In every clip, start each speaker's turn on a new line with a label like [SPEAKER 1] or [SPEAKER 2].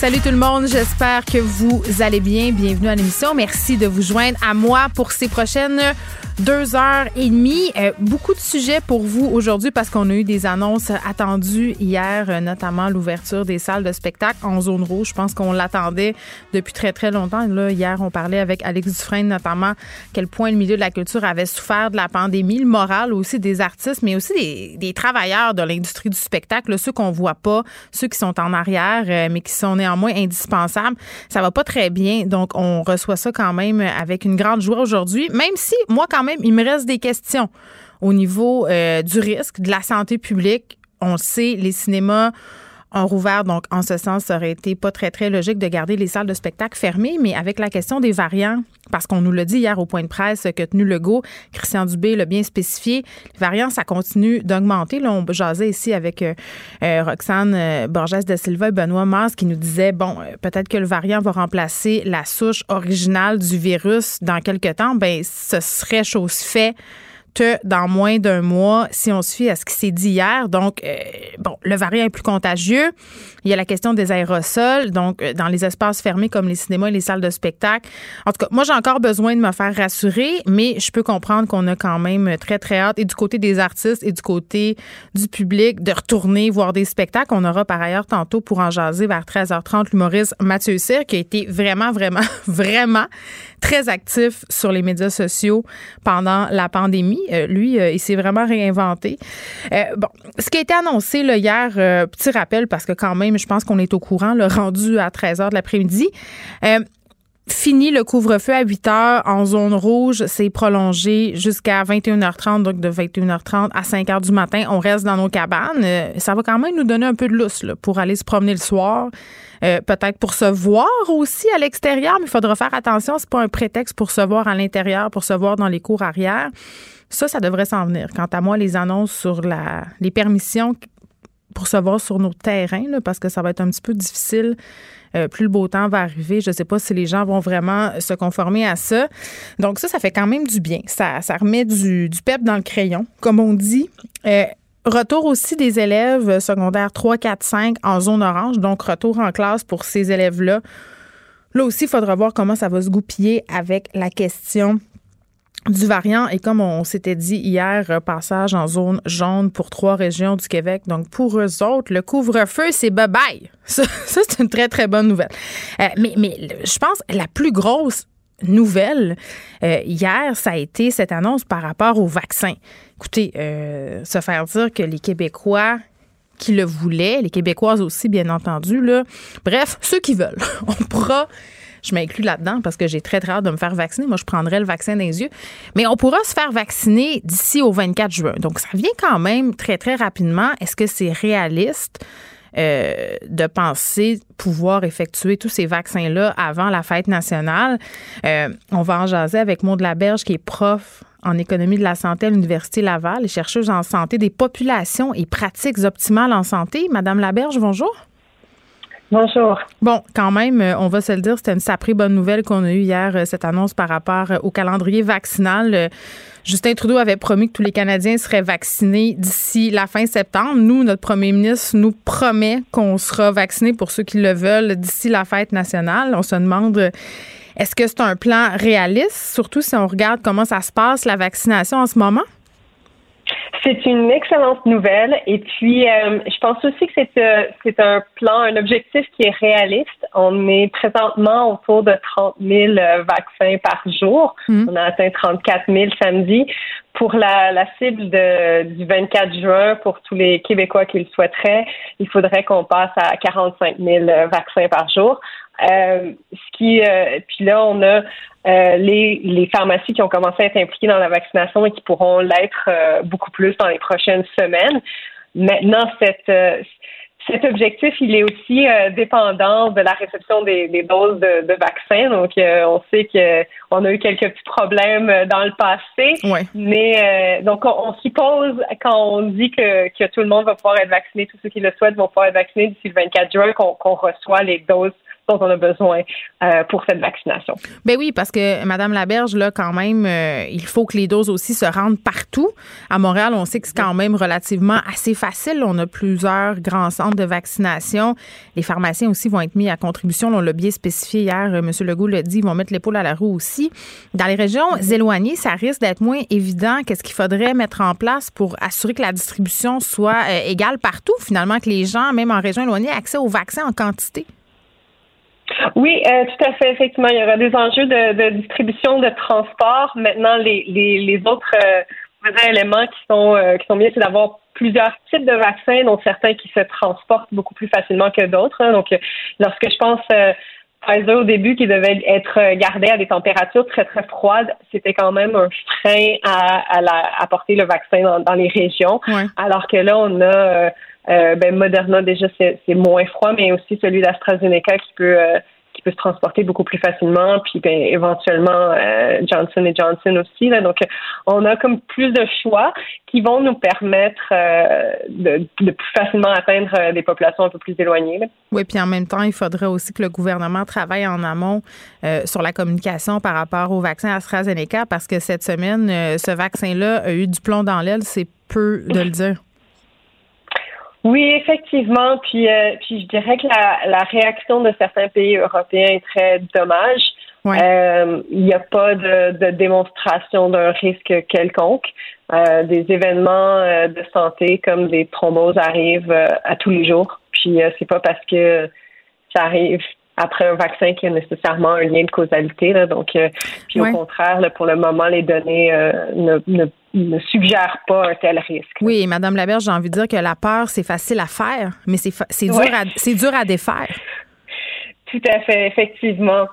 [SPEAKER 1] Salut tout le monde, j'espère que vous allez bien. Bienvenue à l'émission. Merci de vous joindre à moi pour ces prochaines deux heures et demie. Euh, beaucoup de sujets pour vous aujourd'hui parce qu'on a eu des annonces attendues hier, euh, notamment l'ouverture des salles de spectacle en zone rouge. Je pense qu'on l'attendait depuis très, très longtemps. Hier, on parlait avec Alex Dufresne, notamment, quel point le milieu de la culture avait souffert de la pandémie, le moral aussi des artistes, mais aussi des, travailleurs de l'industrie du spectacle, ceux qu'on voit pas, ceux qui sont en arrière, euh, mais qui sont néanmoins indispensables. Ça va pas très bien. Donc, on reçoit ça quand même avec une grande joie aujourd'hui, même si, moi, quand même, il me reste des questions au niveau euh, du risque, de la santé publique. On sait, les cinémas ont rouvert, donc en ce sens, ça aurait été pas très, très logique de garder les salles de spectacle fermées, mais avec la question des variants, parce qu'on nous l'a dit hier au point de presse que tenu Legault, Christian Dubé l'a bien spécifié, les variants, ça continue d'augmenter. Là, on jasait ici avec euh, euh, Roxane Borges de Silva et Benoît Mars qui nous disait, bon, peut-être que le variant va remplacer la souche originale du virus dans quelques temps. Ben, ce serait chose faite dans moins d'un mois si on fie à ce qui s'est dit hier. Donc, euh, bon, le variant est plus contagieux. Il y a la question des aérosols, donc euh, dans les espaces fermés comme les cinémas et les salles de spectacle. En tout cas, moi, j'ai encore besoin de me faire rassurer, mais je peux comprendre qu'on a quand même très, très hâte, et du côté des artistes et du côté du public, de retourner voir des spectacles. On aura par ailleurs tantôt pour en jaser vers 13h30 l'humoriste Mathieu Cyr, qui a été vraiment, vraiment, vraiment très actif sur les médias sociaux pendant la pandémie. Euh, lui, euh, il s'est vraiment réinventé. bon, ce qui a été annoncé là, hier, petit rappel, parce que quand même, je pense qu'on est au courant, le rendu à 13 h de l'après-midi. Euh, fini le couvre-feu à 8 h en zone rouge. C'est prolongé jusqu'à 21h30, donc de 21h30 à 5 h du matin. On reste dans nos cabanes. Euh, ça va quand même nous donner un peu de lousse pour aller se promener le soir. Euh, peut-être pour se voir aussi à l'extérieur, mais il faudra faire attention. C'est pas un prétexte pour se voir à l'intérieur, pour se voir dans les cours arrière. Ça, ça devrait s'en venir. Quant à moi, les annonces sur la, les permissions pour se voir sur nos terrains, parce que ça va être un petit peu difficile. Euh, plus le beau temps va arriver. Je ne sais pas si les gens vont vraiment se conformer à ça. Donc ça, ça fait quand même du bien. Ça, ça remet du, du pep dans le crayon, comme on dit. Euh, retour aussi des élèves secondaires 3, 4, 5 en zone orange. Donc retour en classe pour ces élèves-là. Là aussi, il faudra voir comment ça va se goupiller avec la question du variant et comme on s'était dit hier, euh, passage en zone jaune pour trois régions du Québec. Donc pour eux autres, le couvre-feu, c'est bye-bye. Ça, c'est une très, très bonne nouvelle. Euh, mais, je pense la plus grosse nouvelle euh, hier, ça a été cette annonce par rapport au vaccin. Écoutez, se faire dire que les Québécois qui le voulaient, les Québécoises aussi, bien entendu, là, bref, ceux qui veulent, on pourra je m'inclus là-dedans parce que j'ai très, très hâte de me faire vacciner. Moi, je prendrais le vaccin les yeux. Mais on pourra se faire vacciner d'ici au 24 juin. Donc, ça vient quand même très, très rapidement. Est-ce que c'est réaliste? Euh, de penser pouvoir effectuer tous ces vaccins-là avant la fête nationale? Euh, on va en jaser avec Maud Laberge, qui est prof en économie de la santé à l'Université Laval et chercheuse en santé des populations et pratiques optimales en santé. Madame Laberge, bonjour.
[SPEAKER 2] Bonjour.
[SPEAKER 1] Bon, quand même, euh, on va se le dire, c'était une saprée bonne nouvelle qu'on a eue hier, euh, cette annonce par rapport euh, au calendrier vaccinal. Justin Trudeau avait promis que tous les Canadiens seraient vaccinés d'ici la fin septembre. Nous, notre premier ministre nous promet qu'on sera vaccinés pour ceux qui le veulent d'ici la fête nationale. On se demande, est-ce que c'est un plan réaliste, surtout si on regarde comment ça se passe, la vaccination en ce moment?
[SPEAKER 2] C'est une excellente nouvelle. Et puis, euh, je pense aussi que c'est euh, c'est un plan, un objectif qui est réaliste. On est présentement autour de 30 000 euh, vaccins par jour. Mm. On a atteint 34 000 samedi. Pour la, la cible de, du 24 juin, pour tous les Québécois qui le souhaiteraient, il faudrait qu'on passe à 45 000 vaccins par jour. Euh, ce qui, euh, puis là, on a euh, les, les pharmacies qui ont commencé à être impliquées dans la vaccination et qui pourront l'être beaucoup plus dans les prochaines semaines. Maintenant, cette cet objectif, il est aussi dépendant de la réception des, des doses de, de vaccins. Donc, on sait que on a eu quelques petits problèmes dans le passé, mais donc on, suppose quand on dit que, que tout le monde va pouvoir être vacciné, tous ceux qui le souhaitent vont pouvoir être vaccinés d'ici le 24 juin, qu'on reçoit les doses dont on a besoin euh, pour cette vaccination.
[SPEAKER 1] Ben oui, parce que Madame Laberge, là, quand même, euh, il faut que les doses aussi se rendent partout. À Montréal, on sait que c'est quand même relativement assez facile. On a plusieurs grands centres de vaccination. Les pharmaciens aussi vont être mis à contribution. On l'a bien spécifié hier. Euh, M. Legault l'a dit, ils vont mettre l'épaule à la roue aussi. Dans les régions mm-hmm. éloignées, ça risque d'être moins évident. Qu'est-ce qu'il faudrait mettre en place pour assurer que la distribution soit égale partout, finalement, que les gens, même en région éloignée, aient accès aux vaccins en quantité?
[SPEAKER 2] Oui, euh, tout à fait. Effectivement, il y aura des enjeux de, de distribution, de transport. Maintenant, les, les, les autres euh, éléments qui sont euh, qui sont bien, c'est d'avoir plusieurs types de vaccins, dont certains qui se transportent beaucoup plus facilement que d'autres. Hein. Donc, lorsque je pense Pfizer au début qui devait être gardé à des températures très très froides, c'était quand même un frein à, à, la, à porter le vaccin dans, dans les régions. Alors que là, on a euh, ben Moderna déjà c'est moins froid, mais aussi celui d'AstraZeneca qui peut euh, qui peut se transporter beaucoup plus facilement, puis ben, éventuellement euh, Johnson et Johnson aussi. Là. Donc on a comme plus de choix qui vont nous permettre de, de, plus facilement atteindre des populations un peu plus éloignées.
[SPEAKER 1] Oui, puis en même temps, il faudrait aussi que le gouvernement travaille en amont sur la communication par rapport au vaccin AstraZeneca, parce que cette semaine, ce vaccin-là a eu du plomb dans l'aile, c'est peu de le dire.
[SPEAKER 2] Oui, effectivement. Puis, euh, puis je dirais que la, la, réaction de certains pays européens est très dommage. Euh, il n'y a pas de, de démonstration d'un risque quelconque. Euh, des événements euh, de santé comme des thromboses arrivent à tous les jours. Puis c'est pas parce que ça arrive après un vaccin qui a nécessairement un lien de causalité. Là. Donc, puis au contraire, là, pour le moment, les données ne, ne ne suggère pas un tel risque.
[SPEAKER 1] Oui, Madame Laberge, j'ai envie de dire que la peur, c'est facile à faire, mais c'est dur, à, dur à défaire.
[SPEAKER 2] Tout à fait, effectivement.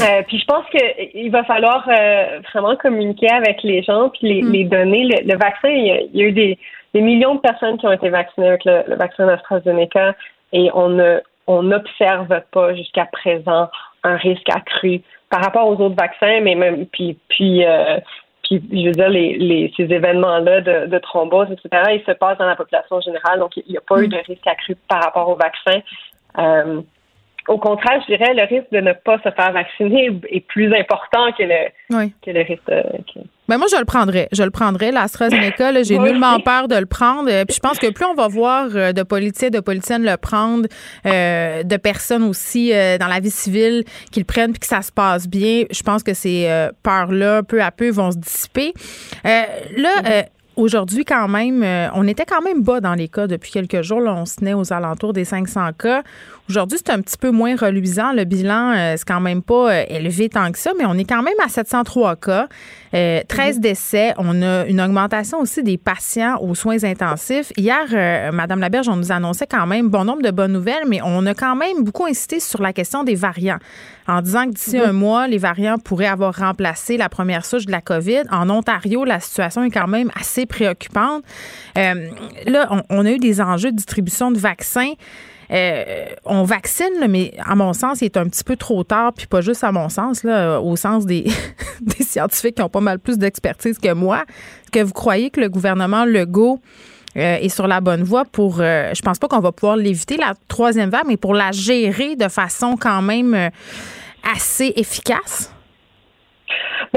[SPEAKER 2] Euh, puis je pense qu'il va falloir euh, vraiment communiquer avec les gens puis les, mm. donner. Le, vaccin, il y, a, eu des, millions de personnes qui ont été vaccinées avec le, vaccin AstraZeneca et on ne on n'observe pas jusqu'à présent un risque accru par rapport aux autres vaccins, mais même puis puis euh, puis, je veux dire, les, les, ces événements-là de, de, thrombose, etc., ils se passent dans la population générale, donc il n'y a pas eu de risque accru par rapport au vaccin. Euh, au contraire, je dirais, le risque de ne pas se faire vacciner est plus important que le, que le risque.
[SPEAKER 1] Ben moi, je le prendrais. Je le prendrais. L'AstraZeneca, j'ai nullement peur de le prendre. Euh, puis je pense que plus on va voir euh, de politiciens, de politiciennes le prendre, euh, de personnes aussi dans la vie civile qui le prennent puis que ça se passe bien, je pense que ces peurs-là, peu à peu, vont se dissiper. là, Aujourd'hui, quand même, on était quand même bas dans les cas depuis quelques jours. Là, on se tenait aux alentours des 500 cas. Aujourd'hui, c'est un petit peu moins reluisant. Le bilan, euh, c'est quand même pas euh, élevé tant que ça, mais on est quand même à 703 cas, 13 euh, mhm. décès. On a une augmentation aussi des patients aux soins intensifs. Hier, Madame Laberge, on nous annonçait quand même bon nombre de bonnes nouvelles, mais on a quand même beaucoup insisté sur la question des variants en disant que d'ici un mois, les variants pourraient avoir remplacé la première souche de la COVID. En Ontario, la situation est quand même assez préoccupante. là, on, on, a eu des enjeux de distribution de vaccins. Euh, on vaccine, mais à mon sens, il est un petit peu trop tard, puis pas juste à mon sens, là, au sens des, scientifiques qui ont pas mal plus d'expertise que moi. Que vous croyez que le gouvernement Legault euh, est sur la bonne voie pour, euh, je pense pas qu'on va pouvoir l'éviter, la troisième vague, mais pour la gérer de façon quand même assez efficace?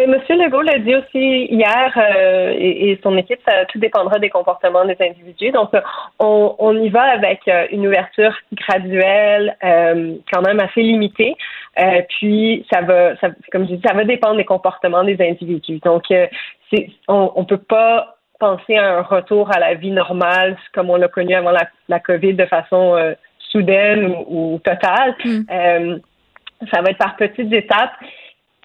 [SPEAKER 2] Mais M. Legault l'a dit aussi hier, euh, et, son équipe, ça tout dépendra des comportements des individus. Donc, on, on y va avec euh, une ouverture graduelle, euh, quand même assez limitée. puis, ça va, ça, comme je dis, ça va dépendre des comportements des individus. Donc, c'est, on, on peut pas penser à un retour à la vie normale, comme on l'a connu avant la, la COVID, de façon euh, soudaine ou, totale. Mm. ça va être par petites étapes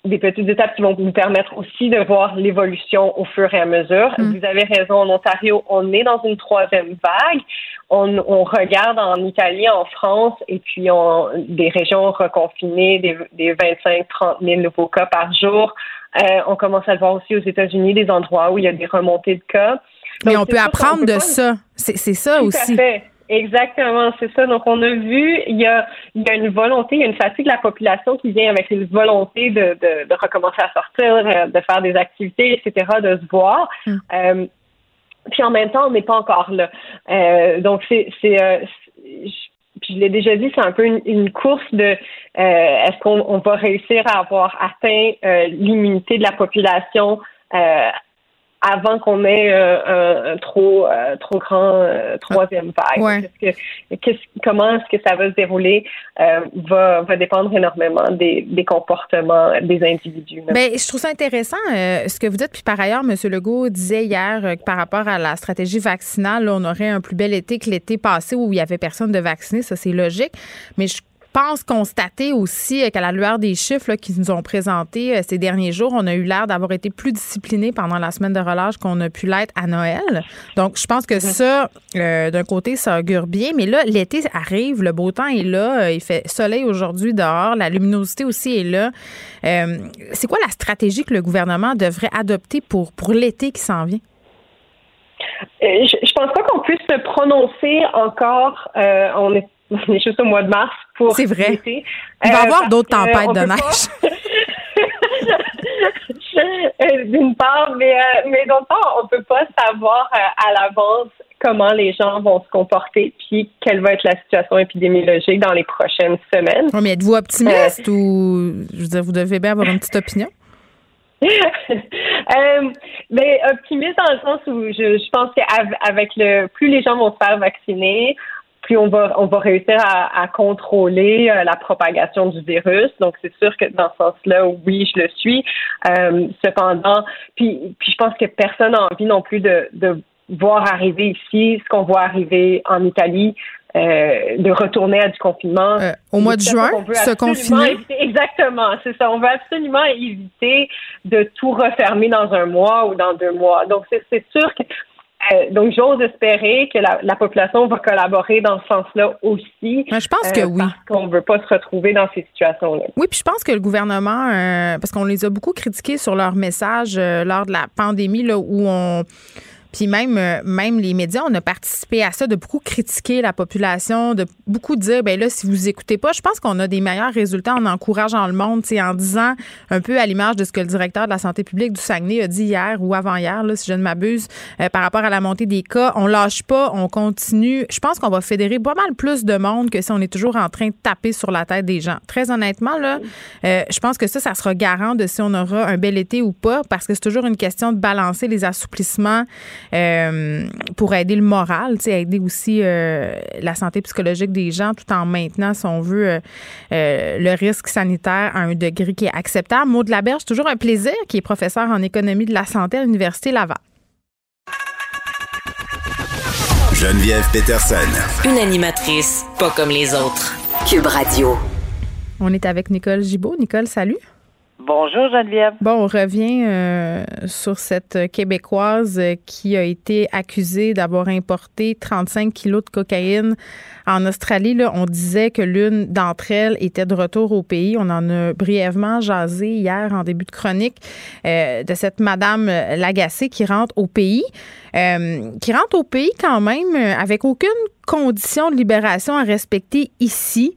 [SPEAKER 2] des petites étapes qui vont nous permettre aussi de voir l'évolution au fur et à mesure. Mm. Vous avez raison, en Ontario, on est dans une troisième vague. On, on regarde en Italie, en France, et puis on, des régions reconfinées, des, des 25-30 000 nouveaux cas par jour. Euh, on commence à le voir aussi aux États-Unis, des endroits où il y a des remontées de cas.
[SPEAKER 1] Mais on peut apprendre de ça. C'est ça aussi.
[SPEAKER 2] fait. Exactement, c'est ça. Donc, on a vu, il y a, il y a une volonté, il y a une fatigue de la population qui vient avec une volonté de, de, de recommencer à sortir, euh, de faire des activités, etc., de se voir. Mm. Euh, puis en même temps, on n'est pas encore là. Euh, donc, c'est, c'est, euh, je l'ai déjà dit, c'est un peu une, course de euh, est-ce qu'on on va réussir à avoir atteint l'immunité de la population avant qu'on ait euh, un, trop euh, trop grand euh, troisième vague. comment est-ce que ça va se dérouler va, va dépendre énormément des, des comportements des individus.
[SPEAKER 1] Ben, je trouve ça intéressant ce que vous dites. Puis par ailleurs, M. Legault disait hier que par rapport à la stratégie vaccinale, on aurait un plus bel été que l'été passé où il y avait personne de vacciné. Ça, c'est logique. Mais je pense constater aussi qu'à la lueur des chiffres qu'ils nous ont présentés euh, ces derniers jours, on a eu l'air d'avoir été plus discipliné pendant la semaine de relâche qu'on a pu l'être à Noël. Donc, je pense que ça, euh, d'un côté, ça augure bien. Mais là, l'été arrive, le beau temps est là, euh, il fait soleil aujourd'hui dehors, la luminosité aussi est là. c'est quoi la stratégie que le gouvernement devrait adopter pour, pour l'été qui s'en vient?
[SPEAKER 2] Je, je pense pas qu'on puisse se prononcer encore. on est on est juste au mois de mars pour
[SPEAKER 1] C'est vrai. Il va y avoir euh, d'autres tempêtes de neige.
[SPEAKER 2] Euh, d'une part, mais, euh, mais d'autre part, on peut pas savoir à l'avance comment les gens vont se comporter, puis quelle va être la situation épidémiologique dans les prochaines semaines.
[SPEAKER 1] mais êtes-vous optimiste ou, je veux dire, vous devez bien avoir une petite opinion?
[SPEAKER 2] mais optimiste dans le sens où je, je pense qu'avec le plus les gens vont se faire vacciner, puis on va on va réussir à, contrôler euh, la propagation du virus. Donc c'est sûr que dans ce sens-là, oui, je le suis. Euh, cependant, puis puis je pense que personne n'a envie non plus de, de voir arriver ici ce qu'on voit arriver en Italie. Euh, de retourner à du confinement.
[SPEAKER 1] au mois de juin, se confiner?
[SPEAKER 2] exactement, c'est ça. On veut absolument éviter de tout refermer dans un mois ou dans deux mois. Donc, c'est sûr que euh, donc, j'ose espérer que la, population va collaborer dans ce sens-là aussi.
[SPEAKER 1] je pense que euh, oui.
[SPEAKER 2] Parce qu'on ne veut pas se retrouver dans ces situations-là.
[SPEAKER 1] Oui, puis je pense que le gouvernement, euh, parce qu'on les a beaucoup critiqués sur leur message lors de la pandémie, là, où on puis même, euh, même les médias, on a participé à ça, de beaucoup critiquer la population, de beaucoup dire, ben là, si vous écoutez pas, je pense qu'on a des meilleurs résultats en encourageant le monde, en disant un peu à l'image de ce que le directeur de la santé publique du Saguenay a dit hier ou avant-hier, si je ne m'abuse, euh, par rapport à la montée des cas. On lâche pas, on continue. Je pense qu'on va fédérer pas mal plus de monde que si on est toujours en train de taper sur la tête des gens. Très honnêtement, là, euh, je pense que ça, ça sera garant de si on aura un bel été ou pas, parce que c'est toujours une question de balancer les assouplissements euh, pour aider le moral, aider aussi euh, la santé psychologique des gens tout en maintenant, si on veut, euh, le risque sanitaire à un degré qui est acceptable. Maud Laberge, toujours un plaisir, qui est professeur en économie de la santé à l'Université Laval.
[SPEAKER 3] Geneviève Peterson.
[SPEAKER 4] Une animatrice pas comme les autres. Cube Radio.
[SPEAKER 1] On est avec Nicole Gibaud. Nicole, salut.
[SPEAKER 5] Bonjour Geneviève.
[SPEAKER 1] Bon, on revient euh, sur cette Québécoise qui a été accusée d'avoir importé 35 kilos de cocaïne en Australie. Là, on disait que l'une d'entre elles était de retour au pays. On en a brièvement jasé hier en début de chronique euh, de cette Madame Lagacé qui rentre au pays. Euh, qui rentre au pays quand même avec aucune condition de libération à respecter ici.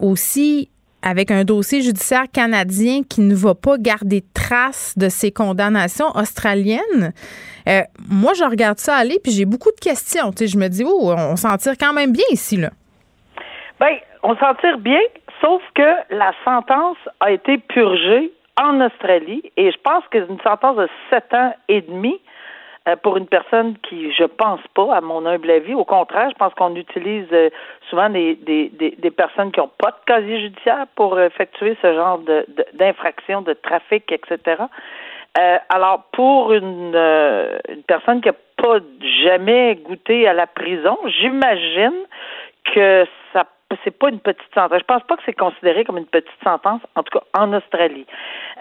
[SPEAKER 1] aussi, avec un dossier judiciaire canadien qui ne va pas garder trace de ses condamnations australiennes. Euh, moi, je regarde ça aller, puis j'ai beaucoup de questions. Je me dis, oh, on s'en tire quand même bien ici, là.
[SPEAKER 5] Bien, on s'en tire bien, sauf que la sentence a été purgée en Australie, et je pense que c'est une sentence de sept ans et demi. Euh, pour une personne qui, je pense pas, à mon humble avis. Au contraire, je pense qu'on utilise euh, souvent des, des, des, personnes qui n'ont pas de casier judiciaire pour effectuer ce genre de, d'infraction, de, trafic, etc. Euh, alors, pour une, euh, une personne qui n'a pas jamais goûté à la prison, j'imagine que ça c'est pas une petite sentence. Je pense pas que c'est considéré comme une petite sentence, en tout cas en Australie.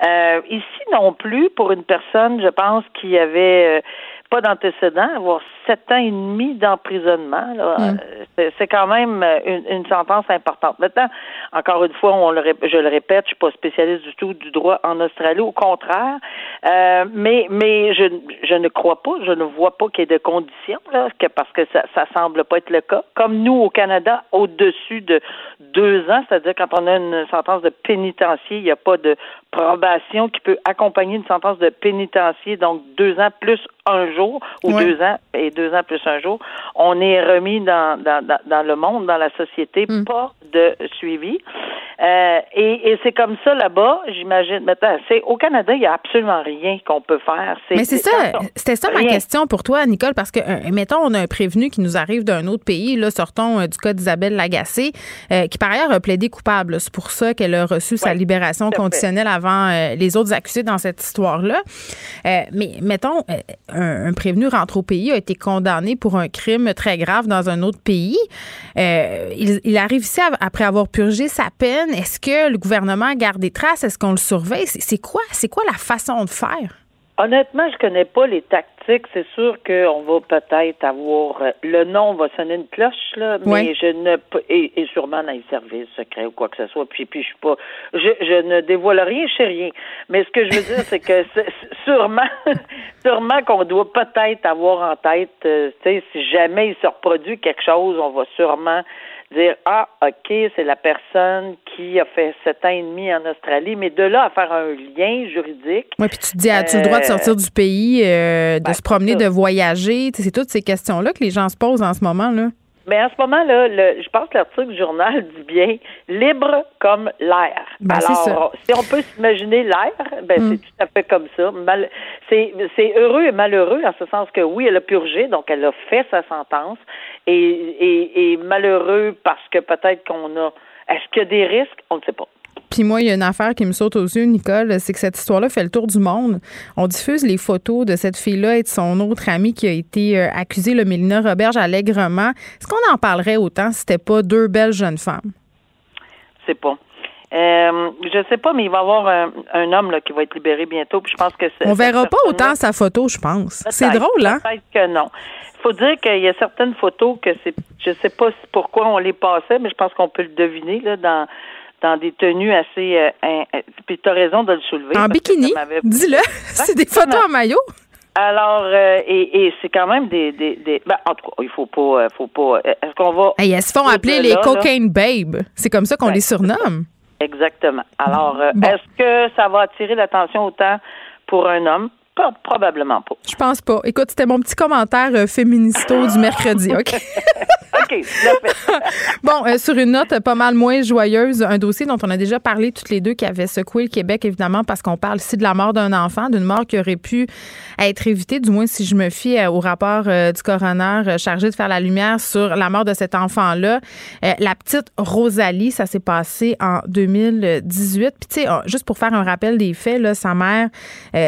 [SPEAKER 5] Euh, ici non plus, pour une personne, je pense, qui avait pas d'antécédent, avoir sept ans et demi d'emprisonnement. Mm. Euh, c'est quand même euh, une, sentence importante. Maintenant, encore une fois, on le, je le répète, je suis pas spécialiste du tout du droit en Australie, au contraire. Euh, mais mais je, je ne crois pas, je ne vois pas qu'il y ait de conditions là, que parce que ça, ça semble pas être le cas. Comme nous au Canada, au-dessus de deux ans, c'est-à-dire quand on a une sentence de pénitencier, il n'y a pas de probation qui peut accompagner une sentence de pénitencier, donc deux ans plus un jour ou deux ans et deux ans plus un jour, on est remis dans, dans, dans, le monde, dans la société, mm. pas de suivi. Euh, et, et c'est comme ça là-bas, j'imagine. Maintenant, c'est au Canada, il n'y a absolument rien qu'on peut faire.
[SPEAKER 1] Mais c'est ça, c'était ça ma question pour toi, Nicole, parce que euh, mettons, on a un prévenu qui nous arrive d'un autre pays. Là, sortons euh, du cas d'Isabelle Lagacé, qui par ailleurs a plaidé coupable. C'est pour ça qu'elle a reçu sa libération conditionnelle avant les autres accusés dans cette histoire-là. mais mettons, un, prévenu rentre au pays, a été condamné pour un crime très grave dans un autre pays. il, il arrive ici après avoir purgé sa peine est-ce que le gouvernement garde des traces? Est-ce qu'on le surveille? C'est quoi? C'est quoi la façon de faire?
[SPEAKER 5] Honnêtement, je connais pas les tactiques. C'est sûr qu'on va peut-être avoir euh, le nom va sonner une cloche là, mais je ne et, et sûrement dans les services secrets ou quoi que ce soit. Puis puis je suis pas, je, je ne dévoile rien, je sais rien. Mais ce que je veux dire, c'est que sûrement, sûrement qu'on doit peut-être avoir en tête, euh, tu sais, si jamais il se reproduit quelque chose, on va sûrement dire ah ok c'est la personne qui a fait sept ans et demi en Australie, mais de là à faire un lien juridique.
[SPEAKER 1] Oui, puis tu te dis as-tu le droit de sortir du pays, euh, de ben, se promener, de voyager, c'est toutes ces questions là que les gens se posent en ce moment là.
[SPEAKER 5] Mais en ce moment-là, je pense que l'article du journal dit bien libre comme l'air. Ben, Alors, si on peut s'imaginer l'air, ben c'est mm. tout à fait comme ça. c'est heureux et malheureux en ce sens que oui, elle a purgé, donc elle a fait sa sentence, et, et, et malheureux parce que peut-être qu'on a. Est-ce qu'il y a des risques? On ne sait pas.
[SPEAKER 1] Puis moi, il y a une affaire qui me saute aux yeux, Nicole, c'est que cette histoire-là fait le tour du monde. On diffuse les photos de cette fille-là et de son autre amie qui a été euh, accusée, le Mélina Roberge, allègrement. Est-ce qu'on en parlerait autant si c'était pas deux belles jeunes femmes?
[SPEAKER 5] C'est pas. Euh, je sais pas, mais il va y avoir un, homme là, qui va être libéré bientôt. Puis je pense que
[SPEAKER 1] On verra pas autant sa photo, je pense. C'est drôle, hein?
[SPEAKER 5] Peut-être que non. Il faut dire qu'il y a certaines photos que c'est. Je sais pas pourquoi on les passait, mais je pense qu'on peut le deviner là, dans dans des tenues assez. Euh, puis tu as raison de le soulever.
[SPEAKER 1] En bikini? Dis-le. c'est des photos en maillot?
[SPEAKER 5] Alors, euh, et, et c'est quand même des, des, des ben, en tout cas, il faut pas, euh, faut pas. Est-ce qu'on va
[SPEAKER 1] hey, elles se font appeler les cocaine babes. C'est comme ça qu'on les surnomme.
[SPEAKER 5] Exactement. Alors, est-ce que ça va attirer l'attention autant pour un homme? Probablement pas.
[SPEAKER 1] Je pense pas. Écoute, c'était mon petit commentaire euh, féministo du mercredi, OK?
[SPEAKER 5] OK,
[SPEAKER 1] Bon, euh, sur une note pas mal moins joyeuse, un dossier dont on a déjà parlé toutes les deux qui avait secoué le Québec, évidemment, parce qu'on parle ici de la mort d'un enfant, d'une mort qui aurait pu être évitée, du moins si je me fie euh, au rapport du coroner chargé de faire la lumière sur la mort de cet enfant-là. la petite Rosalie, ça s'est passé en 2018. Puis, tu sais, juste pour faire un rappel des faits, là, sa mère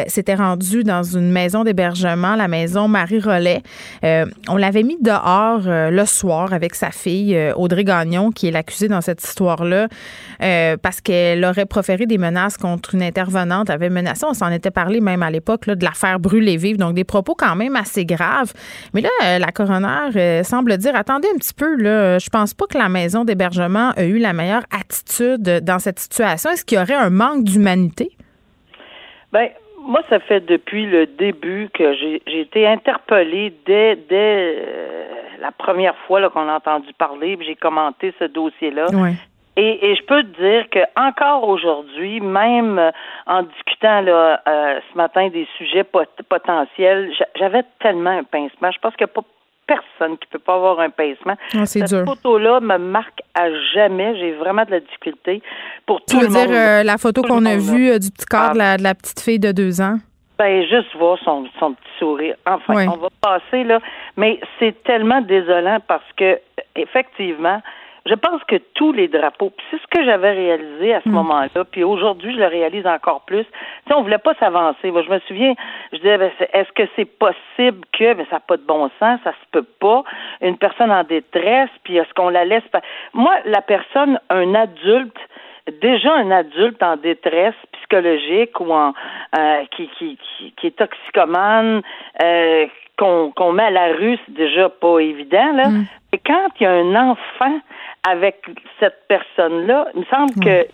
[SPEAKER 1] s'était rendue dans une maison d'hébergement, la maison Marie-Rollet. Euh, on l'avait mis dehors euh, le soir avec sa fille, euh, Audrey Gagnon, qui est l'accusée dans cette histoire-là, parce qu'elle aurait proféré des menaces contre une intervenante, avait menacé, on s'en était parlé même à l'époque, de la faire brûler vive, donc des propos quand même assez graves. Mais là, la coroner semble dire, attendez un petit peu, là, je pense pas que la maison d'hébergement a eu la meilleure attitude dans cette situation. Est-ce qu'il y aurait un manque d'humanité?
[SPEAKER 5] Bien, moi, ça fait depuis le début que j'ai été interpellée dès, dès euh, la première fois qu'on a entendu parler, j'ai commenté ce dossier-là. Et, et, je peux te dire que encore aujourd'hui, même euh, en discutant là, euh, ce matin des sujets potentiels, j'avais tellement un pincement. Je pense qu'il n'y a pas personne qui peut pas avoir un pincement.
[SPEAKER 1] Ah, Cette
[SPEAKER 5] photo-là me marque à jamais. J'ai vraiment de la difficulté pour tout
[SPEAKER 1] tu
[SPEAKER 5] veux
[SPEAKER 1] dire euh, la photo qu'on a vue euh, du petit corps de, la, petite fille de deux ans?
[SPEAKER 5] Ben, juste voir son, son petit sourire. Enfin, on va passer là. Mais c'est tellement désolant parce que, effectivement, je pense que tous les drapeaux, c'est ce que j'avais réalisé à ce mm. moment-là, puis aujourd'hui je le réalise encore plus. Tu sais, on voulait pas s'avancer. Moi, je me souviens, je disais, ben, est-ce que c'est possible que, mais ça n'a pas de bon sens, ça se peut pas, une personne en détresse, puis est-ce qu'on la laisse pas? Moi, la personne, un adulte, déjà un adulte en détresse psychologique ou en euh, qui, qui, qui, est toxicomane, euh, qu'on met à la rue, c'est déjà pas évident. Là. Mm. Et quand il y a un enfant avec cette personne-là, il me semble que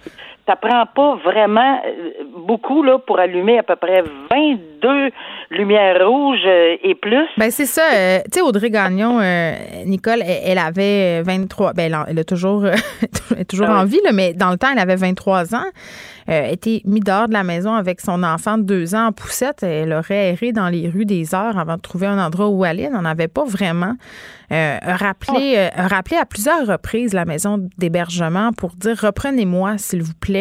[SPEAKER 5] ça prend pas vraiment euh, beaucoup là pour allumer à peu près 22 lumières rouges euh, et plus.
[SPEAKER 1] Ben c'est ça. Euh, tu sais Audrey Gagnon, Nicole, elle, avait 23. Ben elle, a toujours, toujours ah en vie là, mais dans le temps elle avait 23 ans. Euh, était mise dehors de la maison avec son enfant de deux ans en poussette. Elle aurait erré dans les rues des heures avant de trouver un endroit où aller. Elle n'en avait pas vraiment. Rappelé, euh, rappelé à plusieurs reprises la maison d'hébergement pour dire reprenez-moi, s'il vous plaît.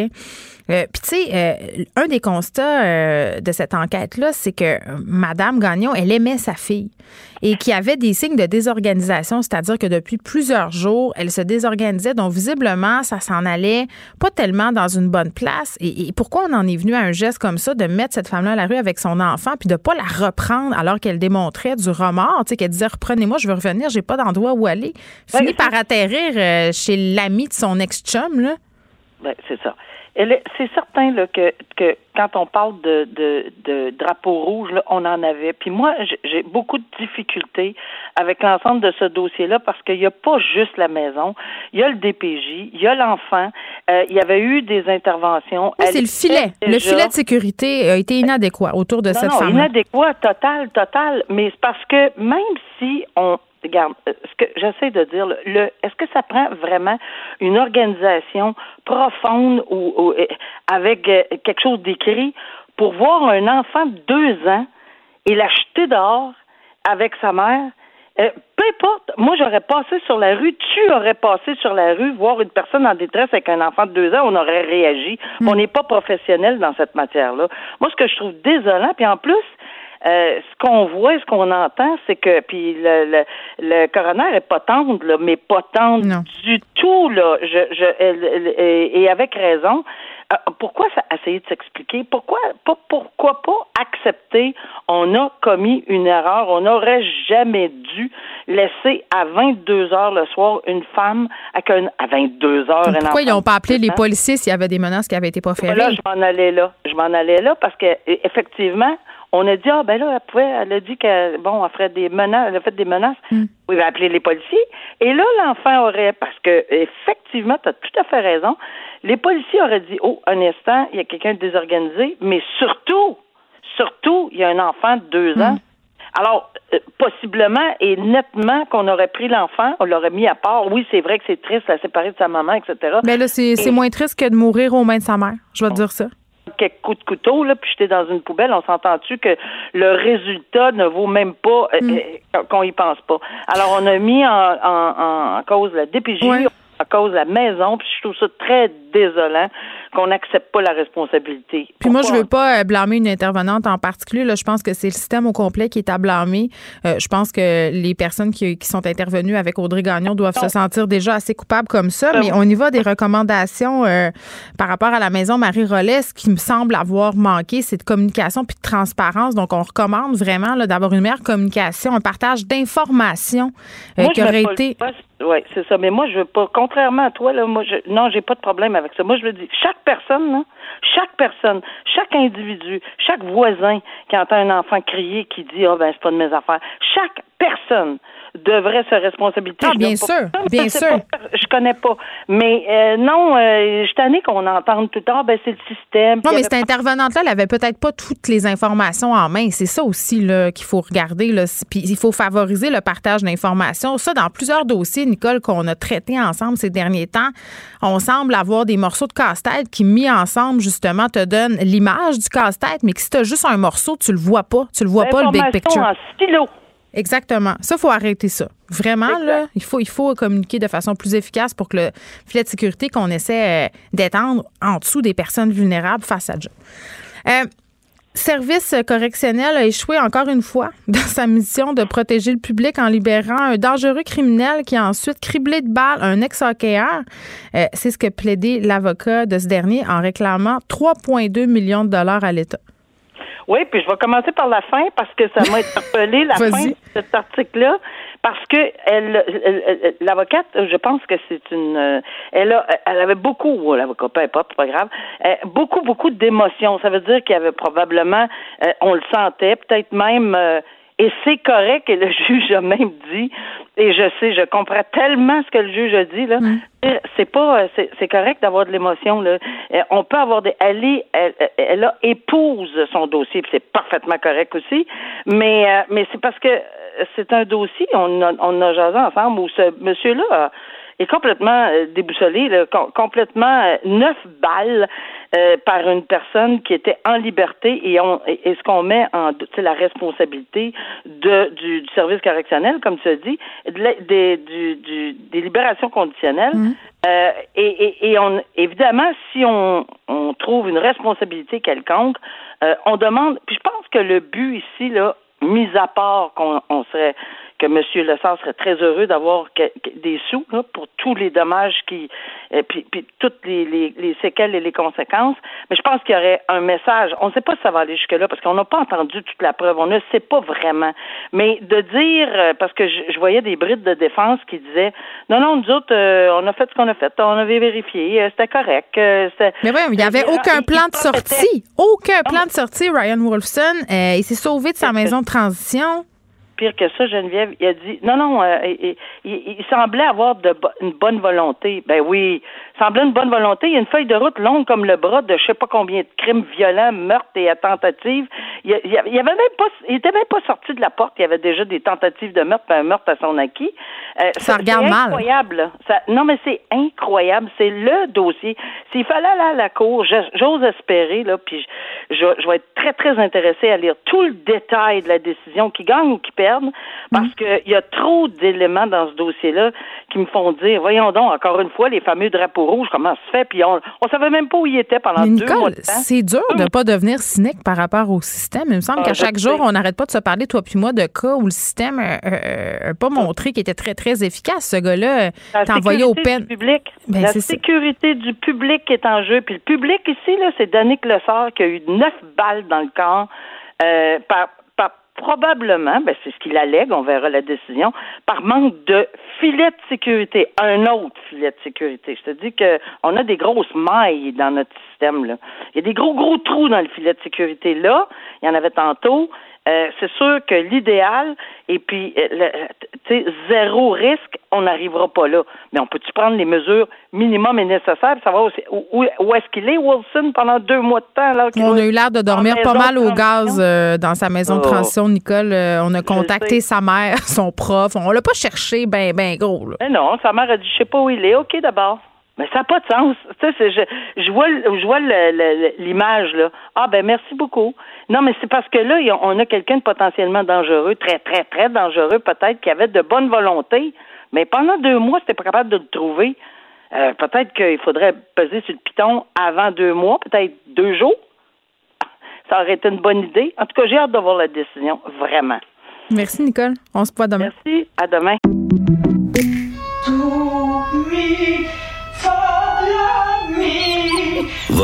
[SPEAKER 1] Euh, Puis, tu sais, euh, un des constats euh, de cette enquête-là, c'est que Madame Gagnon, elle aimait sa fille et qu'il y avait des signes de désorganisation, c'est-à-dire que depuis plusieurs jours, elle se désorganisait. Donc, visiblement, ça s'en allait pas tellement dans une bonne place. Et, pourquoi on en est venu à un geste comme ça, de mettre cette femme-là à la rue avec son enfant, puis de pas la reprendre alors qu'elle démontrait du remords, tu sais, qu'elle disait reprenez-moi, je veux revenir, j'ai pas d'endroit où aller. Finit par atterrir chez l'ami de son ex-chum, là.
[SPEAKER 5] Ben, c'est ça c'est certain là, que, que quand on parle de, de, de drapeau rouge, là, on en avait. Puis moi, j'ai beaucoup de difficultés avec l'ensemble de ce dossier-là parce qu'il n'y a pas juste la maison, il y a le DPJ, il y a l'enfant, euh, il y avait eu des interventions.
[SPEAKER 1] Oui, c'est le filet. Le filet de sécurité a été inadéquat autour de cette femme.
[SPEAKER 5] Inadéquat, total, total. Mais c'est parce que même si on regarde, euh, ce que j'essaie de dire, le, est-ce que ça prend vraiment une organisation profonde ou, euh, avec euh, quelque chose d'écrit pour voir un enfant de deux ans et l'acheter dehors avec sa mère? peu importe, moi j'aurais passé sur la rue, tu aurais passé sur la rue, voir une personne en détresse avec un enfant de deux ans, on aurait réagi. Hmm. On n'est pas professionnel dans cette matière-là. Moi, ce que je trouve désolant, puis en plus, euh, ce qu'on voit, ce qu'on entend, c'est que puis le, le, le coroner est pas tendre, là, mais pas tendre du tout là. Je, je, et avec raison. Euh, pourquoi ça, essayer de s'expliquer? Pourquoi, pas, pourquoi pas accepter? On a commis une erreur, on n'aurait jamais dû laisser à 22 heures le soir une femme avec un, à 22 heures.
[SPEAKER 1] Pourquoi ils n'ont pas appelé les policiers s'il y avait des menaces qui avaient été pas faites?
[SPEAKER 5] Là, je m'en allais là. Je m'en allais là parce que effectivement, on a dit ah ben là elle pouvait elle a dit que bon elle ferait des menaces elle a fait des menaces. Mm. oui, va appeler les policiers. Et là l'enfant aurait parce que effectivement tu as tout à fait raison les policiers auraient dit oh un instant il y a quelqu'un de désorganisé mais surtout surtout il y a un enfant de deux ans. Mm. alors euh, possiblement et nettement qu'on aurait pris l'enfant on l'aurait mis à part. Oui c'est vrai que c'est triste la séparer de sa maman etc
[SPEAKER 1] mais là c'est moins triste que de mourir aux mains de sa mère. Je vais te dire ça
[SPEAKER 5] quelques coups de couteau, là, puis j'étais dans une poubelle, on s'entend-tu que le résultat ne vaut même pas euh, mm. euh, qu'on y pense pas. Alors, on a mis en, cause la DPJ, en cause la maison, puis je trouve ça très désolant qu'on n'accepte pas la responsabilité.
[SPEAKER 1] Puis moi, je veux pas euh, blâmer une intervenante en particulier. Là, je pense que c'est le système au complet qui est à blâmer. Euh, je pense que les personnes qui, sont intervenues avec Audrey Gagnon doivent se sentir déjà assez coupables comme ça. Ben mais on y va des recommandations euh, par rapport à la maison Marie Rollet. Ce qui me semble avoir manqué, c'est de communication puis de transparence. Donc, on recommande vraiment d'avoir une meilleure communication, un partage d'informations qui aurait été...
[SPEAKER 5] Oui, c'est ça. Mais moi, je veux pas, contrairement à toi, là, moi, je, non, j'ai pas de problème avec ça. Moi, je veux dire, chaque personne, chaque personne, chaque individu, chaque voisin qui entend un enfant crier, qui dit, oh, ben, c'est pas de mes affaires, chaque personne devrait se responsabiliser.
[SPEAKER 1] Ah, bien sûr, bien sûr.
[SPEAKER 5] je connais pas. Mais euh, non, euh, je tenais qu'on entende tout le temps, ben, c'est le système.
[SPEAKER 1] Non, mais cette intervenante-là, elle avait peut-être pas toutes les informations en main. C'est ça aussi qu'il faut regarder. Là. Puis il faut favoriser le partage d'informations. Ça, dans plusieurs dossiers, Nicole, qu'on a traités ensemble ces derniers temps, on semble avoir des morceaux de casse-tête qui, mis ensemble, justement, te donnent l'image du casse-tête, mais que si tu as juste un morceau, tu le vois pas. Tu le vois pas, le big picture.
[SPEAKER 5] en stylo.
[SPEAKER 1] Exactement. Ça, il faut arrêter ça. Vraiment, là, il faut, il faut communiquer de façon plus efficace pour que le filet de sécurité qu'on essaie euh, d'étendre en dessous des personnes vulnérables fasse à. Euh, service correctionnel a échoué encore une fois dans sa mission de protéger le public en libérant un dangereux criminel qui a ensuite criblé de balles un ex-hockeyeur. Euh, c'est ce que plaidait l'avocat de ce dernier en réclamant 3,2 millions de dollars à l'État.
[SPEAKER 5] Oui, puis je vais commencer par la fin parce que ça m'a interpellé la fin de cet article-là parce que elle, l'avocate, je pense que c'est une, euh, elle a, elle avait beaucoup, l'avocat, peu importe, pas grave, euh, beaucoup, beaucoup d'émotions. Ça veut dire qu'il y avait probablement, euh, on le sentait, peut-être même. Et c'est correct, et le juge a même dit, et je sais, je comprends tellement ce que le juge a dit, là. Mm. C'est pas, c'est correct d'avoir de l'émotion, là. On peut avoir des, elle est, elle, elle a épouse son dossier, c'est parfaitement correct aussi, mais, mais c'est parce que c'est un dossier, on a, on a jasé ensemble, où ce monsieur-là est complètement euh, déboussolé, complètement euh, neuf balles euh, par une personne qui était en liberté et, on, et, ce qu'on met en la responsabilité de, du, service correctionnel, comme tu as dit, des, du, des libérations conditionnelles. Mmh. et, et, on, évidemment, si on, on trouve une responsabilité quelconque, on demande. Puis je pense que le but ici, là, mis à part qu'on serait que M. Lessard serait très heureux d'avoir des sous pour tous les dommages qui et euh, puis, puis toutes les, les, séquelles et les conséquences. Mais je pense qu'il y aurait un message. On ne sait pas si ça va aller jusque-là parce qu'on n'a pas entendu toute la preuve. On ne sait pas vraiment. Mais de dire euh, parce que je, voyais des brides de défense qui disaient non, non, nous autres, euh, on a fait ce qu'on a fait, on avait vérifié, c'était correct. mais
[SPEAKER 1] oui, il n'y avait aucun plan de sortie. Aucun plan de sortie, Ryan Wolfson. il s'est sauvé de sa maison de transition
[SPEAKER 5] pire que ça, Geneviève. Il a dit non, non, euh, il, semblait avoir de une bonne volonté. Ben oui, il semblait une bonne volonté. Il y a une feuille de route longue comme le bras de je sais pas combien de crimes violents, meurtres et tentatives. Il, il, avait même pas, il était même pas sorti de la porte. Il y avait déjà des tentatives de meurtre, un meurtre à son acquis.
[SPEAKER 1] Euh, ça regarde
[SPEAKER 5] mal. Incroyable. Ça, non, mais c'est incroyable. C'est le dossier. S'il fallait aller à la cour, j'ose espérer là, puis je, je, vais être très très intéressé à lire tout le détail de la décision qui gagne ou qui perd parce mm. qu'il y a trop d'éléments dans ce dossier-là qui me font dire, voyons donc, encore une fois, les fameux drapeaux rouges, comment ça se fait? Puis on ne savait même pas où ils étaient pendant deux mois de temps.
[SPEAKER 1] C'est dur de ne pas devenir cynique par rapport au système. Il me semble ah, qu'à chaque jour, on n'arrête pas de se parler, toi puis moi, de cas où le système n'a pas montré qu'il était très, très efficace. Ce gars-là, t'as envoyé au peine.
[SPEAKER 5] Public. Ben, la sécurité du public est en jeu. Puis le public ici, là, c'est Danick Lessard qui a eu neuf balles dans le corps. Euh, par, probablement, ben c'est ce qu'il allègue, on verra la décision, par manque de filet de sécurité, un autre filet de sécurité. Je te dis qu'on a des grosses mailles dans notre système. Là. Il y a des gros, gros trous dans le filet de sécurité. Là, il y en avait tantôt. Euh, c'est sûr que l'idéal, et puis, euh, tu sais, zéro risque, on n'arrivera pas là. Mais on peut-tu prendre les mesures minimum et nécessaires, savoir où, où, est-ce qu'il est, Wilson, pendant deux mois de temps? Là,
[SPEAKER 1] on a eu l'air de dormir pas mal au gaz euh, dans sa maison de oh. transition, Nicole. on a contacté sa mère, son prof. On l'a pas cherché ben, ben gros. Là.
[SPEAKER 5] Mais non, sa mère a dit, je sais pas où il est. OK, d'abord. Mais ça n'a pas de sens. Tu sais, je, je vois, je vois l'image là. Ah ben merci beaucoup. Non, mais c'est parce que là, on a quelqu'un de potentiellement dangereux, très très très dangereux peut-être, qui avait de bonne volonté, mais pendant deux mois, c'était pas capable de le trouver. Euh, peut-être qu'il faudrait peser sur le piton avant deux mois, peut-être deux jours. Ça aurait été une bonne idée. En tout cas, j'ai hâte de voir la décision, vraiment.
[SPEAKER 1] Merci, Nicole. On se voit demain.
[SPEAKER 5] Merci. À demain.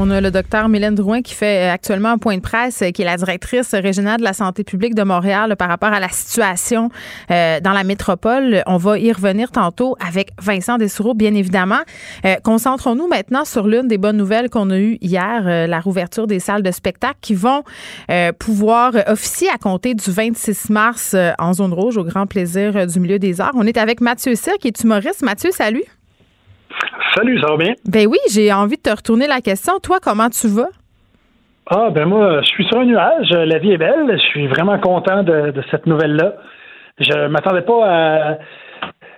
[SPEAKER 1] On a le docteur Mylène Drouin qui fait actuellement un point de presse, qui est la directrice régionale de la santé publique de Montréal par rapport à la situation euh, dans la métropole. On va y revenir tantôt avec Vincent Dessoureau, bien évidemment. Euh, concentrons-nous maintenant sur l'une des bonnes nouvelles qu'on a eues hier, euh, la rouverture des salles de spectacle qui vont pouvoir officier à compter du 26 mars en zone rouge au grand plaisir du milieu des arts. On est avec Mathieu Cyr, qui est humoriste. Mathieu, salut.
[SPEAKER 6] Salut, ça va bien?
[SPEAKER 1] Ben oui, j'ai envie de te retourner la question. Toi, comment tu vas?
[SPEAKER 6] Ah, ben moi, je suis sur un nuage. La vie est belle. Je suis vraiment content de, cette nouvelle-là. Je m'attendais pas à.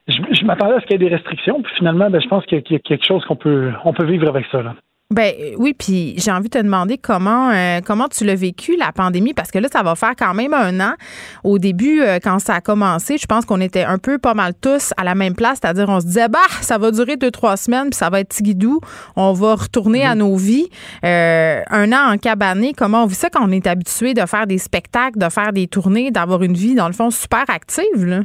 [SPEAKER 6] Je, m'attendais à ce qu'il y ait des restrictions, puis finalement, ben, je pense qu'il y a quelque chose qu'on peut, on peut vivre avec ça. Là.
[SPEAKER 1] Ben oui, puis j'ai envie de te demander comment euh, comment tu l'as vécu la pandémie parce que là ça va faire quand même un an. Au début euh, quand ça a commencé, je pense qu'on était un peu pas mal tous à la même place, c'est-à-dire on se disait bah ça va durer deux trois semaines puis ça va être tigidou, on va retourner à nos vies. Euh, un an en cabané, comment on vit ça quand on est habitué de faire des spectacles, de faire des tournées, d'avoir une vie dans le fond super active là?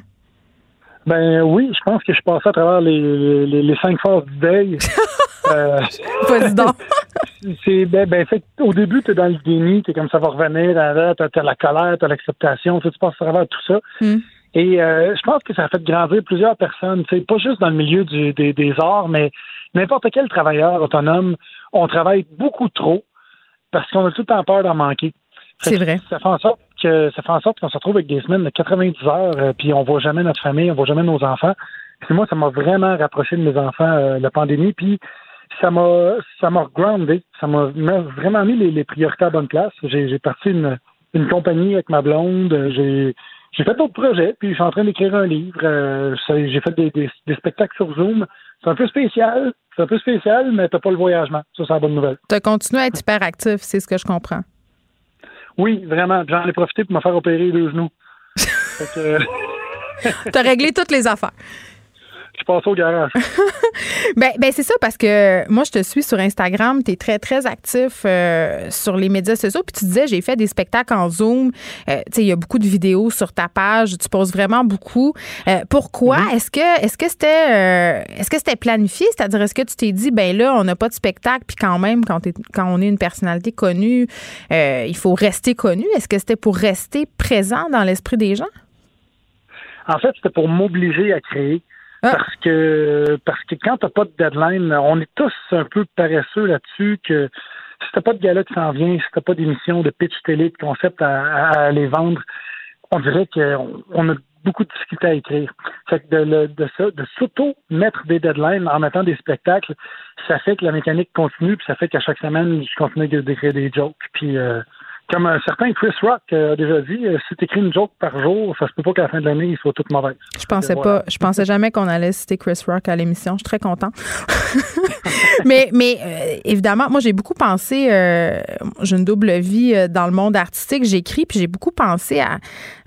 [SPEAKER 6] Ben oui, je pense que je passais à travers les, les, les cinq phases du deuil.
[SPEAKER 1] Euh, c'est
[SPEAKER 6] ben, ben fait, au début, tu es dans le déni, tu comme ça va revenir, tu as, la colère, tu as l'acceptation, tu passes à travers tout ça. Hmm. Et euh, je pense que ça a fait grandir plusieurs personnes, c'est pas juste dans le milieu du, des, des arts, mais n'importe quel travailleur autonome, on travaille beaucoup trop parce qu'on a tout le temps peur d'en manquer.
[SPEAKER 1] C'est vrai.
[SPEAKER 6] Ça fait en sorte que ça fait en sorte qu'on se retrouve avec des semaines de 90 heures, euh, puis on voit jamais notre famille, on voit jamais nos enfants. Puis moi, ça m'a vraiment rapproché de mes enfants la pandémie. Puis ça m'a ça m'a groundé, ça m'a vraiment mis les, priorités à bonne place. J'ai parti une, une compagnie avec ma blonde, j'ai j'ai fait d'autres projets, puis je suis en train d'écrire un livre. Euh, j'ai fait des, des, spectacles sur Zoom. C'est un peu spécial, c'est un peu spécial, mais t'as pas le voyagement. Ça, c'est la bonne nouvelle.
[SPEAKER 1] Tu as continué à être hyper actif, c'est ce que je comprends.
[SPEAKER 6] Oui, vraiment. J'en ai profité pour me faire opérer les genoux.
[SPEAKER 1] Tu as réglé toutes les affaires
[SPEAKER 6] je passe au garage.
[SPEAKER 1] ben, ben c'est ça parce que moi, je te suis sur Instagram. Tu es très, très actif euh, sur les médias sociaux. Puis tu disais, j'ai fait des spectacles en Zoom. Euh, tu sais, il y a beaucoup de vidéos sur ta page. Tu poses vraiment beaucoup. Euh, pourquoi? Mm-hmm. Est-ce que est-ce que c'était est-ce que c'était planifié? C'est-à-dire, est-ce que tu t'es dit, ben là, on n'a pas de spectacle, puis quand même, quand, quand on est une personnalité connue, il faut rester connu. Est-ce que c'était pour rester présent dans l'esprit des gens?
[SPEAKER 6] En fait, c'était pour m'obliger à créer. Ah. Parce que parce que quand t'as pas de deadline, on est tous un peu paresseux là-dessus que si t'as pas de gala qui s'en vient, si t'as pas d'émission de pitch télé, de concept à, aller vendre, on dirait qu'on on a beaucoup de difficultés à écrire. Fait que de, de, de s'auto-mettre des deadlines en mettant des spectacles, ça fait que la mécanique continue, puis ça fait qu'à chaque semaine, je continue d'écrire des jokes. Puis euh, comme un certain Chris Rock a déjà dit, euh, si tu écris une joke par jour, ça se peut pas qu'à la fin de l'année, il soit toute mauvaise.
[SPEAKER 1] Je pensais pas, je pensais jamais qu'on allait citer Chris Rock à l'émission. Je suis très content. mais mais euh, évidemment, moi j'ai beaucoup pensé, euh, j'ai une double vie dans le monde artistique. J'écris puis j'ai beaucoup pensé à,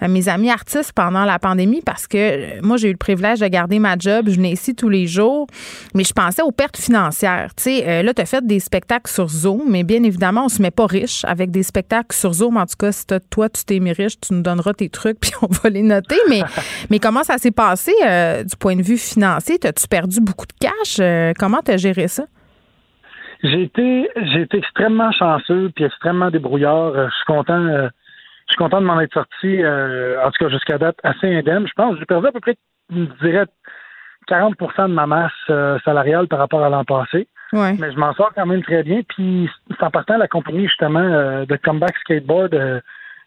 [SPEAKER 1] mes amis artistes pendant la pandémie parce que moi j'ai eu le privilège de garder ma job. Je venais ici tous les jours, mais je pensais aux pertes financières. Tu sais, là tu as fait des spectacles sur Zoom, mais bien évidemment on se met pas riche avec des spectacles sur Zoom, en tout cas, si toi, tu t'es mis riche, tu nous donneras tes trucs, puis on va les noter. Mais, mais comment ça s'est passé euh, du point de vue financier? As-tu perdu beaucoup de cash? Euh, comment tu as géré ça?
[SPEAKER 6] J'ai été, j'ai été extrêmement chanceux puis extrêmement débrouillard. Euh, je suis content. je suis content de m'en être sorti, en tout cas jusqu'à date, assez indemne. Je pense que j'ai perdu à peu près, je dirais, 40% de ma masse salariale par rapport à l'an passé. Mais je m'en sors quand même très bien. Puis c'est en partant la compagnie justement euh, de Comeback Skateboard. Euh,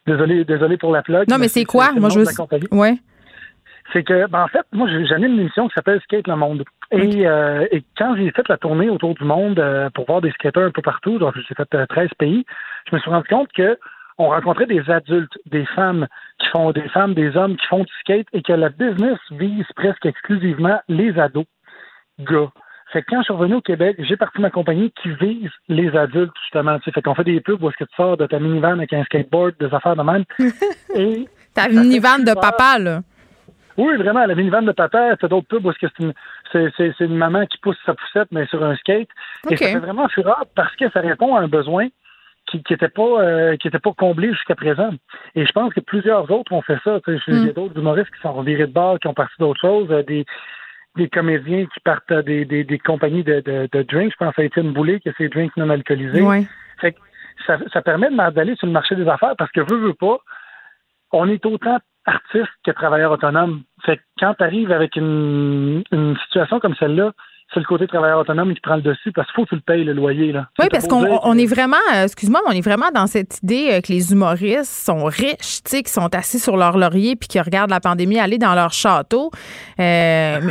[SPEAKER 6] désolé, désolé pour la plug.
[SPEAKER 1] Non, mais c'est quoi? Moi, je veux. Ouais.
[SPEAKER 6] C'est que, ben, en fait, moi, j'anime une émission qui s'appelle Skate le Monde. Et, euh, et quand j'ai fait la tournée autour du monde pour voir des skateurs un peu partout, donc j'ai fait 13 pays, je me suis rendu compte que on rencontrait des adultes, des femmes qui font des femmes, des hommes qui font du skate et que la business vise presque exclusivement les ados, gars. Fait que quand je suis revenu au Québec, j'ai parti ma compagnie qui vise les adultes, justement. Tu sais, fait qu'on fait des pubs où est-ce que tu sors de ta minivan avec un skateboard, des affaires de même.
[SPEAKER 1] Et ta minivan de papa, là.
[SPEAKER 6] Oui, vraiment, la minivan de papa, c'est d'autres pubs où est-ce que c'est une, c'est, c'est, une maman qui pousse sa poussette, mais sur un skate. Et ça fait vraiment fureur parce que ça répond à un besoin qui n'était pas euh, qui était pas comblé jusqu'à présent. Et je pense que plusieurs autres ont fait ça. Il y a mm. d'autres humoristes qui sont virés de bord, qui ont parti d'autres choses, euh, des des comédiens qui partent des, des, des compagnies de, de, de, drinks. Je pense à Étienne Boulay, qui a ses drinks non alcoolisés.
[SPEAKER 1] Ouais.
[SPEAKER 6] Fait que ça, ça permet d'aller sur le marché des affaires parce que veut, veut pas, on est autant artiste que travailleur autonome. Fait que quand tu arrives avec une, une situation comme celle-là, c'est le côté travailleur autonome qui prend le dessus parce qu'il faut que tu le payes le loyer. Là.
[SPEAKER 1] Oui, parce qu'on est vraiment, euh, excuse-moi, on est vraiment dans cette idée euh, que les humoristes sont riches, tu sais, qui sont assis sur leur laurier puis qui regardent la pandémie aller dans leur château. Euh,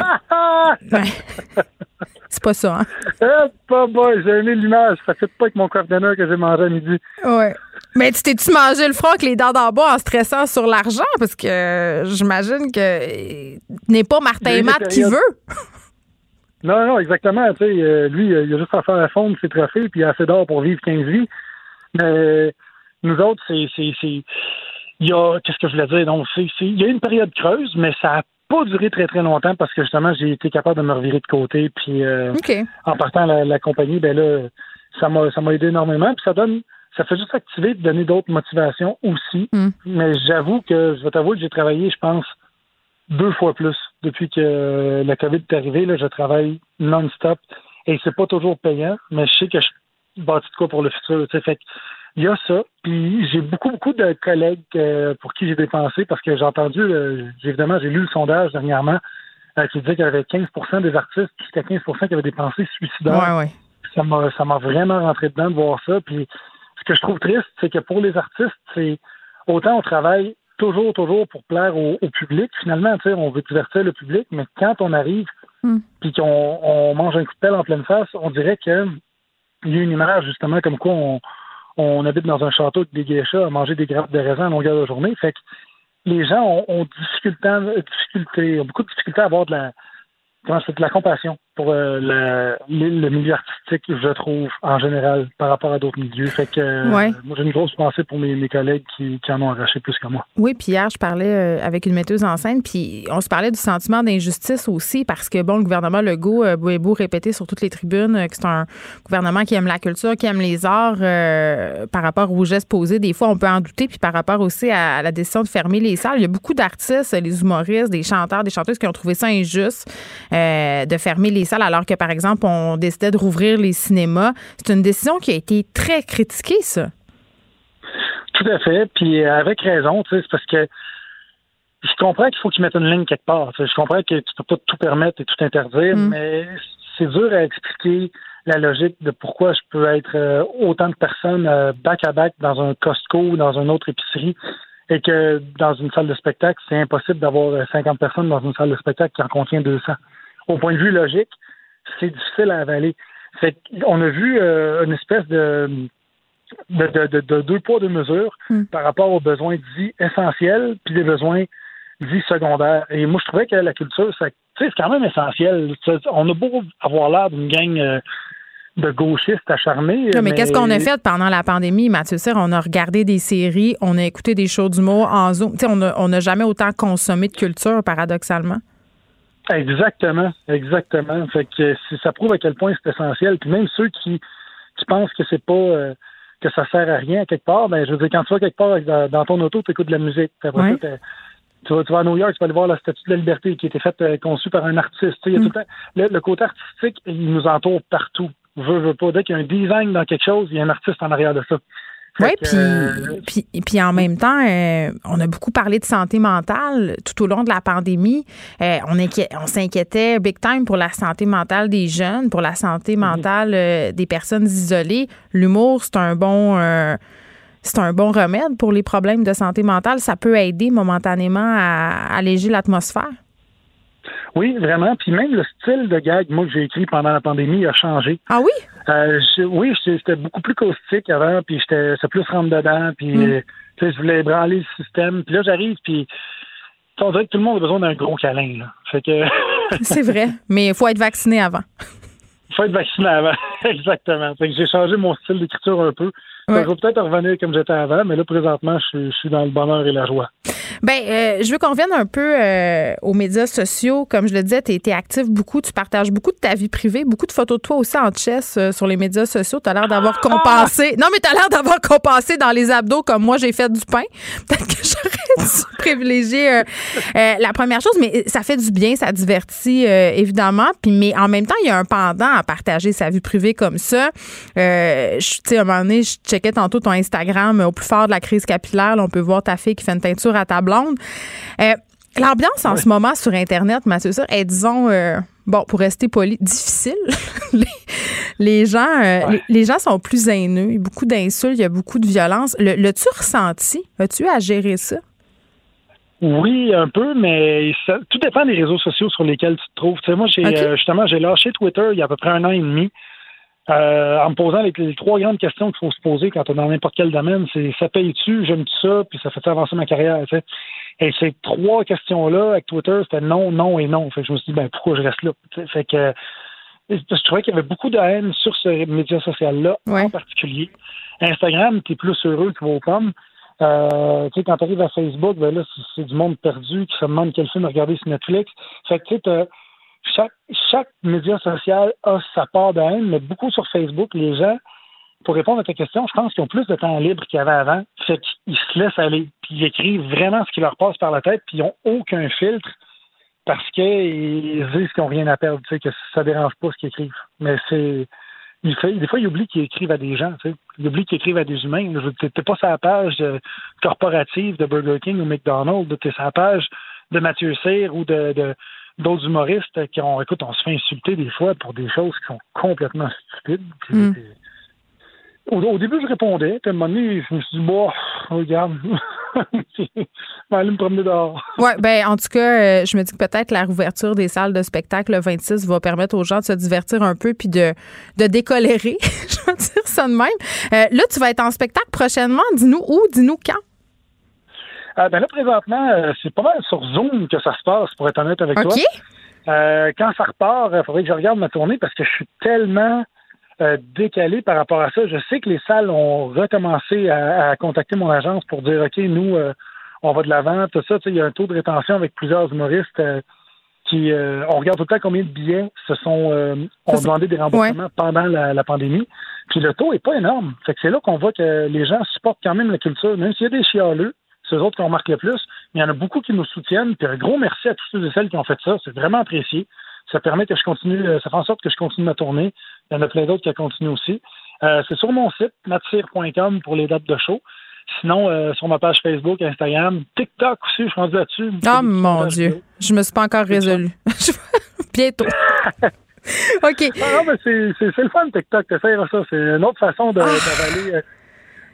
[SPEAKER 1] C'est pas ça, hein?
[SPEAKER 6] Eh, pas bon, j'ai aimé l'image. Ça fait pas avec mon coordonneur que j'ai mangé à midi.
[SPEAKER 1] Ouais. Mais tu t'es-tu mangé le front avec les dents d'en bas en stressant sur l'argent? Parce que j'imagine que n'est pas Martin Matt qui veut.
[SPEAKER 6] Non, non, exactement. Tu sais, euh, lui, il a juste à faire à fond ses trophées puis il a assez d'or pour vivre 15 vies. Mais nous autres, c'est. Il y a. Qu'est-ce que je voulais dire? Donc, c'est, il y a une période creuse, mais ça n'a pas duré très, très longtemps parce que justement, j'ai été capable de me revirer de côté. Puis euh, en partant la, la compagnie, ben là, ça m'a, ça m'a aidé énormément. Puis ça donne. Ça fait juste activer de donner d'autres motivations aussi.
[SPEAKER 1] Mm.
[SPEAKER 6] Mais j'avoue que je vais t'avouer que j'ai travaillé, je pense, deux fois plus depuis que la COVID est arrivée. Là, je travaille non-stop et c'est pas toujours payant, mais je sais que je bâtis de quoi pour le futur. Fait il y a ça. Puis j'ai beaucoup, beaucoup de collègues euh, pour qui j'ai dépensé parce que j'ai entendu, euh, évidemment, j'ai lu le sondage dernièrement euh, qui disait qu'il y avait 15% des artistes, jusqu'à 15% qui avaient dépensé suicidaires.
[SPEAKER 1] Ouais, ouais.
[SPEAKER 6] Ça m'a ça m'a vraiment rentré dedans de voir ça. Puis ce que je trouve triste, c'est que pour les artistes, c'est autant on travaille toujours, toujours pour plaire au, public. Finalement, tu sais, on veut divertir le public, mais quand on arrive
[SPEAKER 1] mm.
[SPEAKER 6] puis qu'on on mange un coup de pelle en pleine face, on dirait que il y a une image justement comme quoi on, on habite dans un château avec des geishas à manger des grappes de raisin à longueur de journée. Fait que les gens ont, ont difficulté, ont beaucoup de difficulté à avoir de la, c'est de la compassion pour euh, le, milieu artistique, je trouve, en général, par rapport à d'autres milieux. Fait que euh, moi, j'ai une grosse pensée pour mes, collègues qui, en ont arraché plus que moi.
[SPEAKER 1] Oui, puis hier, je parlais euh, avec une metteuse en scène, puis on se parlait du sentiment d'injustice aussi, parce que, bon, le gouvernement Legault a beau répéter sur toutes les tribunes que c'est un gouvernement qui aime la culture, qui aime les arts, par rapport aux gestes posés. Des fois, on peut en douter, puis par rapport aussi à, la décision de fermer les salles. Il y a beaucoup d'artistes, les humoristes, des chanteurs, des chanteuses qui ont trouvé ça injuste de fermer les salles alors que, par exemple, on décidait de rouvrir les cinémas. C'est une décision qui a été très critiquée, ça.
[SPEAKER 6] Tout à fait. Puis euh, avec raison, tu sais, c'est parce que je comprends qu'il faut qu'ils mettent une ligne quelque part. Je comprends que tu peux pas tout permettre et tout interdire, mm. mais c'est dur à expliquer la logique de pourquoi je peux être euh, autant de personnes euh, back à back dans un Costco ou dans une autre épicerie et que dans une salle de spectacle, c'est impossible d'avoir 50 personnes dans une salle de spectacle qui en contient 200. Au point de vue logique, c'est difficile à avaler. Fait on a vu euh, une espèce de de, deux poids, deux mesures hmm. par rapport aux besoins dits essentiels puis des besoins dits secondaires. Et moi, je trouvais que la culture, c'est quand même essentiel. On a beau avoir l'air d'une gang euh, de gauchistes acharnés.
[SPEAKER 1] mais, qu'est-ce qu'on a fait pendant la pandémie, Mathieu Cyr? On a regardé des séries, on a écouté des shows d'humour en Zoom. on n'a jamais autant consommé de culture, paradoxalement.
[SPEAKER 6] Exactement, exactement. Fait que ça prouve à quel point c'est essentiel. Puis même ceux qui, qui pensent que c'est pas euh, que ça sert à rien quelque part, ben je veux dire, quand tu vas quelque part dans, ton auto, tu écoutes de la musique. tu, vas, tu vas à New York, tu vas aller voir la statue de la liberté qui a été faite, euh, conçue par un artiste. Il y a mm. tout le, le, côté artistique, il nous entoure partout. Veux, veux pas. Dès qu'il y a un design dans quelque chose, il y a un artiste en arrière de ça.
[SPEAKER 1] Oui, euh, puis, puis, en même temps, euh, on a beaucoup parlé de santé mentale tout au long de la pandémie. Euh, on, on s'inquiétait big time pour la santé mentale des jeunes, pour la santé mhm. mentale des personnes isolées. L'humour, c'est un bon c'est un bon remède pour les problèmes de santé mentale. Ça peut aider momentanément à alléger l'atmosphère.
[SPEAKER 6] Oui, vraiment. Puis même le style de gag, moi, que j'ai écrit pendant la pandémie, a changé.
[SPEAKER 1] Ah oui?
[SPEAKER 6] Euh, oui, c'était beaucoup plus caustique avant, puis j'étais plus rentre dedans, puis mm. euh, je voulais branler le système. Puis là, j'arrive, puis on dirait que tout le monde a besoin d'un gros câlin. Là. Fait que...
[SPEAKER 1] C'est vrai, mais il faut être vacciné avant.
[SPEAKER 6] Il faut être vacciné avant, exactement. Fait que j'ai changé mon style d'écriture un peu. Je vais peut-être revenir comme j'étais avant, mais là, présentement, je, suis dans le bonheur et la joie.
[SPEAKER 1] Ben, euh, je veux qu'on revienne un peu euh, aux médias sociaux. Comme je le disais, tu es, actif beaucoup, tu partages beaucoup de ta vie privée, beaucoup de photos de toi aussi en chess euh, sur les médias sociaux. Tu as l'air d'avoir ah! compensé. Non, mais tu as l'air d'avoir compensé dans les abdos comme moi, j'ai fait du pain. Peut-être que j'aurais dû privilégier la première chose, mais ça fait du bien, ça divertit, évidemment. Puis, mais en même temps, il y a un pendant à partager sa vie privée comme ça. tu sais, à un moment donné, je checkais tantôt ton Instagram au plus fort de la crise capillaire. on peut voir ta fille qui fait une teinture à ta blonde. Euh, l'ambiance en ce moment sur Internet, Mathieu, ça est, disons, euh, bon, pour rester poli, difficile. les, gens, euh, les, gens sont plus haineux. Il y a beaucoup d'insultes, il y a beaucoup de violence. L'as-tu ressenti? As-tu à gérer ça?
[SPEAKER 6] Oui, un peu, mais tout dépend des réseaux sociaux sur lesquels tu te trouves. Tu sais, moi, j'ai euh, justement, j'ai lâché Twitter il y a à peu près un an et demi. Euh, en me posant les, trois grandes questions qu'il faut se poser quand on est dans n'importe quel domaine, c'est ça paye-tu, j'aime ça, puis ça fait avancer ma carrière. Tu. Et ces trois questions-là, avec Twitter, c'était non, non et non. Fait que je me suis dit, ben pourquoi je reste là? fait que je trouvais qu'il y avait beaucoup de haine sur ce média social-là, en particulier. Instagram, tu es plus heureux que vos pommes. Euh, tu sais, quand tu arrives à Facebook, ben là, c'est du monde perdu qui se demande quel film regarder sur Netflix. Fait que tu sais, chaque, chaque média social a sa part de haine, mais beaucoup sur Facebook, les gens, pour répondre à ta question, je pense qu'ils ont plus de temps libre qu'il y avait avant. Fait qu'ils se laissent aller. Puis ils écrivent vraiment ce qui leur passe par la tête, puis ils n'ont aucun filtre parce qu'ils disent qu'ils n'ont rien à perdre, tu sais, que ça dérange pas ce qu'ils écrivent. Mais c'est. Des fois, ils oublient qu'ils écrivent à des gens, tu sais. Ils oublient qu'ils écrivent à des humains. Tu n'es pas sur la page corporative de Burger King ou McDonald's, tu es sur la page de Mathieu Cyr ou de, d'autres humoristes qui ont, écoute, on se fait insulter des fois pour des choses qui sont complètement stupides. Mm. Au, début, je répondais, puis à un moment donné, je me suis dit, bon, regarde, je vais aller me promener dehors.
[SPEAKER 1] Oui, ben en tout cas, euh, je me dis que peut-être la rouverture des salles de spectacle le 26 va permettre aux gens de se divertir un peu puis de, de décolérer, je vais dire ça de même. Euh, là, tu vas être en spectacle prochainement. Dis-nous où, dis-nous quand.
[SPEAKER 6] Euh, ben là, présentement, euh, c'est pas mal sur Zoom que ça se passe, pour être honnête avec toi. Euh, quand ça repart, il faudrait que je regarde ma tournée parce que je suis tellement décalé par rapport à ça. Je sais que les salles ont recommencé à, contacter mon agence pour dire OK, nous, on va de l'avant, tout ça. Il y a un taux de rétention avec plusieurs humoristes qui on regarde tout le temps combien de billets se sont ont demandé des remboursements pendant la, pandémie. Puis le taux est pas énorme. Fait que c'est là qu'on voit que les gens supportent quand même la culture, même s'il y a des chialeux c'est eux autres qui ont marqué le plus. Mais il y en a beaucoup qui nous soutiennent. Puis un gros merci à tous ceux et celles qui ont fait ça. C'est vraiment apprécié. Ça permet que je continue, euh, ça fait en sorte que je continue ma tournée. Il y en a plein d'autres qui continuent aussi. Euh, c'est sur mon site, matsir.com pour les dates de show. Sinon, euh, sur ma page Facebook, Instagram, TikTok aussi, je suis rendu là-dessus.
[SPEAKER 1] Oh mon Dieu, je me suis pas encore résolu. Bientôt. OK.
[SPEAKER 6] Ah, non, mais c'est le fun, TikTok. ça. C'est une autre façon ah. d'avaler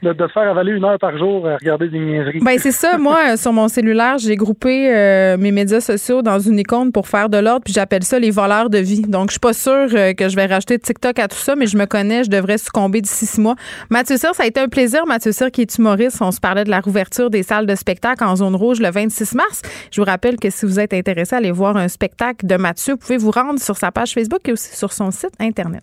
[SPEAKER 6] de, faire avaler une heure par jour à regarder des niaiseries.
[SPEAKER 1] Ben c'est ça. Moi, euh, sur mon cellulaire, j'ai groupé euh, mes médias sociaux dans une icône pour faire de l'ordre, puis j'appelle ça les voleurs de vie. Donc, je suis pas sûre euh, que je vais racheter TikTok à tout ça, mais je me connais, je devrais succomber d'ici six mois. Mathieu Cyr, ça a été un plaisir. Mathieu Cyr, qui est humoriste, on se parlait de la rouverture des salles de spectacle en zone rouge le 26 mars. Je vous rappelle que si vous êtes intéressé à aller voir un spectacle de Mathieu, vous pouvez vous rendre sur sa page Facebook et aussi sur son site Internet.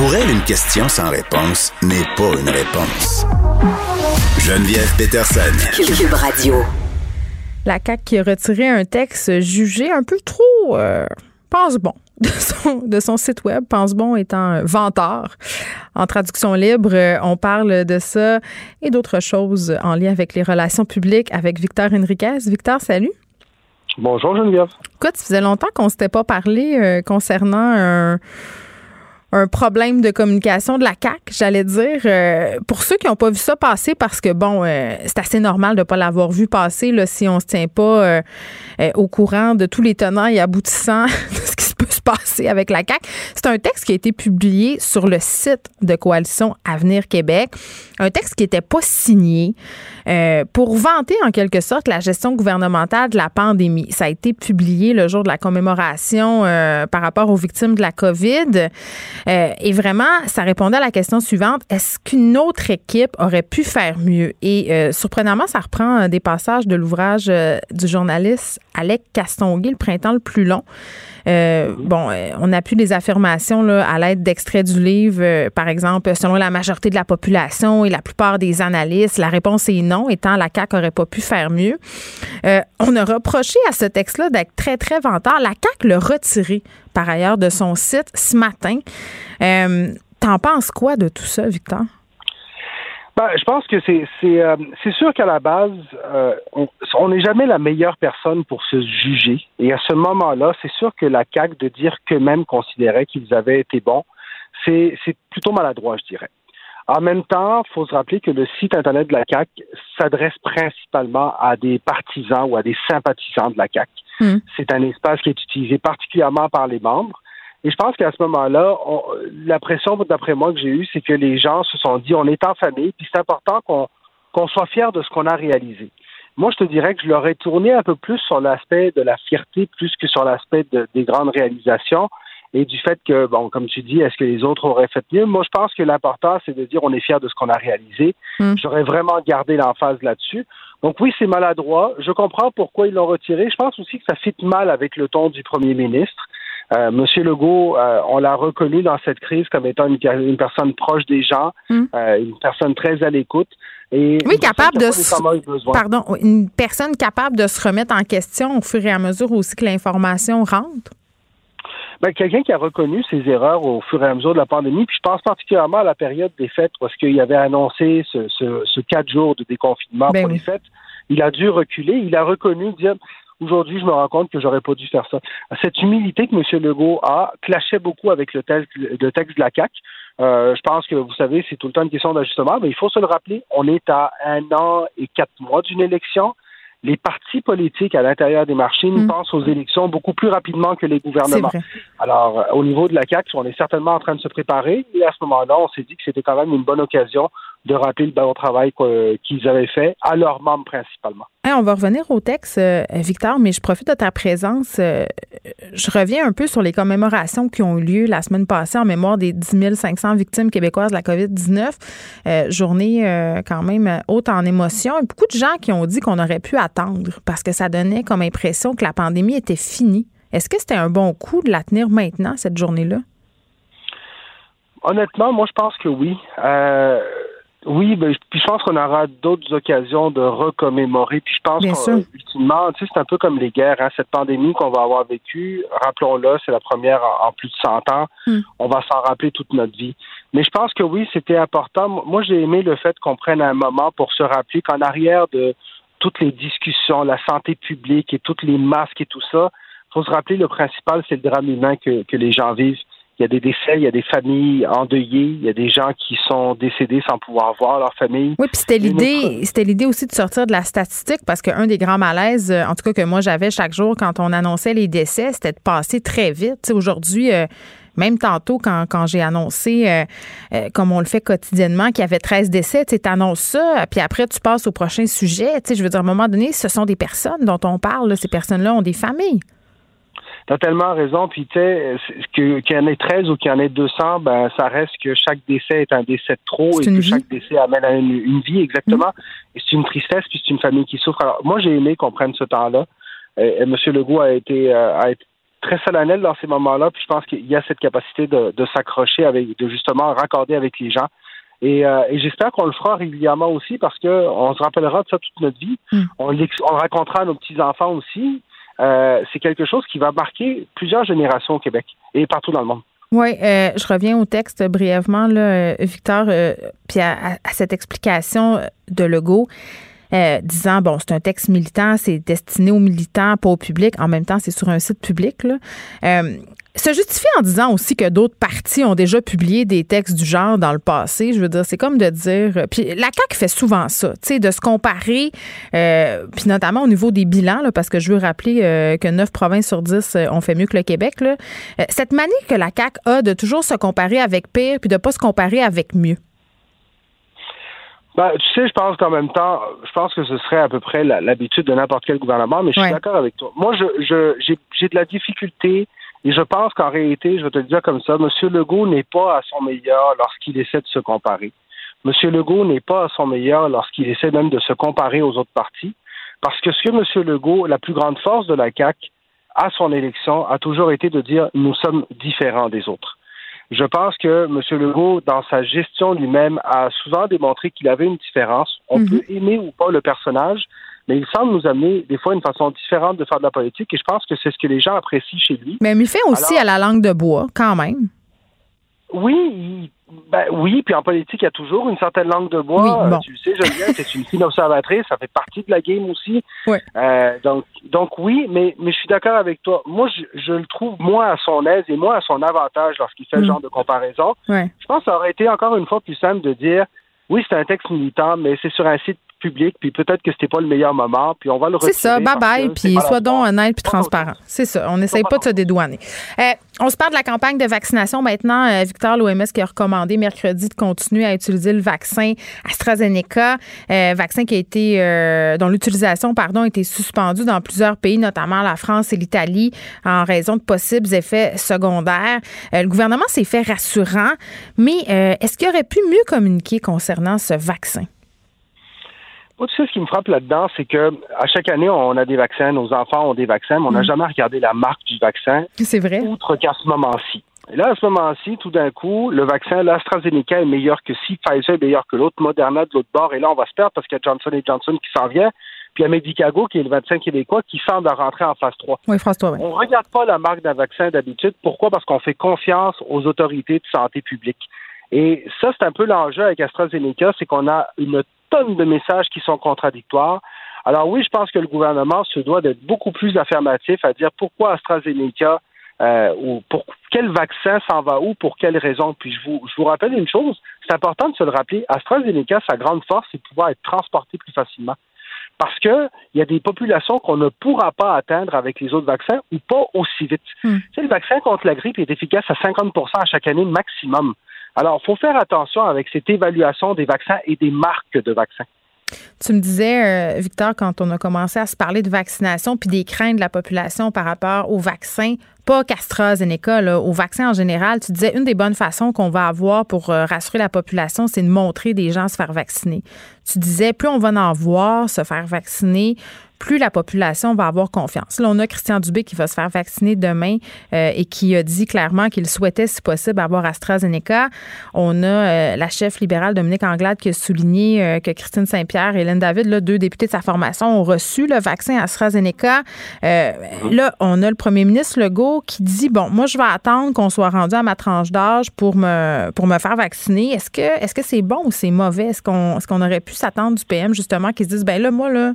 [SPEAKER 3] Pour elle, une question sans réponse n'est pas une réponse. Geneviève Peterson.
[SPEAKER 4] Cube Radio.
[SPEAKER 1] La CAQ qui a retiré un texte jugé un peu trop euh, pense bon de son, site web, pense bon étant venteur. En traduction libre, euh, on parle de ça et d'autres choses en lien avec les relations publiques avec Victor Henriquez. Victor, salut.
[SPEAKER 6] Bonjour Geneviève.
[SPEAKER 1] Écoute, ça faisait longtemps qu'on ne s'était pas parlé euh, concernant un un problème de communication de la CAC, j'allais dire. Euh, pour ceux qui n'ont pas vu ça passer, parce que bon, euh, c'est assez normal de ne pas l'avoir vu passer là, si on ne se tient pas euh, au courant de tous les tenants et aboutissants de ce qui peut se passer avec la CAC. C'est un texte qui a été publié sur le site de Coalition Avenir Québec, un texte qui n'était pas signé pour vanter en quelque sorte la gestion gouvernementale de la pandémie. Ça a été publié le jour de la commémoration par rapport aux victimes de la COVID. Euh, et vraiment, ça répondait à la question suivante est-ce qu'une autre équipe aurait pu faire mieux? Et euh, surprenamment, ça reprend euh, des passages de l'ouvrage du journaliste Alec Castonguay, Le printemps le plus long. bon, on a pu des affirmations là, à l'aide d'extraits du livre. par exemple, selon la majorité de la population la plupart des analystes, la réponse est non, étant la CAQ n'aurait pas pu faire mieux. on a reproché à ce texte-là d'être très, très vantard. La CAQ l'a retiré par ailleurs de son site ce matin. Euh, t'en penses quoi de tout ça, Victor?
[SPEAKER 7] Ben, je pense que c'est euh, sûr qu'à la base, euh, on n'est jamais la meilleure personne pour se juger. Et à ce moment-là, c'est sûr que la CAQ de dire qu'eux-mêmes considéraient qu'ils avaient été bons, c'est plutôt maladroit, je dirais. En même temps, il faut se rappeler que le site Internet de la CAC s'adresse principalement à des partisans ou à des sympathisants de la CAC. Hmm. C'est un espace qui est utilisé particulièrement par les membres. Et je pense qu'à ce moment-là, la pression, d'après moi, que j'ai eue, c'est que les gens se sont dit, on est en famille, puis c'est important qu'on soit fier de ce qu'on a réalisé. Moi, je te dirais que je leur ai tourné un peu plus sur l'aspect de la fierté plus que sur l'aspect des grandes réalisations et du fait que, bon, comme tu dis, est-ce que les autres auraient fait mieux? Moi, je pense que l'important, c'est de dire on est fier de ce qu'on a réalisé. Hmm. J'aurais vraiment gardé l'emphase là-dessus. Donc oui, c'est maladroit. Je comprends pourquoi ils l'ont retiré. Je pense aussi que ça fit mal avec le ton du premier ministre. Euh, Monsieur Legault, euh, on l'a reconnu dans cette crise comme étant une, personne proche des gens, hmm. euh, une personne très à l'écoute.
[SPEAKER 1] Et oui, capable de pardon, une personne capable de se remettre en question au fur et à mesure aussi que l'information rentre.
[SPEAKER 7] Ben, quelqu'un qui a reconnu ses erreurs au fur et à mesure de la pandémie, puis je pense particulièrement à la période des fêtes, parce qu'il avait annoncé ce, ce, quatre jours de déconfinement ben pour les fêtes. Il a dû reculer, il a reconnu, dire aujourd'hui, je me rends compte que j'aurais pas dû faire ça. Cette humilité que M. Legault a clashait beaucoup avec le texte, le texte de la CAC. Euh, je pense que vous savez, c'est tout le temps une question d'ajustement, mais il faut se le rappeler, on est à un an et quatre mois d'une élection les partis politiques à l'intérieur des marchés nous mm. pensent aux élections beaucoup plus rapidement que les gouvernements. Alors, euh, au niveau de la CAQ, on est certainement en train de se préparer et à ce moment-là, on s'est dit que c'était quand même une bonne occasion de rappeler le bon travail qu'ils avaient fait à leurs membres principalement.
[SPEAKER 1] on va revenir au texte, euh, Victor, mais je profite de ta présence. Euh, je reviens un peu sur les commémorations qui ont eu lieu la semaine passée en mémoire des 10 500 victimes québécoises de la COVID-19. Euh, journée quand même haute en émotion. Et beaucoup de gens qui ont dit qu'on aurait pu attendre parce que ça donnait comme impression que la pandémie était finie. Est-ce que c'était un bon coup de la tenir maintenant, cette journée-là?
[SPEAKER 7] Honnêtement, moi, je pense que oui. Euh, oui, ben, puis je pense qu'on aura d'autres occasions de recommémorer. Puis je pense qu'ultimement, tu sais, c'est un peu comme les guerres. Hein. Cette pandémie qu'on va avoir vécue, rappelons-le, c'est la première en, plus de 100 ans. Hmm. On va s'en rappeler toute notre vie. Mais je pense que oui, c'était important. Moi, j'ai aimé le fait qu'on prenne un moment pour se rappeler qu'en arrière de toutes les discussions, la santé publique et toutes les masques et tout ça, faut se rappeler le principal, c'est le drame humain que, que les gens vivent il y a des décès, il y a des familles endeuillées, il y a des gens qui sont décédés sans pouvoir voir leur famille.
[SPEAKER 1] Oui, puis c'était l'idée, c'était l'idée aussi de sortir de la statistique parce qu'un des grands malaises, euh, en tout cas que moi j'avais chaque jour quand on annonçait les décès, c'était de passer très vite. aujourd'hui, euh, même tantôt, quand, j'ai annoncé, euh, comme on le fait quotidiennement, qu'il y avait 13 décès, tu annonces ça, puis après, tu passes au prochain sujet. Je veux dire, à un moment donné, ce sont des personnes dont on parle. Ces personnes-là ont des familles.
[SPEAKER 7] T'as tellement raison. Puis tu sais, qu'il y en ait 13 ou qu'il y en ait 200, ben ça reste que chaque décès est un décès de trop et que chaque décès amène à une, vie exactement. Mm. Et c'est une tristesse puis c'est une famille qui souffre. Alors moi j'ai aimé qu'on prenne ce temps-là. Et, Monsieur Legault a été, euh, a été très solennel dans ces moments-là. Puis je pense qu'il y a cette capacité de, de s'accrocher avec, de justement raccorder avec les gens. Et, euh, et j'espère qu'on le fera régulièrement aussi parce que on se rappellera de ça toute notre vie. Mm. On, on racontera à nos petits enfants aussi. Euh, c'est quelque chose qui va marquer plusieurs générations au Québec et partout dans le monde.
[SPEAKER 1] Oui, euh, je reviens au texte brièvement, là, Victor, euh, puis à, cette explication de Legault. disant bon c'est un texte militant c'est destiné aux militants pas au public en même temps c'est sur un site public là se justifie en disant aussi que d'autres partis ont déjà publié des textes du genre dans le passé. Je veux dire, c'est comme de dire. Puis la CAQ fait souvent ça, tu sais, de se comparer, euh, puis notamment au niveau des bilans, là, parce que je veux rappeler euh, que 9 provinces sur 10 euh, ont fait mieux que le Québec. Là. cette manie que la CAQ a de toujours se comparer avec pire, puis de pas se comparer avec mieux.
[SPEAKER 7] Ben, tu sais, je pense qu'en même temps, je pense que ce serait à peu près l'habitude de n'importe quel gouvernement, mais je suis d'accord avec toi. Moi, je, j'ai de la difficulté et je pense qu'en réalité, je vais te le dire comme ça, M. Legault n'est pas à son meilleur lorsqu'il essaie de se comparer. M. Legault n'est pas à son meilleur lorsqu'il essaie même de se comparer aux autres partis. Parce que ce que M. Legault, la plus grande force de la CAQ, à son élection, a toujours été de dire nous sommes différents des autres. Je pense que M. Legault, dans sa gestion lui-même, a souvent démontré qu'il avait une différence. On mhm. peut aimer ou pas le personnage, mais il semble nous amener des fois une façon différente de faire de la politique et je pense que c'est ce que les gens apprécient chez lui.
[SPEAKER 1] Mais il fait aussi à la langue de bois, quand même.
[SPEAKER 7] Oui, Ben oui, puis en politique, il y a toujours une certaine langue de bois.
[SPEAKER 1] Oui, bon.
[SPEAKER 7] Euh, tu le sais, Geneviève, c'est une fine observatrice, ça fait partie de la game aussi. Euh, donc, donc oui, mais, mais je suis d'accord avec toi. Moi, je, je le trouve moins à son aise et moins à son avantage lorsqu'il fait
[SPEAKER 1] Mm.
[SPEAKER 7] ce genre de comparaison. Je pense que ça aurait été encore une fois plus simple de dire oui, c'est un texte militant, mais c'est sur un site public, puis peut-être que c'était pas le meilleur moment, puis on va le
[SPEAKER 1] C'est ça,
[SPEAKER 7] retirer
[SPEAKER 1] bye bye, puis sois donc honnête puis transparent. C'est ça, on n'essaye
[SPEAKER 7] Pas
[SPEAKER 1] de se dédouaner. Euh, on se parle de la campagne de vaccination maintenant. Euh, Victor, l'OMS qui a recommandé mercredi de continuer à utiliser le vaccin AstraZeneca, euh, vaccin qui a été, dont l'utilisation, pardon, a été suspendue dans plusieurs pays, notamment la France et l'Italie, en raison de possibles effets secondaires. Le gouvernement s'est fait rassurant, mais est-ce qu'il aurait pu mieux communiquer concernant ce vaccin?
[SPEAKER 7] Sais, ce qui me frappe là-dedans, c'est que à chaque année, on a des vaccins, nos enfants ont des vaccins, mais on n'a
[SPEAKER 1] Mm.
[SPEAKER 7] jamais regardé la marque du vaccin,
[SPEAKER 1] C'est vrai?
[SPEAKER 7] outre qu'à ce moment-ci. Et là, à ce moment-ci, tout d'un coup, le vaccin, l'AstraZeneca est meilleur que si, Pfizer est meilleur que l'autre, Moderna de l'autre bord, et là, on va se perdre parce qu'il y a Johnson Johnson qui s'en vient, puis il y a Medicago, qui est le vaccin québécois, qui semble rentrer en phase 3.
[SPEAKER 1] Oui, François, oui.
[SPEAKER 7] On regarde pas la marque d'un vaccin d'habitude. Pourquoi? Parce qu'on fait confiance aux autorités de santé publique. Et ça, c'est un peu l'enjeu avec AstraZeneca, c'est qu'on a une tonne de messages qui sont contradictoires. Alors oui, je pense que le gouvernement se doit d'être beaucoup plus affirmatif à dire pourquoi AstraZeneca euh, ou pour quel vaccin s'en va où, pour quelle raison. Puis je vous, je vous rappelle une chose, c'est important de se le rappeler, AstraZeneca, sa grande force, c'est de pouvoir être transporté plus facilement. Parce que il y a des populations qu'on ne pourra pas atteindre avec les autres vaccins ou pas aussi vite.
[SPEAKER 1] Hmm.
[SPEAKER 7] Tu sais, le vaccin contre la grippe est efficace à 50% à chaque année maximum. Alors, il faut faire attention avec cette évaluation des vaccins et des marques de vaccins.
[SPEAKER 1] Tu me disais, euh, Victor, quand on a commencé à se parler de vaccination puis des craintes de la population par rapport au vaccin, pas qu'AstraZeneca, là, au vaccin en général, tu disais une des bonnes façons qu'on va avoir pour euh, rassurer la population, c'est de montrer des gens se faire vacciner. Tu disais, plus on va en voir se faire vacciner, plus la population va avoir confiance. Là, on a Christian Dubé qui va se faire vacciner demain euh, et qui a dit clairement qu'il souhaitait, si possible, avoir AstraZeneca. On a euh, la chef libérale Dominique Anglade qui a souligné euh, que Christine Saint-Pierre et Hélène David, là, deux députés de sa formation, ont reçu le vaccin AstraZeneca. Euh, Là, on a le premier ministre Legault qui dit bon, moi, je vais attendre qu'on soit rendu à ma tranche d'âge pour me pour me faire vacciner. Est-ce que est-ce que c'est bon ou c'est mauvais? Est-ce qu'on est-ce qu'on aurait pu s'attendre du PM justement qui se dise ben là, moi là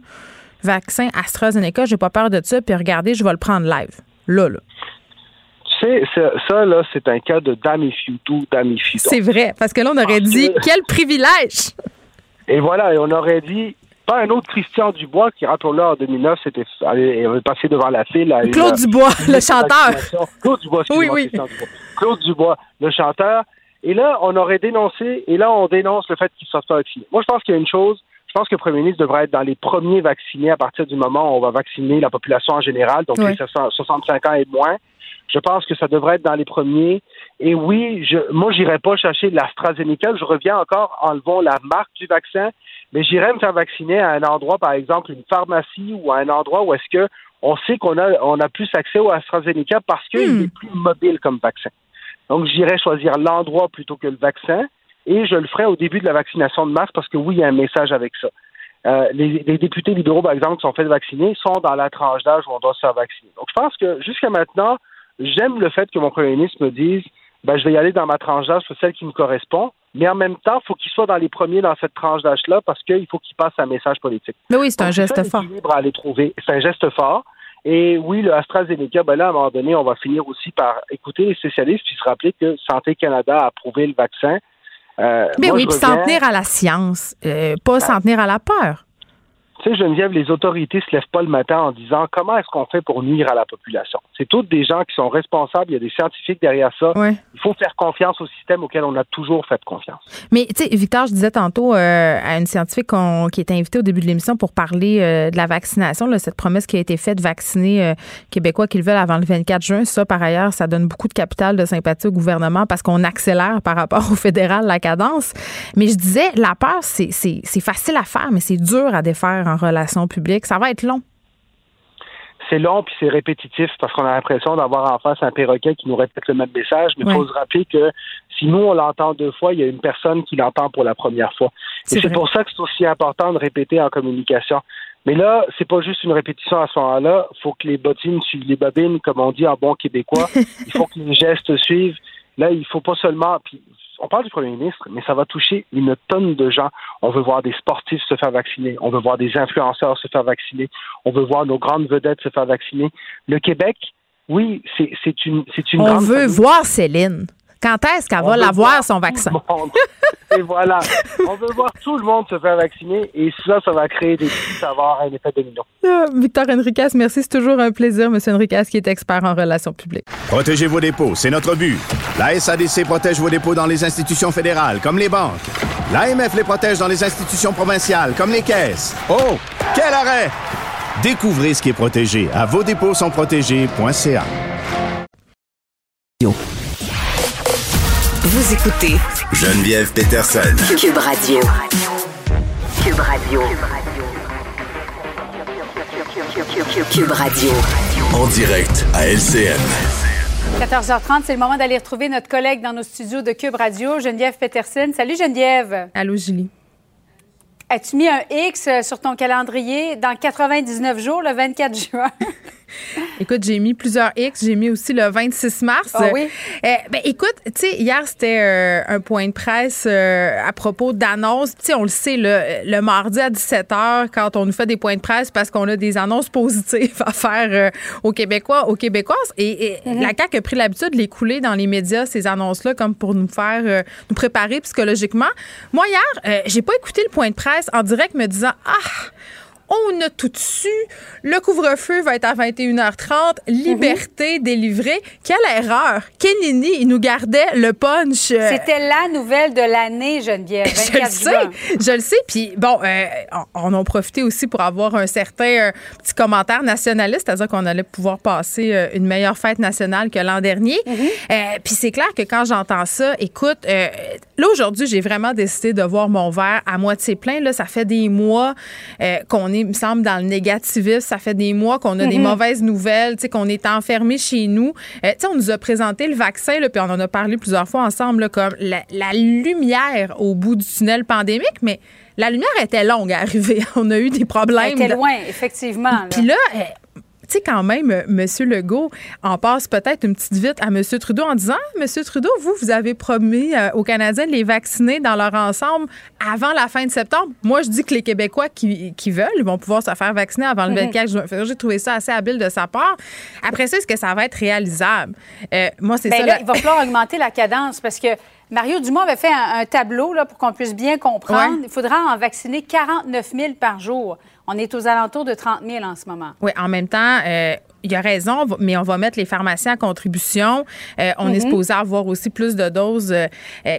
[SPEAKER 1] vaccin AstraZeneca, j'ai pas peur de ça, puis regardez, je vais le prendre live. Là, là.
[SPEAKER 7] Tu sais, ça, là, c'est un cas de damifie tout, damifie
[SPEAKER 1] C'est vrai, parce que là, on aurait
[SPEAKER 7] Parce
[SPEAKER 1] dit
[SPEAKER 7] que-
[SPEAKER 1] quel privilège!
[SPEAKER 7] Et voilà, et on aurait dit, pas un autre Christian Dubois qui, rappelons-le, en 2009, c'était, allé- avait passé devant la file. à une-
[SPEAKER 1] Claude Dubois, le chanteur.
[SPEAKER 7] Claude Dubois,
[SPEAKER 1] Oui, oui.
[SPEAKER 7] Christian Dubois. Claude Dubois, le chanteur. Et là, on aurait dénoncé, et là, on dénonce le fait qu'il soit pas vacciné. Moi, je pense qu'il y a une chose, je pense que le premier ministre devrait être dans les premiers vaccinés à partir du moment où on va vacciner la population en général, donc
[SPEAKER 1] Oui.
[SPEAKER 7] les 60 65 ans et moins. Je pense que ça devrait être dans les premiers. Et oui, je, moi, j'irai pas chercher de l'AstraZeneca. Je reviens encore, enlevons la marque du vaccin, mais j'irai me faire vacciner à un endroit, par exemple, une pharmacie ou à un endroit où est-ce que on sait qu'on a, on a plus accès au AstraZeneca parce qu'il
[SPEAKER 1] Hmm.
[SPEAKER 7] est plus mobile comme vaccin. Donc, j'irai choisir l'endroit plutôt que le vaccin et je le ferai au début de la vaccination de masse parce que oui, il y a un message avec ça. Euh, les, les députés libéraux, par exemple, qui sont fait vacciner, sont dans la tranche d'âge où on doit se faire vacciner. Donc, je pense que jusqu'à maintenant, j'aime le fait que mon premier ministre me dise ben, je vais y aller dans ma tranche d'âge celle qui me correspond, mais en même temps, il faut qu'il soit dans les premiers dans cette tranche d'âge-là parce qu'il faut qu'il passe un message politique.
[SPEAKER 1] Mais oui, c'est un geste fort.
[SPEAKER 7] à aller trouver. C'est un geste fort. Et oui, le AstraZeneca, ben là, à un moment donné, on va finir aussi par écouter les spécialistes puis se rappeler que Santé Canada a approuvé le vaccin. Euh,
[SPEAKER 1] Mais
[SPEAKER 7] moi,
[SPEAKER 1] oui, puis s'en tenir à la science, euh, pas s'en tenir à la peur.
[SPEAKER 7] Tu sais, Geneviève, les autorités se lèvent pas le matin en disant comment est-ce qu'on fait pour nuire à la population? C'est toutes des gens qui sont responsables. Il y a des scientifiques derrière ça.
[SPEAKER 1] Ouais.
[SPEAKER 7] Il faut faire confiance au système auquel on a toujours fait confiance.
[SPEAKER 1] Mais tu sais, Victor, je disais tantôt euh, à une scientifique qui était invitée au début de l'émission pour parler euh, de la vaccination, là, cette promesse qui a été faite de vacciner euh, Québécois qui le veulent avant le 24 juin. Ça, par ailleurs, ça donne beaucoup de capital de sympathie au gouvernement parce qu'on accélère par rapport au fédéral la cadence. Mais je disais, la peur, c'est facile à faire, mais c'est dur à défaire en relations publiques. Ça va être long.
[SPEAKER 7] C'est long puis c'est répétitif parce qu'on a l'impression d'avoir en face un perroquet qui nous répète le même message. Mais il
[SPEAKER 1] Ouais.
[SPEAKER 7] faut se rappeler que si nous on l'entend deux fois, il y a une personne qui l'entend pour la première fois.
[SPEAKER 1] C'est
[SPEAKER 7] Et c'est pour ça que c'est aussi important de répéter en communication. Mais là, c'est pas juste une répétition à ce moment-là. Il faut que les bottines suivent les bobines, comme on dit en bon québécois. Il faut que les gestes suivent. Là, il faut pas seulement. Puis, on parle du premier ministre, mais ça va toucher une tonne de gens. On veut voir des sportifs se faire vacciner, on veut voir des influenceurs se faire vacciner, on veut voir nos grandes vedettes se faire vacciner. Le Québec, oui, c'est une, c'est une.
[SPEAKER 1] On veut voir Céline. Quand est-ce qu'elle va l'avoir, son vaccin?
[SPEAKER 7] et voilà. On veut voir tout le monde se faire vacciner et ça, ça va créer des ça va avoir un effet domino.
[SPEAKER 1] Ah, Victor Enriquez, merci. C'est toujours un plaisir, M. Enriquez, qui est expert en relations publiques.
[SPEAKER 8] Protégez vos dépôts, c'est notre but. La SADC protège vos dépôts dans les institutions fédérales, comme les banques. L'AMF les protège dans les institutions provinciales, comme les caisses. Oh, quel arrêt! Découvrez ce qui est protégé à vos dépôts sont protégés.ca.
[SPEAKER 4] Vous écoutez
[SPEAKER 3] Geneviève Peterson.
[SPEAKER 4] Cube Radio. Cube Radio. Cube Radio.
[SPEAKER 3] En direct à LCN.
[SPEAKER 9] 14h30, c'est le moment d'aller retrouver notre collègue dans nos studios de Cube Radio, Geneviève Peterson. Salut Geneviève.
[SPEAKER 1] Allô Julie.
[SPEAKER 9] As-tu mis un X sur ton calendrier dans 99 jours, le 24 juin?
[SPEAKER 1] Écoute, j'ai mis plusieurs X. J'ai mis aussi le 26 mars.
[SPEAKER 9] Ah oui?
[SPEAKER 1] Euh, ben, écoute, tu sais, hier, c'était euh, un point de presse euh, à propos d'annonces. Tu sais, on le sait, le, le, mardi à 17 h, quand on nous fait des points de presse parce qu'on a des annonces positives à faire aux Québécois, aux Québécoises. Et, et
[SPEAKER 9] Mhm.
[SPEAKER 1] la CAQ a pris l'habitude de les couler dans les médias, ces annonces-là, comme pour nous faire, nous préparer psychologiquement. Moi, hier, j'ai pas écouté le point de presse en direct me disant, ah, on a tout su. Le couvre-feu va être à 21h30. Liberté délivrée. Quelle erreur. Kenini, il nous gardait le punch.
[SPEAKER 9] C'était la nouvelle de l'année, Geneviève.
[SPEAKER 1] je
[SPEAKER 9] 24
[SPEAKER 1] le sais, je le sais. Puis bon, euh, on, en a profité aussi pour avoir un certain euh, petit commentaire nationaliste, c'est-à-dire qu'on allait pouvoir passer euh, une meilleure fête nationale que l'an dernier. Euh, Puis c'est clair que quand j'entends ça, écoute, là aujourd'hui, j'ai vraiment décidé de voir mon verre à moitié plein. Là, ça fait des mois qu'on est, me semble, dans le négativisme. Ça fait des mois qu'on a des mauvaises nouvelles, qu'on est enfermé chez nous. Euh, on nous a présenté le vaccin, là, puis on en a parlé plusieurs fois ensemble, là, comme la, la lumière au bout du tunnel pandémique, mais la lumière était longue à arriver. On a eu des problèmes.
[SPEAKER 9] Elle était loin, effectivement. là.
[SPEAKER 1] Puis là, euh, tu sais, quand même, euh, M. Legault en passe peut-être une petite vite à M. Trudeau en disant M. Trudeau, vous, vous avez promis euh, aux Canadiens de les vacciner dans leur ensemble avant la fin de septembre. Moi, je dis que les Québécois qui, qui veulent, vont pouvoir se faire vacciner avant le
[SPEAKER 9] Mhm.
[SPEAKER 1] 24 juin. Fait que J'ai trouvé ça assez habile de sa part. Après ça, est-ce que ça va être réalisable? Euh, moi, c'est
[SPEAKER 9] Ben
[SPEAKER 1] ça.
[SPEAKER 9] là,
[SPEAKER 1] la-
[SPEAKER 9] il va falloir augmenter la cadence parce que Mario Dumont avait fait un, un tableau là, pour qu'on puisse bien comprendre.
[SPEAKER 1] Ouais.
[SPEAKER 9] Il faudra en vacciner 49 000 par jour. On est aux alentours de 30 000 en ce moment.
[SPEAKER 1] Oui, en même temps, euh, il a raison, mais on va mettre les pharmaciens à contribution. Euh, on est
[SPEAKER 9] Mhm.
[SPEAKER 1] supposé avoir aussi plus de doses euh,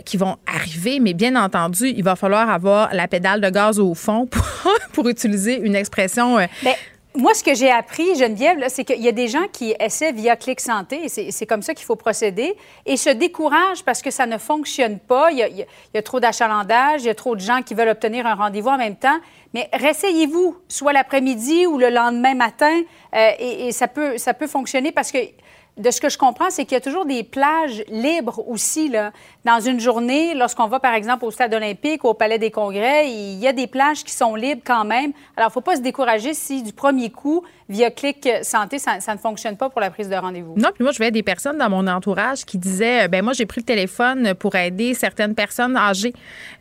[SPEAKER 1] qui vont arriver, mais bien entendu, il va falloir avoir la pédale de gaz au fond pour, pour utiliser une expression.
[SPEAKER 9] Ben, moi, ce que j'ai appris, Geneviève, c'est qu'il y a des gens qui essaient via Clic Santé, et c'est comme ça qu'il faut procéder, et se découragent parce que ça ne fonctionne pas. Il y a trop d'achalandage, il y a trop de gens qui veulent obtenir un rendez-vous en même temps. Mais réessayez-vous, soit l'après-midi ou le lendemain matin, euh, et, et ça, peut, ça peut fonctionner parce que de ce que je comprends, c'est qu'il y a toujours des plages libres aussi. Là. Dans une journée, lorsqu'on va, par exemple, au Stade olympique au Palais des Congrès, il y a des plages qui sont libres quand même. Alors, il ne faut pas se décourager si du premier coup, via Clic Santé, ça, ça ne fonctionne pas pour la prise de rendez-vous.
[SPEAKER 1] Non, puis moi, je voyais des personnes dans mon entourage qui disaient ben moi, j'ai pris le téléphone pour aider certaines personnes âgées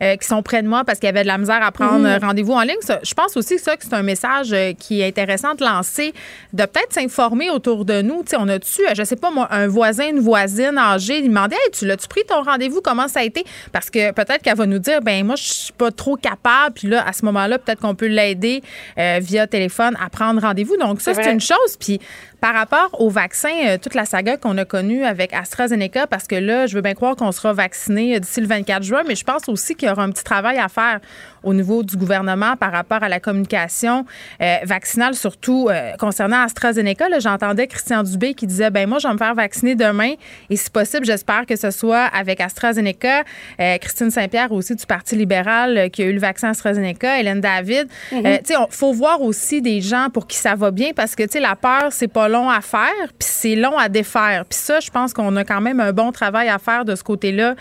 [SPEAKER 1] euh, qui sont près de moi parce qu'il y avait de la misère à prendre
[SPEAKER 9] Mhm.
[SPEAKER 1] euh, rendez-vous en ligne. Ça, je pense aussi ça, que c'est un message euh, qui est intéressant de lancer, de peut-être s'informer autour de nous. Tu sais, on a-tu, euh, je sais pas moi, un voisin, une voisine âgée, il demandait hey, tu l'as-tu pris ton rendez-vous? Comment ça a été? Parce que peut-être qu'elle va nous dire ben moi, je suis pas trop capable. Puis là, à ce moment-là, peut-être qu'on peut l'aider euh, via téléphone à prendre rendez-vous. Donc, ça,
[SPEAKER 9] C'est
[SPEAKER 1] une chose. Puis par rapport au vaccin, euh, toute la saga qu'on a connue avec AstraZeneca, parce que là, je veux bien croire qu'on sera vacciné euh, d'ici le 24 juin, mais je pense aussi qu'il y aura un petit travail à faire au niveau du gouvernement par rapport à la communication euh, vaccinale, surtout euh, concernant AstraZeneca. J'entendais Christian Dubé qui disait, ben moi, je vais me faire vacciner demain et si possible, j'espère que ce soit avec AstraZeneca. Euh, Christine Saint-Pierre aussi du Parti libéral qui a eu le vaccin AstraZeneca, Hélène David. Euh, tu sais, on- faut voir aussi des gens pour qui ça va bien parce que, tu sais, la peur, c'est pas long à faire, puis c'est long à défaire. Puis ça, je pense qu'on a quand même un bon travail à faire de ce côté-là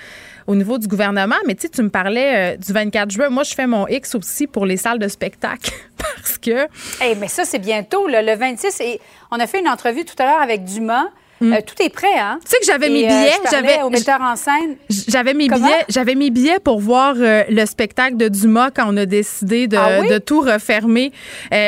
[SPEAKER 1] au niveau du gouvernement. Mais tu tu me parlais euh, du 24 juin. Moi, je fais mon X aussi pour les salles de spectacle parce que...
[SPEAKER 9] Eh, mais ça, c'est bientôt, là, le 26. Et on a fait une entrevue tout à l'heure avec Dumas. Mm. Euh, tout est prêt, hein?
[SPEAKER 1] Tu sais que j'avais mes billets.
[SPEAKER 9] j'avais au metteur en scène.
[SPEAKER 1] J'avais mes billets. J'avais mes billets pour voir le spectacle de Dumas quand on a décidé de,
[SPEAKER 9] ah
[SPEAKER 1] de tout refermer.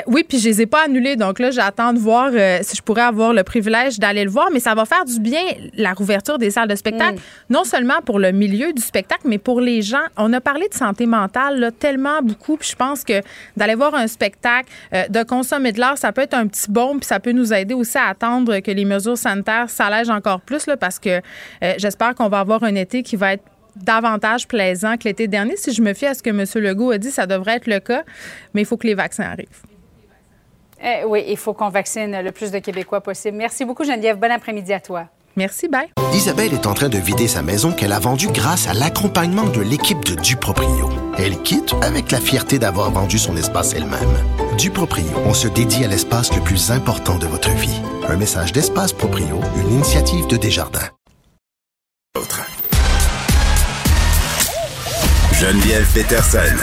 [SPEAKER 1] oui, puis je les ai pas annulés. Donc là, j'attends de voir si je pourrais avoir le privilège d'aller le voir. Mais ça va faire du bien la rouverture des salles de spectacle, mm. non seulement pour le milieu du spectacle, mais pour les gens. On a parlé de santé mentale là, tellement beaucoup. Puis je pense que d'aller voir un spectacle, de consommer de l'art, ça peut être un petit bon, puis ça peut nous aider aussi à attendre que les mesures sanitaires s'allègent encore plus, là, parce que euh, j'espère qu'on va avoir un été qui va être davantage plaisant que l'été dernier. Si je me fie à ce que M. Legault a dit, ça devrait être le cas, mais il faut que les vaccins arrivent.
[SPEAKER 9] Eh oui, il faut qu'on vaccine le plus de Québécois possible. Merci beaucoup, Geneviève. Bon après-midi à toi.
[SPEAKER 1] Merci, bye.
[SPEAKER 10] Isabelle est en train de vider sa maison qu'elle a vendue grâce à l'accompagnement de l'équipe de Duproprio. Elle quitte avec la fierté d'avoir vendu son espace elle-même. Duproprio, on se dédie à l'espace le plus important de votre vie. Un message d'Espace Proprio, une initiative de Desjardins.
[SPEAKER 3] Geneviève Peterson.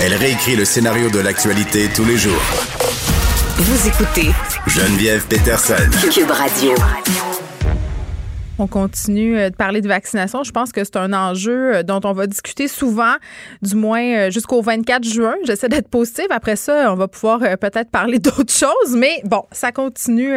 [SPEAKER 3] Elle réécrit le scénario de l'actualité tous les jours
[SPEAKER 4] vous écoutez
[SPEAKER 3] Geneviève Peterson.
[SPEAKER 4] Cube Radio.
[SPEAKER 1] On continue euh, de parler de vaccination. Je pense que c'est un enjeu euh, dont on va discuter souvent, du moins euh, jusqu'au 24 juin. J'essaie d'être positive. Après ça, on va pouvoir peut-être parler d'autres choses. Mais bon, ça continue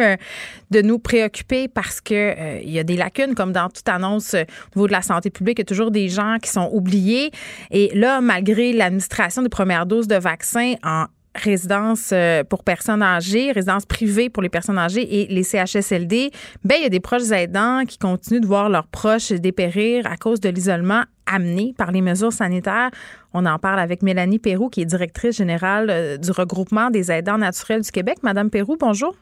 [SPEAKER 1] de nous préoccuper parce que il y a des lacunes, comme dans toute annonce au niveau de la santé publique. Il y a toujours des gens qui sont oubliés. Et là, malgré l'administration des premières doses de vaccins en résidence euh, pour personnes âgées, résidence privée pour les personnes âgées et les CHSLD, ben il y a des proches aidants qui continuent de voir leurs proches dépérir à cause de l'isolement amené par les mesures sanitaires. On en parle avec Mélanie Perroux, qui est directrice générale euh, du regroupement des aidants naturels du Québec. Madame Perroux, bonjour.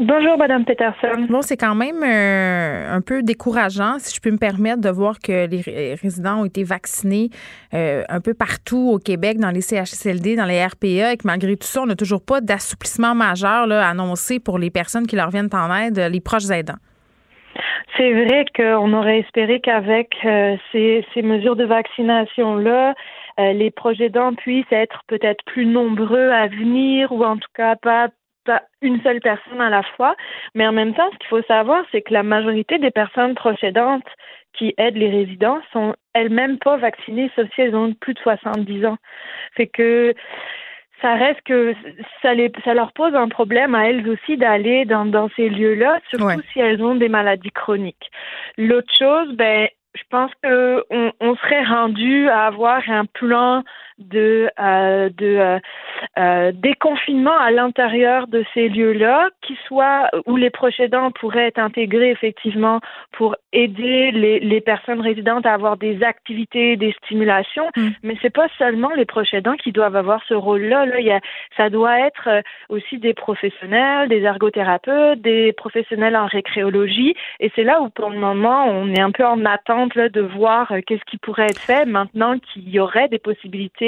[SPEAKER 11] Bonjour, Madame Peterson.
[SPEAKER 1] Bon, c'est quand même euh, un peu décourageant, si je peux me permettre, de voir que les résidents ont été vaccinés euh, un peu partout au Québec, dans les CHSLD, dans les RPA, et que malgré tout ça, on n'a toujours pas d'assouplissement majeur là, annoncé pour les personnes qui leur viennent en aide, les proches aidants.
[SPEAKER 11] C'est vrai qu'on aurait espéré qu'avec euh, ces, ces, mesures de vaccination-là, les proches aidants puissent être peut-être plus nombreux à venir ou en tout cas pas une seule personne à la fois. Mais en même temps, ce qu'il faut savoir, c'est que la majorité des personnes procédantes qui aident les résidents sont elles-mêmes pas vaccinées, sauf si elles ont plus de 70 ans. Fait que ça reste que ça, les, ça leur pose un problème à elles aussi d'aller dans, dans ces lieux-là, surtout si elles ont des maladies chroniques. L'autre chose, ben, je pense que on, on serait rendu à avoir un plan de, euh, de euh, euh, déconfinement à l'intérieur de ces lieux-là, qui soit où les proches aidants pourraient être intégrés effectivement pour aider les, les personnes résidentes à avoir des activités, des stimulations, mm. mais c'est pas seulement les proches aidants qui doivent avoir ce rôle-là. Là, y a, ça doit être euh, aussi des professionnels, des ergothérapeutes, des professionnels en récréologie, et c'est là où pour le moment on est un peu en attente là, de voir qu'est-ce qui pourrait être fait maintenant qu'il y aurait des possibilités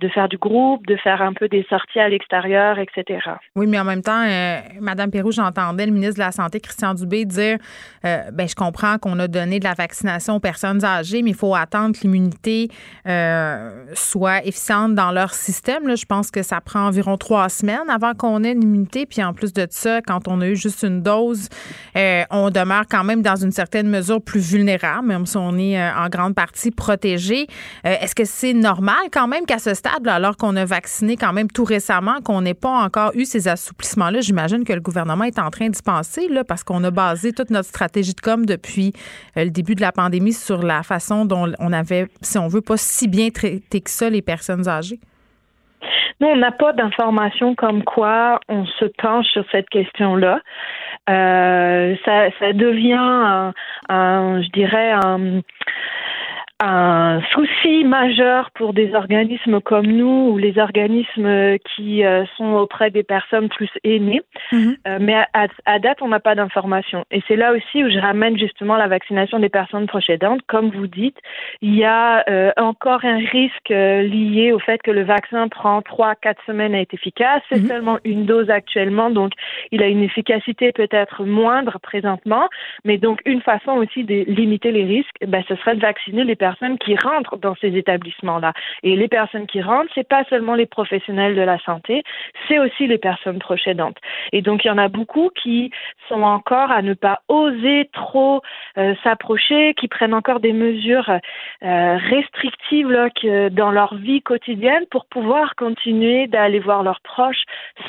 [SPEAKER 11] de faire du groupe, de faire un peu des sorties à l'extérieur, etc.
[SPEAKER 1] Oui, mais en même temps, euh, Madame Pérou, j'entendais le ministre de la Santé, Christian Dubé, dire euh, ben, je comprends qu'on a donné de la vaccination aux personnes âgées, mais il faut attendre que l'immunité euh, soit efficiente dans leur système. Je pense que ça prend environ trois semaines avant qu'on ait l'immunité. Puis en plus de ça, quand on a eu juste une dose, on demeure quand même dans une certaine mesure plus vulnérable, même si on est en grande partie protégé. Est-ce que c'est normal quand même qu'à ce stade, alors qu'on a vacciné quand même tout récemment, qu'on n'ait pas encore eu ces assouplissements-là. J'imagine que le gouvernement est en train d'y penser, là, parce qu'on a basé toute notre stratégie de com depuis euh, le début de la pandémie sur la façon dont on avait, si on veut, pas si bien traité que ça les personnes âgées.
[SPEAKER 11] Nous, on n'a pas d'informations comme quoi on se penche sur cette question-là. Euh, ça, devient, un, je dirais, un, un souci majeur pour des organismes comme nous ou les organismes qui euh, sont auprès des personnes plus aînées. Mhm. Euh, mais à, date, on n'a pas d'informations. Et c'est là aussi où je ramène justement la vaccination des personnes procédentes. Comme vous dites, il y a euh, encore un risque lié au fait que le vaccin prend trois, quatre semaines à être efficace. C'est mhm. seulement une dose actuellement, donc il a une efficacité peut-être moindre présentement. Mais donc une façon aussi de limiter les risques, ben, ce serait de vacciner les personnes personnes qui rentrent dans ces établissements-là. Et les personnes qui rentrent, c'est pas seulement les professionnels de la santé, c'est aussi les personnes proches aidantes. Et donc, il y en a beaucoup qui sont encore à ne pas oser trop euh, s'approcher, qui prennent encore des mesures euh, restrictives là, que, dans leur vie quotidienne pour pouvoir continuer d'aller voir leurs proches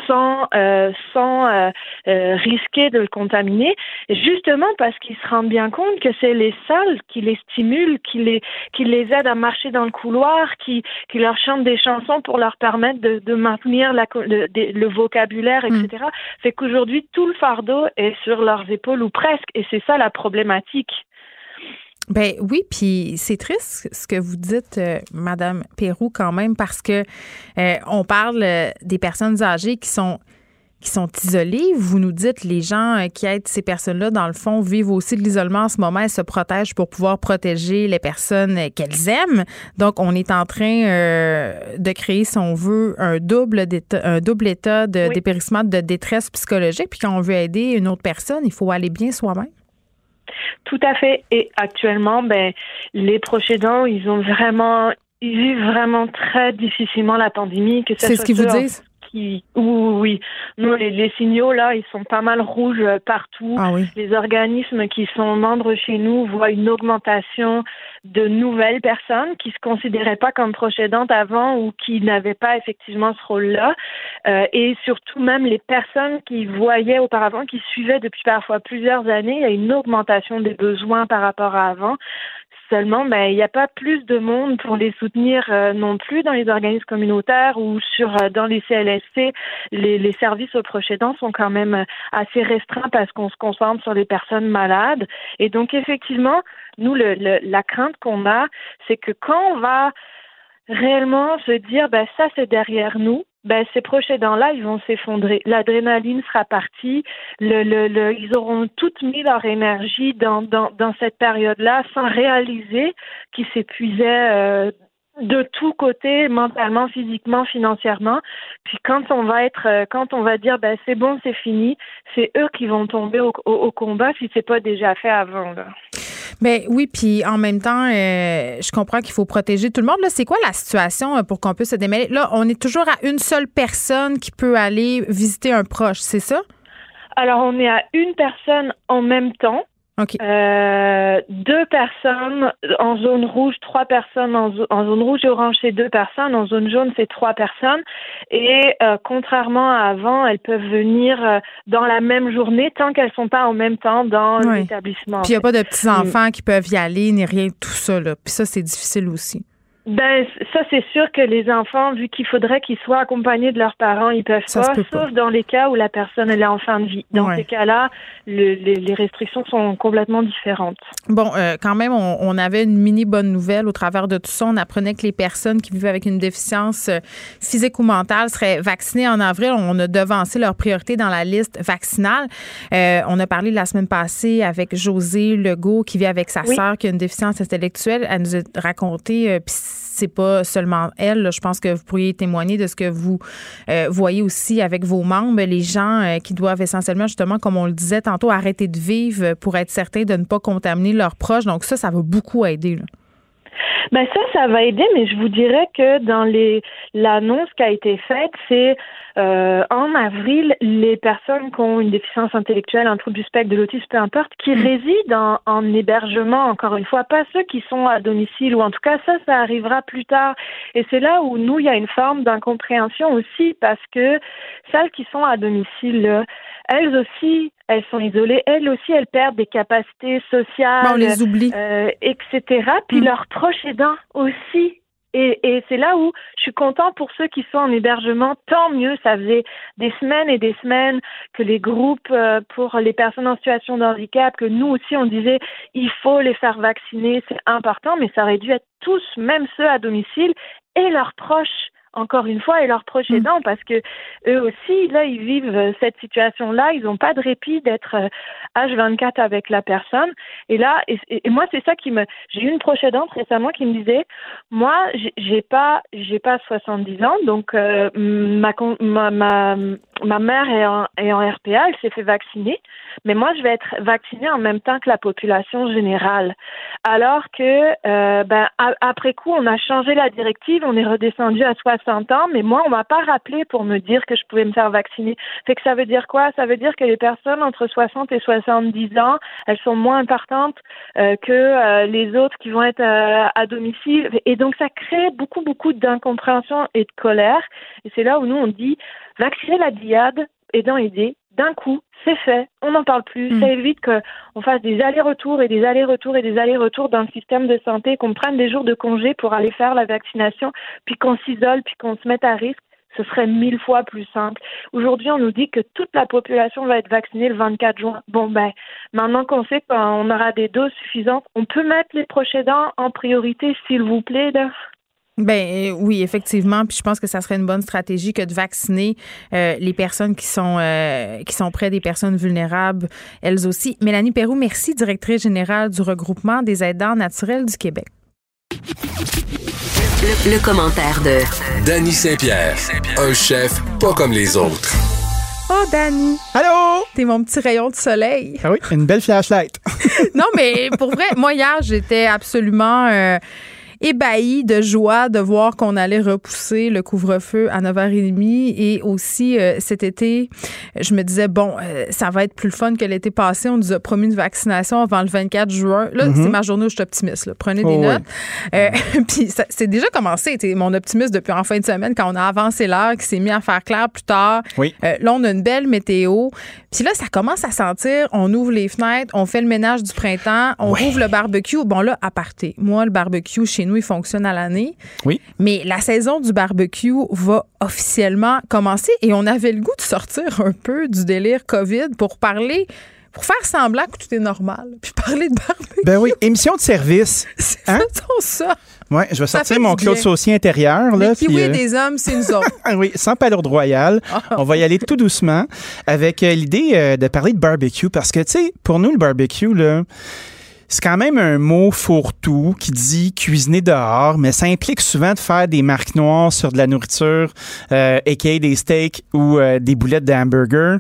[SPEAKER 11] sans, euh, sans euh, euh, risquer de le contaminer, justement parce qu'ils se rendent bien compte que c'est les salles qui les stimulent, qui les, qui les aident à marcher dans le couloir, qui, qui leur chantent des chansons pour leur permettre de, de maintenir la, le, le vocabulaire, etc. C'est qu'aujourd'hui, tout le fardeau est sur leurs épaules ou presque, et c'est ça la problématique.
[SPEAKER 1] Ben oui, puis c'est triste ce que vous dites, euh, Madame Pérou, quand même, parce que euh, on parle euh, des personnes âgées qui sont qui sont isolées. Vous nous dites les gens euh, qui aident ces personnes-là, dans le fond, vivent aussi de l'isolement en ce moment. Elles se protègent pour pouvoir protéger les personnes euh, qu'elles aiment. Donc, on est en train euh, de créer, si on veut, un double, un double état de
[SPEAKER 11] Oui.
[SPEAKER 1] dépérissement de détresse psychologique. Puis quand on veut aider une autre personne, il faut aller bien soi-même.
[SPEAKER 11] Tout à fait. Et actuellement, ben, les proches aidants, ils ont vraiment, ils vivent vraiment très difficilement la pandémie.
[SPEAKER 1] C'est ce qu'ils vous disent?
[SPEAKER 11] Qui, oui, oui. Nous, les, les signaux, là, ils sont pas mal rouges euh, partout.
[SPEAKER 1] Ah oui.
[SPEAKER 11] Les organismes qui sont membres chez nous voient une augmentation de nouvelles personnes qui se considéraient pas comme proches aidantes avant ou qui n'avaient pas effectivement ce rôle-là. Euh, et surtout même les personnes qui voyaient auparavant, qui suivaient depuis parfois plusieurs années, il y a une augmentation des besoins par rapport à avant. Seulement, ben, il n'y a pas plus de monde pour les soutenir euh, non plus dans les organismes communautaires ou sur euh, dans les CLSC. Les, les services aux proches aidants sont quand même euh, assez restreints parce qu'on se concentre sur les personnes malades. Et donc, effectivement, nous, le, le- la crainte qu'on a, c'est que quand on va réellement se dire, ben, ça, c'est derrière nous, ben, ces proches aidants-là, ils vont s'effondrer. L'adrénaline sera partie. Le, le, le, ils auront toutes mis leur énergie dans, dans, dans cette période-là sans réaliser qu'ils s'épuisaient euh, de tous côtés, mentalement, physiquement, financièrement. Puis quand on va être, euh, quand on va dire, ben c'est bon, c'est fini, c'est eux qui vont tomber au, au, au combat si c'est pas déjà fait avant. Là.
[SPEAKER 1] Ben oui, puis en même temps, euh, je comprends qu'il faut protéger tout le monde. Là, c'est quoi la situation euh, pour qu'on puisse se démêler? Là, on est toujours à une seule personne qui peut aller visiter un proche, c'est ça?
[SPEAKER 11] Alors, on est à une personne en même temps.
[SPEAKER 1] OK.
[SPEAKER 11] Euh, deux personnes en zone rouge, trois personnes en, zo- en zone rouge et orange, c'est deux personnes. En zone jaune, c'est trois personnes. Et euh, contrairement à avant, elles peuvent venir euh, dans la même journée tant qu'elles sont pas en même temps dans
[SPEAKER 1] Ouais.
[SPEAKER 11] l'établissement.
[SPEAKER 1] Puis il n'y a pas de
[SPEAKER 11] Mm.
[SPEAKER 1] petits-enfants qui peuvent y aller, ni rien de tout ça. Là. Puis ça, c'est difficile aussi.
[SPEAKER 11] Ben, ça, c'est sûr que les enfants, vu qu'il faudrait qu'ils soient accompagnés de leurs parents, ils peuvent
[SPEAKER 1] Ça
[SPEAKER 11] pas, sauf dans les cas où la personne elle est en fin de vie. Dans
[SPEAKER 1] Ouais.
[SPEAKER 11] ces cas-là, le- les, les restrictions sont complètement différentes.
[SPEAKER 1] Bon, euh, quand même, on, on avait une mini bonne nouvelle au travers de tout ça. On apprenait que les personnes qui vivaient avec une déficience euh, physique ou mentale seraient vaccinées en avril. On a devancé leur priorité dans la liste vaccinale. Euh, on a parlé la semaine passée avec José Legault qui vit avec sa
[SPEAKER 11] Oui.
[SPEAKER 1] sœur qui a une déficience intellectuelle. Elle nous a raconté, euh, c'est pas seulement elle, je pense que vous pourriez témoigner de ce que vous euh, voyez aussi avec vos membres, les gens euh, qui doivent essentiellement, justement, comme on le disait tantôt, arrêter de vivre pour être certain de ne pas contaminer leurs proches. Donc ça, ça va beaucoup aider.
[SPEAKER 11] Ben ça, ça va aider, mais je vous dirais que dans les l'annonce qui a été faite, c'est euh, en avril, les personnes qui ont une déficience intellectuelle, un trouble du spectre, de l'autisme, peu importe, qui résident en, en hébergement, encore une fois, pas ceux qui sont à domicile, ou en tout cas ça, ça arrivera plus tard. Et c'est là où nous, il y a une forme d'incompréhension aussi, parce que celles qui sont à domicile, elles aussi, elles sont isolées, elles aussi, elles perdent des capacités sociales,
[SPEAKER 1] Bon, on les oublie.
[SPEAKER 11] euh, etc. Puis
[SPEAKER 1] Mm.
[SPEAKER 11] leurs proches aidants aussi. Et, et c'est là où je suis content pour ceux qui sont en hébergement. Tant mieux, ça faisait des semaines et des semaines que les groupes euh, pour les personnes en situation de handicap, que nous aussi on disait il faut les faire vacciner, c'est important, mais ça aurait dû être tous, même ceux à domicile et leurs proches encore une fois, et leurs proches aidants, parce que eux aussi, là, ils vivent cette situation-là. Ils n'ont pas de répit d'être H24 avec la personne. Et là, et, et moi, c'est ça qui me. J'ai eu une proche aidante récemment qui me disait, moi, j'ai pas, j'ai pas 70 ans, donc euh, ma, ma, ma, ma mère est en, est en RPA, elle s'est fait vacciner, mais moi, je vais être vaccinée en même temps que la population générale. Alors que, euh, ben, après coup, on a changé la directive, on est redescendu à 60 mais moi, on m'a pas rappelé pour me dire que je pouvais me faire vacciner. Fait que ça veut dire quoi? Ça veut dire que les personnes entre 60 et 70 ans, elles sont moins importantes euh, que euh, les autres qui vont être euh, à domicile. Et donc, ça crée beaucoup, beaucoup d'incompréhension et de colère. Et c'est là où nous, on dit, vacciner la diade, aidant aider, d'un coup, c'est fait, on n'en parle plus, ça évite qu'on fasse des allers-retours et des allers-retours et des allers-retours dans le système de santé, qu'on prenne des jours de congé pour aller faire la vaccination, puis qu'on s'isole, puis qu'on se mette à risque. Ce serait mille fois plus simple. Aujourd'hui, on nous dit que toute la population va être vaccinée le 24 juin. Bon, ben, maintenant qu'on sait qu'on aura des doses suffisantes, on peut mettre les prochains dents en priorité, s'il vous plaît, là.
[SPEAKER 1] Ben oui, effectivement. Puis je pense que ça serait une bonne stratégie que de vacciner euh, les personnes qui sont euh, qui sont près des personnes vulnérables, elles aussi. Mélanie Perrou, merci, directrice générale du regroupement des aidants naturels du Québec.
[SPEAKER 4] Le, commentaire de
[SPEAKER 12] Danny Saint-Pierre, un chef pas comme les autres.
[SPEAKER 1] Oh, Danny.
[SPEAKER 13] Allô?
[SPEAKER 1] T'es mon petit rayon de soleil.
[SPEAKER 13] Ah oui, une belle flashlight.
[SPEAKER 1] non, mais pour vrai, moi, hier, j'étais absolument. Euh, ébahi de joie de voir qu'on allait repousser le couvre-feu à 9h30 et aussi euh, cet été, je me disais bon, euh, ça va être plus le fun que l'été passé, on nous a promis une vaccination avant le 24 juin. Là, c'est
[SPEAKER 13] Mhm.
[SPEAKER 1] ma journée où je suis optimiste, là. prenez des
[SPEAKER 13] Oh,
[SPEAKER 1] notes. Euh, Puis c'est déjà commencé, t'sais, mon optimisme depuis en fin de semaine quand on a avancé l'heure, qui s'est mis à faire clair plus tard.
[SPEAKER 13] Oui.
[SPEAKER 1] Là, on a une belle météo. Puis là, ça commence à sentir. On ouvre les fenêtres, on fait le ménage du printemps, on ouvre le barbecue. Bon, là, à parté. Moi, le barbecue, chez nous, il fonctionne à l'année.
[SPEAKER 13] Oui.
[SPEAKER 1] Mais la saison du barbecue va officiellement commencer et on avait le goût de sortir un peu du délire COVID pour parler, pour faire semblant que tout est normal, puis parler de barbecue.
[SPEAKER 13] Ben oui, émission de service. Hein?
[SPEAKER 1] Faisons ça.
[SPEAKER 13] Ouais, je vais
[SPEAKER 1] Ça
[SPEAKER 13] sortir mon Claude. Saucier intérieur. Là, puis, euh,
[SPEAKER 1] des hommes, c'est nous autres.
[SPEAKER 13] Ah oui, sans palourde royale. On va y aller tout doucement avec euh, l'idée euh, de parler de barbecue parce que, tu sais, pour nous, le barbecue, là, c'est quand même un mot fourre-tout qui dit cuisiner dehors, mais ça implique souvent de faire des marques noires sur de la nourriture, euh, aka des steaks ou euh, des boulettes de.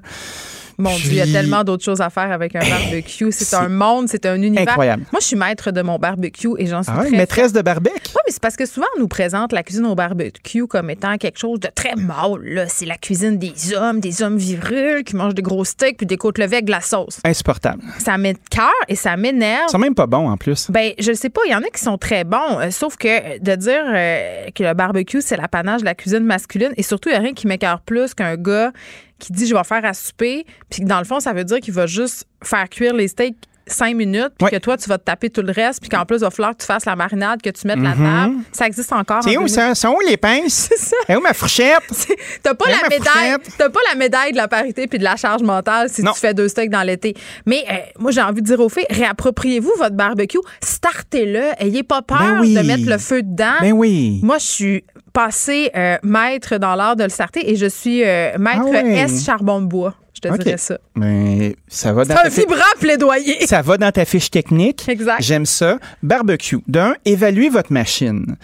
[SPEAKER 1] Mon Dieu, il y a tellement d'autres choses à faire avec un barbecue. C'est un monde, c'est un univers.
[SPEAKER 13] Incroyable.
[SPEAKER 1] Moi, je suis maître de mon barbecue et j'en suis
[SPEAKER 13] Ah ouais,
[SPEAKER 1] très
[SPEAKER 13] maîtresse de barbecue?
[SPEAKER 1] Oui, mais c'est parce que souvent, on nous présente la cuisine au barbecue comme étant quelque chose de très mâle. C'est la cuisine des hommes, des hommes virils qui mangent des gros steaks puis des côtes levées avec de la sauce.
[SPEAKER 13] Insupportable.
[SPEAKER 1] Ça met de cœur et ça m'énerve.
[SPEAKER 13] Ils sont même pas bons en plus.
[SPEAKER 1] Ben, je sais pas, il y en a qui sont très bons, euh, sauf que de dire euh, que le barbecue, c'est l'apanage de la cuisine masculine, et surtout, il n'y a rien qui m'écœure plus qu'un gars qui dit je vais faire à souper, puis que dans le fond, ça veut dire qu'il va juste faire cuire les steaks cinq minutes, puis que toi, tu vas te taper tout le reste, puis qu'en plus, il va falloir que tu fasses la marinade, que tu mettes la
[SPEAKER 13] Mhm.
[SPEAKER 1] table. Ça existe encore.
[SPEAKER 13] C'est
[SPEAKER 1] en
[SPEAKER 13] où ça?
[SPEAKER 1] 2000.
[SPEAKER 13] Sont où les pinces?
[SPEAKER 1] C'est ça.
[SPEAKER 13] Et où ma fourchette?
[SPEAKER 1] T'as pas la médaille, pas la médaille de la parité puis de la charge mentale si
[SPEAKER 13] Non.
[SPEAKER 1] tu fais deux steaks dans l'été. Mais euh, moi j'ai envie de dire aux filles, réappropriez-vous votre barbecue, startez-le, ayez pas peur
[SPEAKER 13] Ben oui.
[SPEAKER 1] de mettre le feu dedans.
[SPEAKER 13] Ben oui.
[SPEAKER 1] Moi je suis passée euh, maître dans l'art de le starter et je suis euh, maître
[SPEAKER 13] Ah ouais.
[SPEAKER 1] S charbon de bois. Je te
[SPEAKER 13] OK.
[SPEAKER 1] dirais ça.
[SPEAKER 13] Mais ça va dans
[SPEAKER 1] un
[SPEAKER 13] ta fi-
[SPEAKER 1] vibrant plaidoyer.
[SPEAKER 13] Ça va dans ta fiche technique.
[SPEAKER 1] Exact.
[SPEAKER 13] J'aime ça. Barbecue. D'un, évaluez votre machine.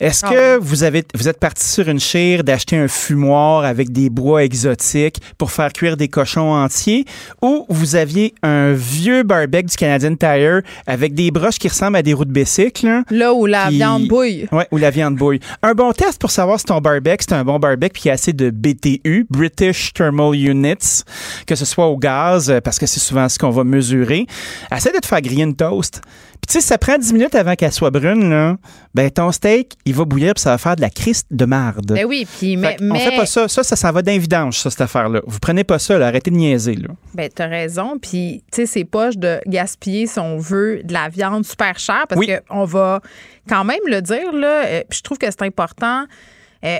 [SPEAKER 13] Est-ce
[SPEAKER 1] Ah
[SPEAKER 13] que vous avez vous êtes parti sur une chire d'acheter un fumoir avec des bois exotiques pour faire cuire des cochons entiers? Ou vous aviez un vieux barbecue du Canadian Tire avec des broches qui ressemblent à des roues de bicycle là,
[SPEAKER 1] Là où la
[SPEAKER 13] qui-
[SPEAKER 1] viande bouille.
[SPEAKER 13] Ouais, ou la viande bouille. Un bon test pour savoir si ton barbecue, c'est un bon barbecue puis qu'il y a assez de BTU, British Thermal Units, que ce soit au gaz, euh, parce que c'est souvent ce qu'on va mesurer. Essaie de te faire griller une toast. Puis tu sais, si ça prend 10 minutes avant qu'elle soit brune, là, ben ton steak, il va bouillir puis ça va faire de la criste de marde.
[SPEAKER 1] Ben oui, puis mais, mais
[SPEAKER 13] fait pas ça. Ça, ça s'en va d'un vidange, ça, cette affaire-là. Vous prenez pas ça, là. Arrêtez de niaiser, là.
[SPEAKER 1] Ben, t'as raison. Puis, tu sais, c'est poche de gaspiller, si on veut, de la viande super chère parce
[SPEAKER 13] Oui.
[SPEAKER 1] qu'on va quand même le dire, là. euh, puis je trouve que c'est important. euh,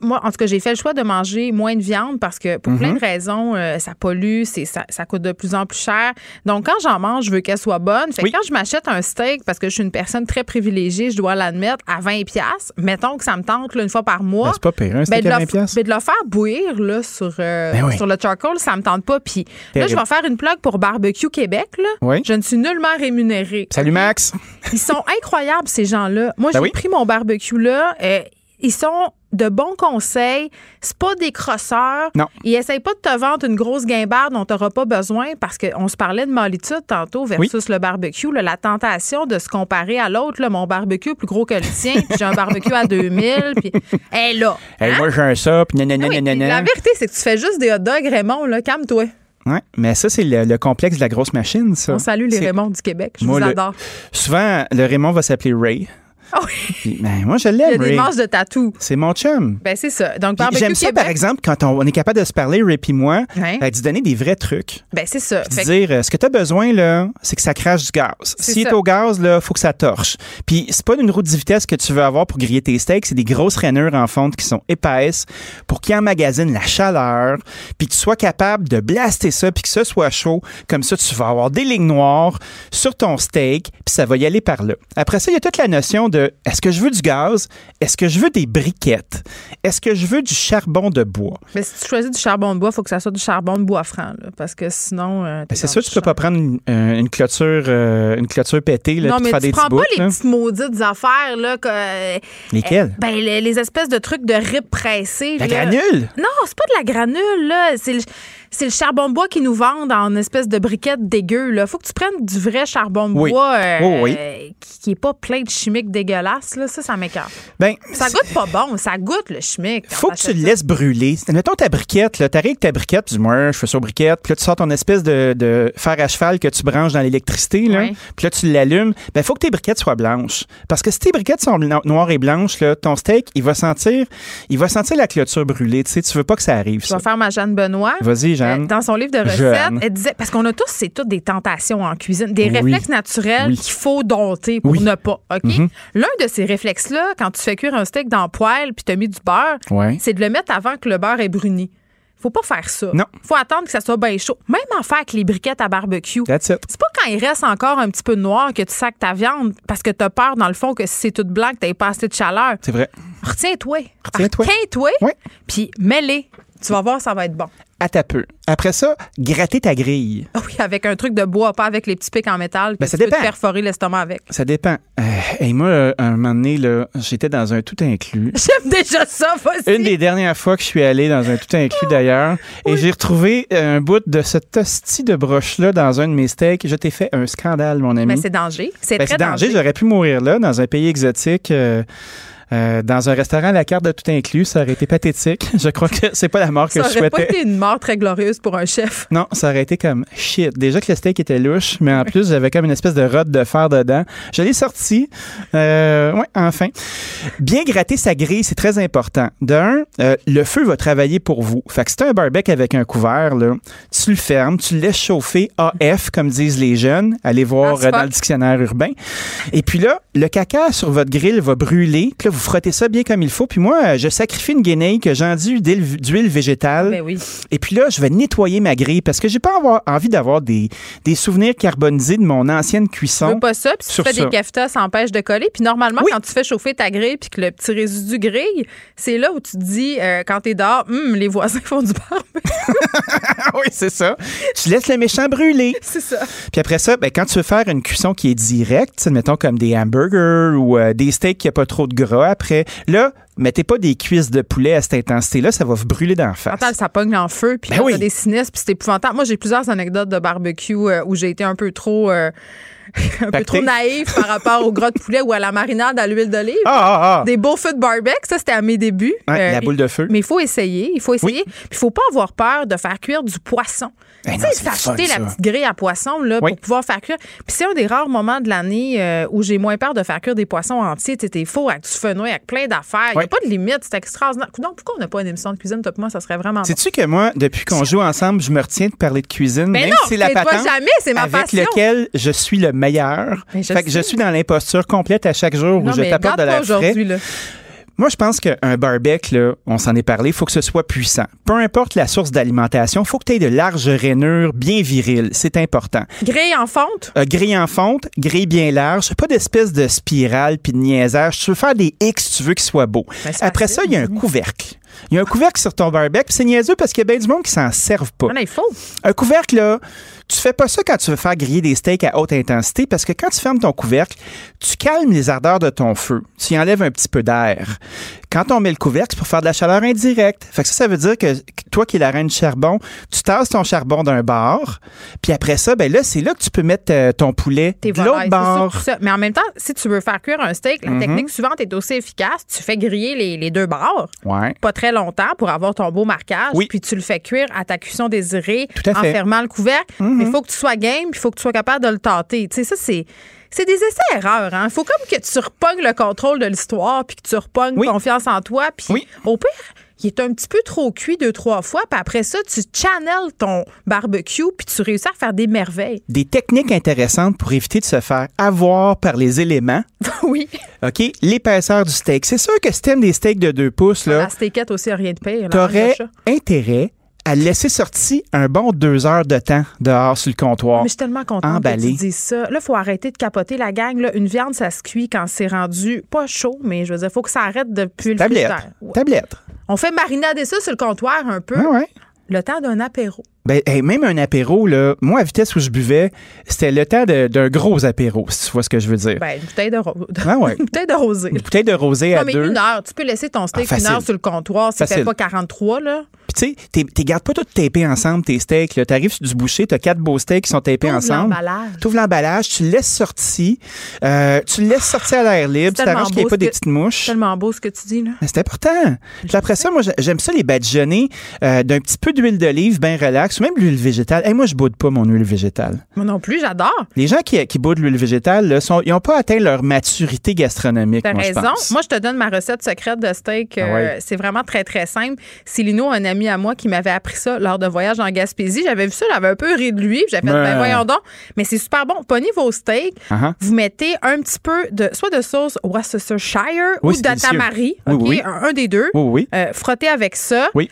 [SPEAKER 1] moi, en tout cas, j'ai fait le choix de manger moins de viande parce que pour plein
[SPEAKER 13] Mhm.
[SPEAKER 1] de raisons, euh, ça pollue, ça, ça coûte de plus en plus cher. Donc, quand j'en mange, je veux qu'elle soit bonne. Fait que quand je m'achète un steak, parce que je suis une personne très privilégiée, je dois l'admettre, à 20$, piastres, mettons que ça me tente là, une fois par mois.
[SPEAKER 13] Ben, c'est pas pire, un steak
[SPEAKER 1] de,
[SPEAKER 13] à
[SPEAKER 1] le,
[SPEAKER 13] 20 piastres.
[SPEAKER 1] ben, de le faire bouillir là, sur, euh,
[SPEAKER 13] Ben oui.
[SPEAKER 1] sur le charcoal, ça me tente pas. Puis là, je vais faire une plug pour Barbecue Québec. Là.
[SPEAKER 13] Oui.
[SPEAKER 1] Je ne suis nullement rémunérée.
[SPEAKER 13] Salut Max.
[SPEAKER 1] Ils sont incroyables, ces gens-là. Moi,
[SPEAKER 13] Ben
[SPEAKER 1] j'ai pris mon barbecue là. euh, ils sont de bons conseils. C'est pas des crosseurs.
[SPEAKER 13] Non.
[SPEAKER 1] Ils essayent pas de te vendre une grosse guimbarde dont tu n'auras pas besoin parce qu'on se parlait de mollitude tantôt versus le barbecue. là. la tentation de se comparer à l'autre. Mon barbecue est plus gros que le tien. puis j'ai un barbecue à 2000. Puis, hey, là.
[SPEAKER 13] Hey,
[SPEAKER 1] hein?
[SPEAKER 13] moi, j'ai un ça, puis nanana,
[SPEAKER 1] Ah oui,
[SPEAKER 13] nanana.
[SPEAKER 1] La vérité, c'est que tu fais juste des hot dogs, Raymond. Là. Calme-toi.
[SPEAKER 13] Ouais, mais ça, c'est le, le complexe de la grosse machine, ça.
[SPEAKER 1] On salue les
[SPEAKER 13] C'est-
[SPEAKER 1] Raymond du Québec. Je
[SPEAKER 13] Moi,
[SPEAKER 1] vous
[SPEAKER 13] le-
[SPEAKER 1] adore.
[SPEAKER 13] Souvent, le Raymond va s'appeler Ray.
[SPEAKER 1] Ah oui.
[SPEAKER 13] Puis, ben, moi, je
[SPEAKER 1] Il y a
[SPEAKER 13] l'aime,
[SPEAKER 1] des manches de tatou.
[SPEAKER 13] C'est mon chum.
[SPEAKER 1] Ben, c'est ça. Donc,
[SPEAKER 13] Puis
[SPEAKER 1] barbecue
[SPEAKER 13] J'aime ça,
[SPEAKER 1] Québec.
[SPEAKER 13] par exemple, quand on, on est capable de se parler, Ray et moi,
[SPEAKER 1] Ouais.
[SPEAKER 13] euh, d'y donner des vrais trucs.
[SPEAKER 1] Ben, c'est ça.
[SPEAKER 13] Puis
[SPEAKER 1] que-
[SPEAKER 13] dire, euh, ce que tu as besoin, là, c'est que ça crache du gaz. S'il est au gaz, là, faut que ça torche. Puis c'est pas une roue de vitesse que tu veux avoir pour griller tes steaks, c'est des grosses rainures en fonte qui sont épaisses pour qu'ils emmagasinent la chaleur, puis que tu sois capable de blaster ça, puis que ce soit chaud. Comme ça, tu vas avoir des lignes noires sur ton steak, puis ça va y aller par là. Après ça, il y a toute la notion de, est-ce que je veux du gaz? Est-ce que je veux des briquettes? Est-ce que je veux du charbon de bois?
[SPEAKER 1] Mais si tu choisis du charbon de bois, il faut que ça soit du charbon de bois franc, là, parce que sinon. euh,
[SPEAKER 13] Ben, c'est sûr, tu peux pas prendre une, euh, une clôture, euh, une clôture pétée, là,
[SPEAKER 1] non, mais
[SPEAKER 13] faire
[SPEAKER 1] tu
[SPEAKER 13] des
[SPEAKER 1] prends
[SPEAKER 13] petits bouts.
[SPEAKER 1] pas les
[SPEAKER 13] là.
[SPEAKER 1] petites maudites affaires, là. Que, euh,
[SPEAKER 13] Lesquelles?
[SPEAKER 1] ben, les, les espèces de trucs de rip pressés.
[SPEAKER 13] La
[SPEAKER 1] là.
[SPEAKER 13] granule?
[SPEAKER 1] Non, c'est pas de la granule, là. C'est le, c'est le charbon de bois qu'ils nous vendent en espèce de briquette dégueu, là. Faut que tu prennes du vrai charbon de
[SPEAKER 13] Oui.
[SPEAKER 1] bois euh,
[SPEAKER 13] Oh, oui.
[SPEAKER 1] qui, qui est pas plein de chimiques dégueulasses, là. Ça, ça m'écarte.
[SPEAKER 13] Ben,
[SPEAKER 1] Ça goûte pas bon. Ça goûte le chimique.
[SPEAKER 13] faut que tu le laisses brûler. Mettons ta briquette, là, t'arrives avec ta briquette, tu dis, moi, je fais ça aux briquettes, puis là, tu sors ton espèce de, de fer à cheval que tu branches dans l'électricité, là,
[SPEAKER 1] Ouais.
[SPEAKER 13] puis là, tu l'allumes. Ben, faut que tes briquettes soient blanches. Parce que si tes briquettes sont noires et blanches, là, ton steak, il va sentir, il va sentir la clôture brûlée. Tu sais, tu veux pas que ça arrive,
[SPEAKER 1] Je vais faire ma Jeanne Benoît.
[SPEAKER 13] Vas-y, Jeanne.
[SPEAKER 1] Euh, Dans son livre de recettes,
[SPEAKER 13] Jeanne.
[SPEAKER 1] elle disait, parce qu'on a tous, c'est toutes des tentations en cuisine, des
[SPEAKER 13] Oui.
[SPEAKER 1] réflexes naturels
[SPEAKER 13] Oui.
[SPEAKER 1] qu'il faut dompter pour
[SPEAKER 13] Oui.
[SPEAKER 1] ne pas. OK?
[SPEAKER 13] Mhm.
[SPEAKER 1] L'un de ces réflexes-là, quand tu fais cuire un steak dans le poêle puis tu as mis du beurre,
[SPEAKER 13] Ouais.
[SPEAKER 1] c'est de le mettre avant que le beurre ait bruni. Faut pas faire ça.
[SPEAKER 13] Non.
[SPEAKER 1] Faut attendre que ça soit bien chaud. Même en faire avec les briquettes à barbecue. C'est pas quand il reste encore un petit peu de noir que tu sacs ta viande parce que tu as peur, dans le fond, que si c'est tout blanc, que tu pas assez de chaleur.
[SPEAKER 13] C'est vrai.
[SPEAKER 1] Retiens-toi.
[SPEAKER 13] Retiens-toi.
[SPEAKER 1] Retiens-toi. Puis mets-les. Tu vas voir, ça va être bon.
[SPEAKER 13] À ta peu. Après ça, gratter ta grille.
[SPEAKER 1] Ah Oui, avec un truc de bois, pas avec les petits pics en métal. Que
[SPEAKER 13] Ben, ça
[SPEAKER 1] tu peux te
[SPEAKER 13] dépend.
[SPEAKER 1] perforer l'estomac avec.
[SPEAKER 13] Ça dépend. Euh, hey, moi, euh, un moment donné, là, j'étais dans un tout inclus.
[SPEAKER 1] J'aime déjà ça, vas-y.
[SPEAKER 13] Une des dernières fois que je suis allé dans un tout inclus d'ailleurs, et j'ai retrouvé euh, un bout de cette hostie de broche-là dans un de mes steaks. Je t'ai fait un scandale, mon ami.
[SPEAKER 1] Mais c'est danger. C'est
[SPEAKER 13] Ben,
[SPEAKER 1] très
[SPEAKER 13] danger.
[SPEAKER 1] danger.
[SPEAKER 13] J'aurais pu mourir là, dans un pays exotique. euh, euh, dans un restaurant à la carte de tout inclus, ça aurait été pathétique. Je crois que c'est pas la mort que
[SPEAKER 1] Ça
[SPEAKER 13] je
[SPEAKER 1] aurait pas
[SPEAKER 13] souhaitais.
[SPEAKER 1] été une mort très glorieuse pour un chef.
[SPEAKER 13] Non, ça aurait été comme shit. Déjà que le steak était louche, mais en plus, j'avais comme une espèce de rod de fer dedans. Je l'ai sorti. Euh, ouais, enfin. Bien gratter sa grille, c'est très important. D'un, euh, le feu va travailler pour vous. Fait que si un barbecue avec un couvert, là, tu le fermes, tu le laisses chauffer AF, comme disent les jeunes. Allez voir
[SPEAKER 1] As
[SPEAKER 13] euh, dans le dictionnaire urbain. Et puis là, le caca sur votre grill va brûler. Puis là, vous frottez ça bien comme il faut. Puis moi, euh, je sacrifie une guenille que j'enduis d'huile d'huile végétale.
[SPEAKER 1] Ben oui.
[SPEAKER 13] Et puis là, je vais nettoyer ma grille parce que j'ai pas avoir- envie d'avoir des, des souvenirs carbonisés de mon ancienne
[SPEAKER 1] Tu
[SPEAKER 13] cuisson.
[SPEAKER 1] veux pas ça, puis si tu fais
[SPEAKER 13] ça.
[SPEAKER 1] des keftas, ça empêche de coller. Puis normalement,
[SPEAKER 13] Oui.
[SPEAKER 1] quand tu fais chauffer ta grille puis que le petit résidu grille, c'est là où tu te dis, euh, quand t'es dehors, Hum, les voisins font du barbecue.
[SPEAKER 13] oui, c'est ça. Tu laisses le méchant brûler.
[SPEAKER 1] c'est ça.
[SPEAKER 13] Puis après ça, ben, quand tu veux faire une cuisson qui est directe, mettons comme des hamburgers ou euh, des steaks qui a pas trop de gras après, là, mettez pas des cuisses de poulet à cette intensité-là, ça va vous brûler d'en face.
[SPEAKER 1] Attends, ça pogne en feu, puis
[SPEAKER 13] Ben
[SPEAKER 1] là,
[SPEAKER 13] oui.
[SPEAKER 1] des sinistres, puis c'est épouvantable. Moi, j'ai plusieurs anecdotes de barbecue euh, où j'ai été un peu trop... euh, un peu trop naïf par rapport au gras de poulet ou à la marinade à l'huile d'olive.
[SPEAKER 13] Ah, ah, ah.
[SPEAKER 1] Des beaux feux de barbecue, ça c'était à mes débuts.
[SPEAKER 13] Ouais,
[SPEAKER 1] Euh,
[SPEAKER 13] la boule de feu.
[SPEAKER 1] Mais il faut essayer, il faut essayer. Puis il faut pas avoir peur de faire cuire du poisson.
[SPEAKER 13] Ben
[SPEAKER 1] tu sais, s'acheter la petite grille à poisson là,
[SPEAKER 13] Oui.
[SPEAKER 1] pour pouvoir faire cuire. Puis c'est un des rares moments de l'année euh, où j'ai moins peur de faire cuire des poissons entiers. Tu sais, t'es faux avec du fenouil, avec plein d'affaires. Il
[SPEAKER 13] Oui.
[SPEAKER 1] Pas de limite, c'est extraordinaire. Donc pourquoi on n'a pas une émission de cuisine, toi moi, ça serait vraiment bon.
[SPEAKER 13] Sais-tu que moi, depuis qu'on joue ensemble, je me retiens de parler de cuisine,
[SPEAKER 1] Ben
[SPEAKER 13] même
[SPEAKER 1] non,
[SPEAKER 13] si c'est la patente
[SPEAKER 1] jamais, c'est ma
[SPEAKER 13] avec
[SPEAKER 1] passion.
[SPEAKER 13] lequel je suis le meilleur.
[SPEAKER 1] Ben, je
[SPEAKER 13] fait que je suis dans l'imposture complète à chaque jour
[SPEAKER 1] Non,
[SPEAKER 13] où je
[SPEAKER 1] mais
[SPEAKER 13] t'apporte de la frais. Moi, je pense qu'un barbecue, là, on s'en est parlé, il faut que ce soit puissant. Peu importe la source d'alimentation, il faut que tu aies de larges rainures bien viriles. C'est important.
[SPEAKER 1] Grille en fonte?
[SPEAKER 13] Euh, grille en fonte, grille bien large, pas d'espèce de spirale puis de niaisage. Tu veux faire des X, tu veux qu'ils soient beaux.
[SPEAKER 1] Ben,
[SPEAKER 13] Après
[SPEAKER 1] facile.
[SPEAKER 13] ça, il y a un couvercle. Il y a un couvercle sur ton barbecue, c'est niaiseux parce qu'il y a bien du monde qui s'en servent pas.
[SPEAKER 1] Non, il faut.
[SPEAKER 13] Un couvercle, là, tu fais pas ça quand tu veux faire griller des steaks à haute intensité parce que quand tu fermes ton couvercle, tu calmes les ardeurs de ton feu. Tu y enlèves un petit peu d'air. Quand on met le couvercle, c'est pour faire de la chaleur indirecte. Fait que ça, ça veut dire que toi qui es la reine du charbon, tu tasses ton charbon d'un bord, puis après ça, ben là, c'est là que tu peux mettre euh, ton poulet
[SPEAKER 1] Tes
[SPEAKER 13] de l'autre bord.
[SPEAKER 1] ça. Mais en même temps, si tu veux faire cuire un steak, la
[SPEAKER 13] Mhm.
[SPEAKER 1] technique suivante est aussi efficace. Tu fais griller les, les deux bords
[SPEAKER 13] Ouais.
[SPEAKER 1] pas très longtemps pour avoir ton beau marquage.
[SPEAKER 13] Oui.
[SPEAKER 1] Puis tu le fais cuire à ta cuisson désirée
[SPEAKER 13] à
[SPEAKER 1] en fermant le couvercle.
[SPEAKER 13] Mhm.
[SPEAKER 1] Mais il faut que tu sois game, puis il faut que tu sois capable de le tâter. Tu sais, ça, c'est. C'est des essais-erreurs. Il faut comme que tu repognes le contrôle de l'histoire, puis que tu repognes confiance en toi. Puis au pire, il est un petit peu trop cuit deux, trois fois. Puis après ça, tu channels ton barbecue, puis tu réussis à faire des merveilles.
[SPEAKER 13] Des techniques intéressantes pour éviter de se faire avoir par les éléments.
[SPEAKER 1] oui.
[SPEAKER 13] OK? L'épaisseur du steak. C'est sûr que si t'aimes des steaks de 2 pouces, là,
[SPEAKER 1] La steakette aussi, rien de pire.
[SPEAKER 13] t'aurais
[SPEAKER 1] chat.
[SPEAKER 13] intérêt à le laisser sortir un bon deux heures de temps dehors sur le comptoir.
[SPEAKER 1] Mais je suis tellement contente
[SPEAKER 13] Emballé.
[SPEAKER 1] que tu dises ça. Là, il faut arrêter de capoter la gang. Là. Une viande, ça se cuit quand c'est rendu pas chaud, mais je veux dire, il faut que ça arrête de puer le
[SPEAKER 13] Tablette.
[SPEAKER 1] Ouais.
[SPEAKER 13] Tablette.
[SPEAKER 1] On fait marinader ça sur le comptoir un peu.
[SPEAKER 13] Ouais, ouais.
[SPEAKER 1] Le temps d'un apéro.
[SPEAKER 13] Ben, hey, même un apéro, là, moi, à vitesse où je buvais, c'était le temps d'un gros apéro, si tu vois ce que je veux dire.
[SPEAKER 1] Ben, une bouteille de, ro-
[SPEAKER 13] Ah ouais.
[SPEAKER 1] une bouteille de rosé.
[SPEAKER 13] Une bouteille de rosé à
[SPEAKER 1] mais
[SPEAKER 13] deux.
[SPEAKER 1] une heure. Tu peux laisser ton steak
[SPEAKER 13] Ah,
[SPEAKER 1] une heure sur le comptoir si ça fait
[SPEAKER 13] Facile.
[SPEAKER 1] pas 43, là.
[SPEAKER 13] Puis tu sais, t'es- gardes pas tout tapés ensemble, tes steaks. là. T'arrives sur du boucher, t'as quatre beaux steaks qui sont tapés ensemble.
[SPEAKER 1] l'emballage.
[SPEAKER 13] T'ouvres l'emballage, tu le laisses sortir. euh, tu le laisses sortir à l'air libre. Tu
[SPEAKER 1] C'est
[SPEAKER 13] t'arranges qu'il n'y ait pas des
[SPEAKER 1] que-
[SPEAKER 13] petites mouches.
[SPEAKER 1] tellement beau ce que tu dis, là.
[SPEAKER 13] C'est important. Puis après ça, moi, j'ai- j'aime ça les badigeonner euh, d'un petit peu d'huile d'olive bien relax, même l'huile végétale? Hey, moi, je boude pas mon huile végétale.
[SPEAKER 1] Moi non plus, j'adore.
[SPEAKER 13] Les gens qui, qui boudent l'huile végétale, là, sont, ils n'ont pas atteint leur maturité gastronomique,
[SPEAKER 1] T'as
[SPEAKER 13] moi, je
[SPEAKER 1] raison.
[SPEAKER 13] pense.
[SPEAKER 1] Moi, je te donne ma recette secrète de steak.
[SPEAKER 13] Ah
[SPEAKER 1] Euh. C'est vraiment très, très simple. C'est Lino, un ami à moi, qui m'avait appris ça lors de voyage en Gaspésie. J'avais vu ça, j'avais un peu ri de lui. J'avais fait,
[SPEAKER 13] Ouais.
[SPEAKER 1] ben voyons donc. Mais c'est super bon. Pognez vos steaks.
[SPEAKER 13] Uh-huh.
[SPEAKER 1] Vous mettez un petit peu de, soit de sauce Worcestershire
[SPEAKER 13] Oui,
[SPEAKER 1] ou de tamari.
[SPEAKER 13] Oui,
[SPEAKER 1] OK?
[SPEAKER 13] oui.
[SPEAKER 1] Un, un des deux.
[SPEAKER 13] Oui, oui.
[SPEAKER 1] Euh, frottez avec ça.
[SPEAKER 13] Oui.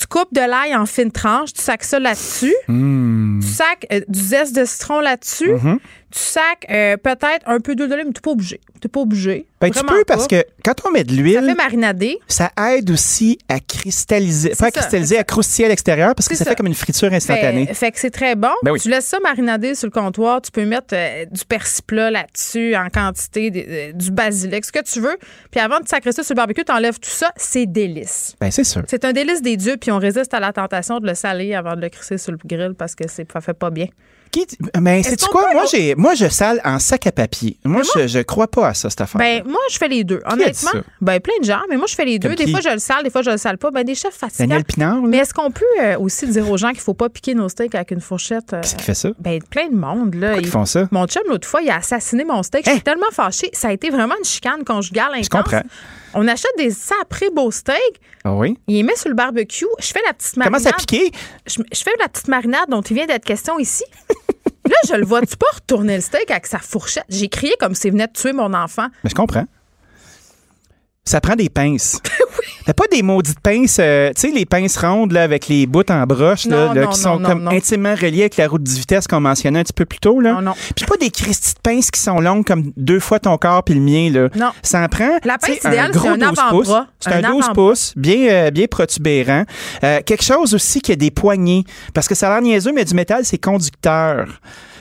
[SPEAKER 1] Tu coupes de l'ail en fines tranches, tu sacs ça là-dessus.
[SPEAKER 13] Mmh.
[SPEAKER 1] Tu sacs euh, du zeste de citron là-dessus.
[SPEAKER 13] Mhm.
[SPEAKER 1] Tu sacs euh, peut-être un peu d'huile d'olive, mais tu n'es pas obligé. Tu pas obligé.
[SPEAKER 13] Ben, tu peux parce que quand on met de
[SPEAKER 1] Ça fait
[SPEAKER 13] l'huile,
[SPEAKER 1] marinader.
[SPEAKER 13] ça aide aussi à cristalliser, pas à cristalliser, à croustiller à l'extérieur parce que
[SPEAKER 1] C'est
[SPEAKER 13] ça,
[SPEAKER 1] ça.
[SPEAKER 13] fait comme une friture instantanée.
[SPEAKER 1] Fait, fait que c'est très bon.
[SPEAKER 13] Ben oui.
[SPEAKER 1] Tu laisses ça marinader sur le comptoir. Tu peux mettre euh, du persil plat là-dessus en quantité, euh, du basilic, ce que tu veux. Puis avant de sacrer ça sur le barbecue, tu enlèves tout ça. C'est délice.
[SPEAKER 13] Ben, c'est sûr.
[SPEAKER 1] C'est un délice des dieux, puis on résiste à la tentation de le saler avant de le crisser sur le grill parce que ça fait pas bien.
[SPEAKER 13] Qui- Mais
[SPEAKER 1] Est-ce
[SPEAKER 13] c'est
[SPEAKER 1] qu'on
[SPEAKER 13] quoi?
[SPEAKER 1] peut-
[SPEAKER 13] Moi, j'ai, moi, je sale en sac à papier. Moi, je, je crois pas à ça, cette affaire.
[SPEAKER 1] Ben, moi, je fais les deux.
[SPEAKER 13] a dit
[SPEAKER 1] Honnêtement,
[SPEAKER 13] ça?
[SPEAKER 1] ben, plein de gens, mais moi, je fais les deux.
[SPEAKER 13] Comme
[SPEAKER 1] Des
[SPEAKER 13] qui?
[SPEAKER 1] fois, je le sale, des fois, je le sale pas. Ben, des chefs fatigants.
[SPEAKER 13] Daniel Pinard, là?
[SPEAKER 1] Mais est-ce qu'on peut euh, aussi dire aux gens qu'il faut pas piquer nos steaks avec une fourchette? euh,
[SPEAKER 13] Qu'est-ce qui fait ça?
[SPEAKER 1] Ben, plein de monde, là.
[SPEAKER 13] Ils font ça?
[SPEAKER 1] Mon chum, l'autre fois, il a assassiné mon steak. Je suis tellement fâchée. Ça a été vraiment une chicane conjugale intense.
[SPEAKER 13] Je comprends.
[SPEAKER 1] On achète des saprés beaux steaks.
[SPEAKER 13] Ah oui?
[SPEAKER 1] Il les met sur le barbecue. Je fais la petite
[SPEAKER 13] Comment
[SPEAKER 1] marinade.
[SPEAKER 13] ça piqué?
[SPEAKER 1] Je, je fais la petite marinade dont il vient d'être question ici. Je le vois-tu pas retourner le steak avec sa fourchette? J'ai crié comme s'il venait de tuer mon enfant.
[SPEAKER 13] Mais je comprends. Ça prend des pinces. T'as pas des maudites pinces, euh, tu sais, les pinces rondes là, avec les bouts en broche là,
[SPEAKER 1] Non,
[SPEAKER 13] là,
[SPEAKER 1] non,
[SPEAKER 13] qui sont
[SPEAKER 1] non,
[SPEAKER 13] comme intimement reliées avec la route du vitesse qu'on mentionnait un petit peu plus tôt. Là.
[SPEAKER 1] Non, non.
[SPEAKER 13] Puis pas des cristis de pinces qui sont longues comme deux fois ton corps puis le mien. Là.
[SPEAKER 1] Non.
[SPEAKER 13] Ça en prend.
[SPEAKER 1] La pince idéale, c'est un
[SPEAKER 13] 12
[SPEAKER 1] avant-bras.
[SPEAKER 13] pouces. C'est un,
[SPEAKER 1] Un
[SPEAKER 13] 12
[SPEAKER 1] avant-bras.
[SPEAKER 13] pouces, bien, euh, bien protubérant. Euh, quelque chose aussi qui a des poignées. Parce que ça a l'air niaiseux, mais du métal, c'est conducteur.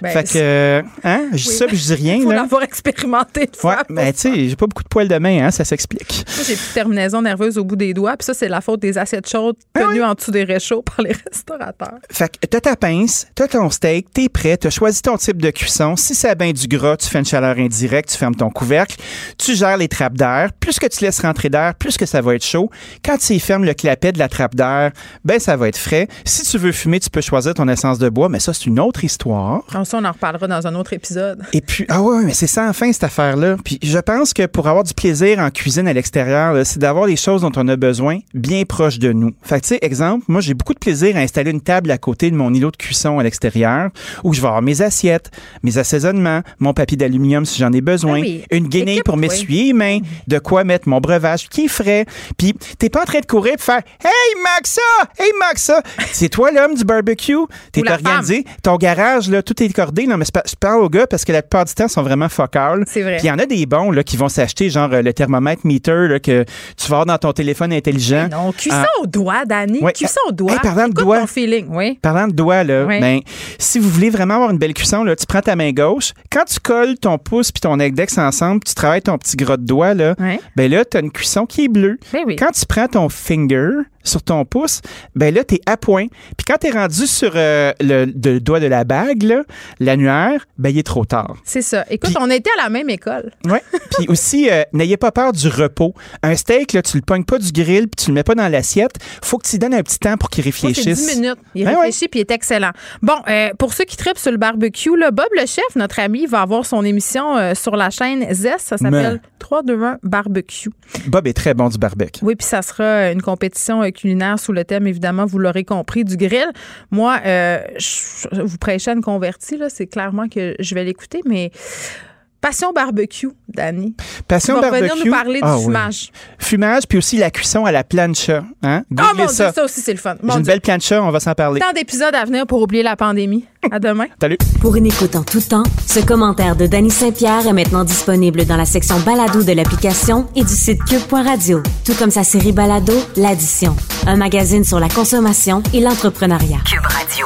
[SPEAKER 1] Ben,
[SPEAKER 13] fait que, hein, je dis
[SPEAKER 1] Oui,
[SPEAKER 13] ça puis je dis rien.
[SPEAKER 1] Il faut l'avoir expérimenté.
[SPEAKER 13] Ouais, mais tu sais, j'ai pas beaucoup de poils de main, hein, ça s'explique.
[SPEAKER 1] Moi, j'ai plus de terminaison nerveuse au bout des doigts. Puis ça, c'est la faute des assiettes chaudes
[SPEAKER 13] Ah
[SPEAKER 1] tenues en dessous des réchauds par les restaurateurs.
[SPEAKER 13] Fait que t'as ta pince, t'as ton steak, t'es prêt, t'as choisi ton type de cuisson. Si ça a bien du gras, tu fais une chaleur indirecte, tu fermes ton couvercle, tu gères les trappes d'air. Plus que tu laisses rentrer d'air, plus que ça va être chaud. Quand tu y fermes le clapet de la trappe d'air, ben ça va être frais. Si tu veux fumer, tu peux choisir ton essence de bois, mais ça c'est une autre histoire.
[SPEAKER 1] Ça, on en reparlera dans un autre épisode.
[SPEAKER 13] Et puis, ah ouais, mais c'est sans fin cette affaire-là. Puis je pense que pour avoir du plaisir en cuisine à l'extérieur, c'est d'avoir des choses dont on a besoin bien proche de nous. Fait que, tu sais, exemple, moi, j'ai beaucoup de plaisir à installer une table à côté de mon îlot de cuisson à l'extérieur où je vais avoir mes assiettes, mes assaisonnements, mon papier d'aluminium si j'en ai besoin,
[SPEAKER 1] Ah oui.
[SPEAKER 13] une guenille pour m'essuyer les mains, de quoi mettre mon breuvage qui est frais. Puis, t'es pas en train de courir et faire Hey, Maxa! Hey, Maxa! C'est toi l'homme du barbecue? T'es organisé. Ton garage, là, tout est cordé. Non, mais je parle aux gars parce que la plupart du temps, sont vraiment focal.
[SPEAKER 1] C'est vrai.
[SPEAKER 13] Puis il y en a des bons là, qui vont s'acheter, genre euh, le thermomètre meter là, que tu vas avoir dans ton téléphone intelligent.
[SPEAKER 1] Non, cuisson
[SPEAKER 13] Ah,
[SPEAKER 1] au doigt, Dani.
[SPEAKER 13] Ouais.
[SPEAKER 1] Cuisson au doigt.
[SPEAKER 13] Hey, parlant de doigt.
[SPEAKER 1] ton feeling, oui.
[SPEAKER 13] Parlant de doigts, là,
[SPEAKER 1] Oui.
[SPEAKER 13] ben, si vous voulez vraiment avoir une belle cuisson, là, tu prends ta main gauche. Quand tu colles ton pouce puis ton index ensemble, tu travailles ton petit gras de doigt, là, ben là, tu as une cuisson qui est bleue.
[SPEAKER 1] Ben oui.
[SPEAKER 13] Quand tu prends ton finger sur ton pouce, ben là, tu es à point. Puis quand tu es rendu sur euh, le, le doigt de la bague, l'annuaire, ben il est trop tard.
[SPEAKER 1] C'est ça. Écoute, on était à la même école.
[SPEAKER 13] Ouais. Puis aussi, euh, n'ayez pas peur du repos. Un steak, là, tu le pognes pas du grill puis tu le mets pas dans l'assiette. Faut que tu donnes un petit temps pour qu'il
[SPEAKER 1] c'est
[SPEAKER 13] réfléchisse.
[SPEAKER 1] 10 minutes. Il
[SPEAKER 13] Ben
[SPEAKER 1] réfléchit puis il est excellent. Bon, euh, pour ceux qui tripent sur le barbecue, là, Bob le chef, notre ami, va avoir son émission sur la chaîne Zest. Ça s'appelle 3 2 1 barbecue.
[SPEAKER 13] Bob est très bon du barbecue.
[SPEAKER 1] Oui, puis ça sera une compétition culinaire sous le thème, évidemment, vous l'aurez compris, du grill. Moi, euh, je, vous prêchez une convertie, là, c'est clairement que je vais l'écouter, mais passion barbecue, Dani.
[SPEAKER 13] Passion
[SPEAKER 1] Tu vas
[SPEAKER 13] barbecue?
[SPEAKER 1] revenir nous parler
[SPEAKER 13] Ah
[SPEAKER 1] du
[SPEAKER 13] oui.
[SPEAKER 1] fumage.
[SPEAKER 13] Fumage, puis aussi la cuisson à la plancha. Hein?
[SPEAKER 1] Ah
[SPEAKER 13] Googlez
[SPEAKER 1] mon
[SPEAKER 13] ça.
[SPEAKER 1] Dieu, ça aussi, c'est le fun.
[SPEAKER 13] J'ai une belle plancha, on va s'en parler.
[SPEAKER 1] Tant d'épisodes à venir pour oublier la pandémie. À demain.
[SPEAKER 13] Salut.
[SPEAKER 4] Pour une écoute en tout temps, ce commentaire de Danny Saint-Pierre est maintenant disponible dans la section balado de l'application et du site cube.radio, tout comme sa série balado L'Addition, un magazine sur la consommation et l'entrepreneuriat. Cube Radio.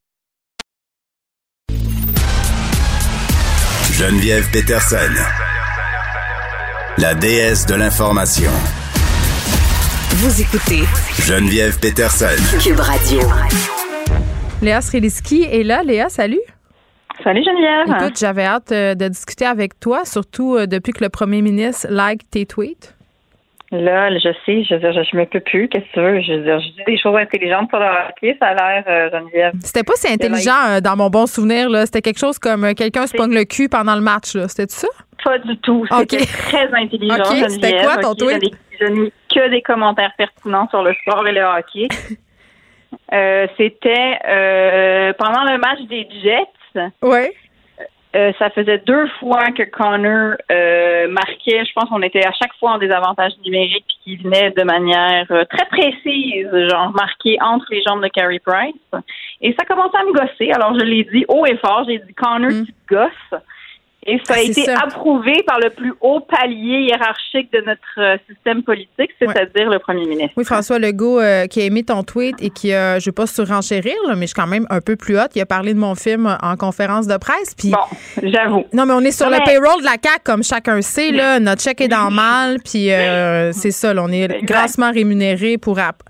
[SPEAKER 3] Geneviève Peterson. La déesse de l'information.
[SPEAKER 4] Vous écoutez
[SPEAKER 3] Geneviève Peterson.
[SPEAKER 4] Cube Radio.
[SPEAKER 1] Léa Sreliski est là. Léa, salut.
[SPEAKER 14] Salut Geneviève.
[SPEAKER 1] Écoute, j'avais hâte euh, de discuter avec toi, surtout euh, depuis que le premier ministre like tes tweets.
[SPEAKER 14] Là, je sais, je veux dire, je, je me peux plus. Qu'est-ce que tu veux? Je veux dire, je dis des choses intelligentes sur le hockey, ça a l'air, euh, Geneviève.
[SPEAKER 1] C'était pas si intelligent euh, dans mon bon souvenir. là. C'était quelque chose comme euh, quelqu'un se pogne le cul pendant le match. là. C'était ça?
[SPEAKER 14] Pas du tout. C'était
[SPEAKER 1] Ok.
[SPEAKER 14] très intelligent,
[SPEAKER 1] Ok,
[SPEAKER 14] Geneviève.
[SPEAKER 1] c'était quoi ton tweet?
[SPEAKER 14] Je n'ai- que des commentaires pertinents sur le sport et le hockey. C'était pendant le match des Jets.
[SPEAKER 1] Ouais.
[SPEAKER 14] Euh, ça faisait deux fois que Connor euh, marquait. Je pense qu'on était à chaque fois en désavantage numérique puis qu'il venait de manière euh, très précise, genre marqué entre les jambes de Carey Price. Et ça commençait à me gosser. Alors je l'ai dit haut et fort. J'ai dit Connor, tu te gosses. Et ça a.
[SPEAKER 1] Ah,
[SPEAKER 14] été
[SPEAKER 1] ça.
[SPEAKER 14] approuvé par le plus haut palier hiérarchique de notre euh, système politique, c'est-à-dire le premier ministre.
[SPEAKER 1] Oui, François Legault euh, qui a aimé ton tweet et qui a, je ne vais pas surenchérir, là, mais je suis quand même un peu plus haute. Il a parlé de mon film en conférence de presse. Puis,
[SPEAKER 14] bon, j'avoue.
[SPEAKER 1] Non, mais on est sur le payroll de la CAQ, comme chacun sait. Là, notre chèque est dans le mal. Puis euh, c'est ça, là, on est grassement rémunéré pour app-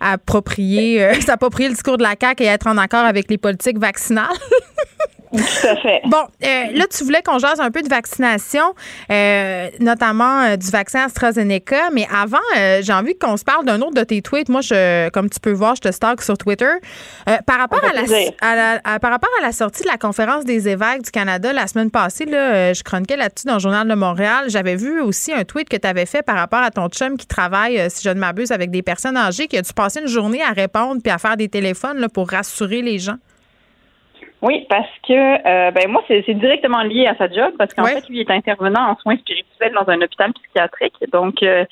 [SPEAKER 1] approprier, euh, s'approprier le discours de la CAQ et être en accord avec les politiques vaccinales.
[SPEAKER 14] Tout à fait.
[SPEAKER 1] Bon, euh, là, tu voulais qu'on jase un peu de vaccination, euh, notamment euh, du vaccin AstraZeneca. Mais avant, euh, j'ai envie qu'on se parle d'un autre de tes tweets. Moi, je, comme tu peux voir, je te stalk sur Twitter. Par, rapport à la,
[SPEAKER 14] plaisir.
[SPEAKER 1] à la- à- par rapport à la sortie de la conférence des évêques du Canada la semaine passée, là, je chroniquais là-dessus dans le Journal de Montréal. J'avais vu aussi un tweet que tu avais fait par rapport à ton chum qui travaille, si je ne m'abuse, avec des personnes âgées, qui a dû passer une journée à répondre puis à faire des téléphones là, pour rassurer les gens.
[SPEAKER 14] Oui, parce que euh, ben moi c'est directement lié à sa job parce qu'en
[SPEAKER 1] Ouais.
[SPEAKER 14] fait lui il est intervenant en soins spirituels dans un hôpital psychiatrique donc euh,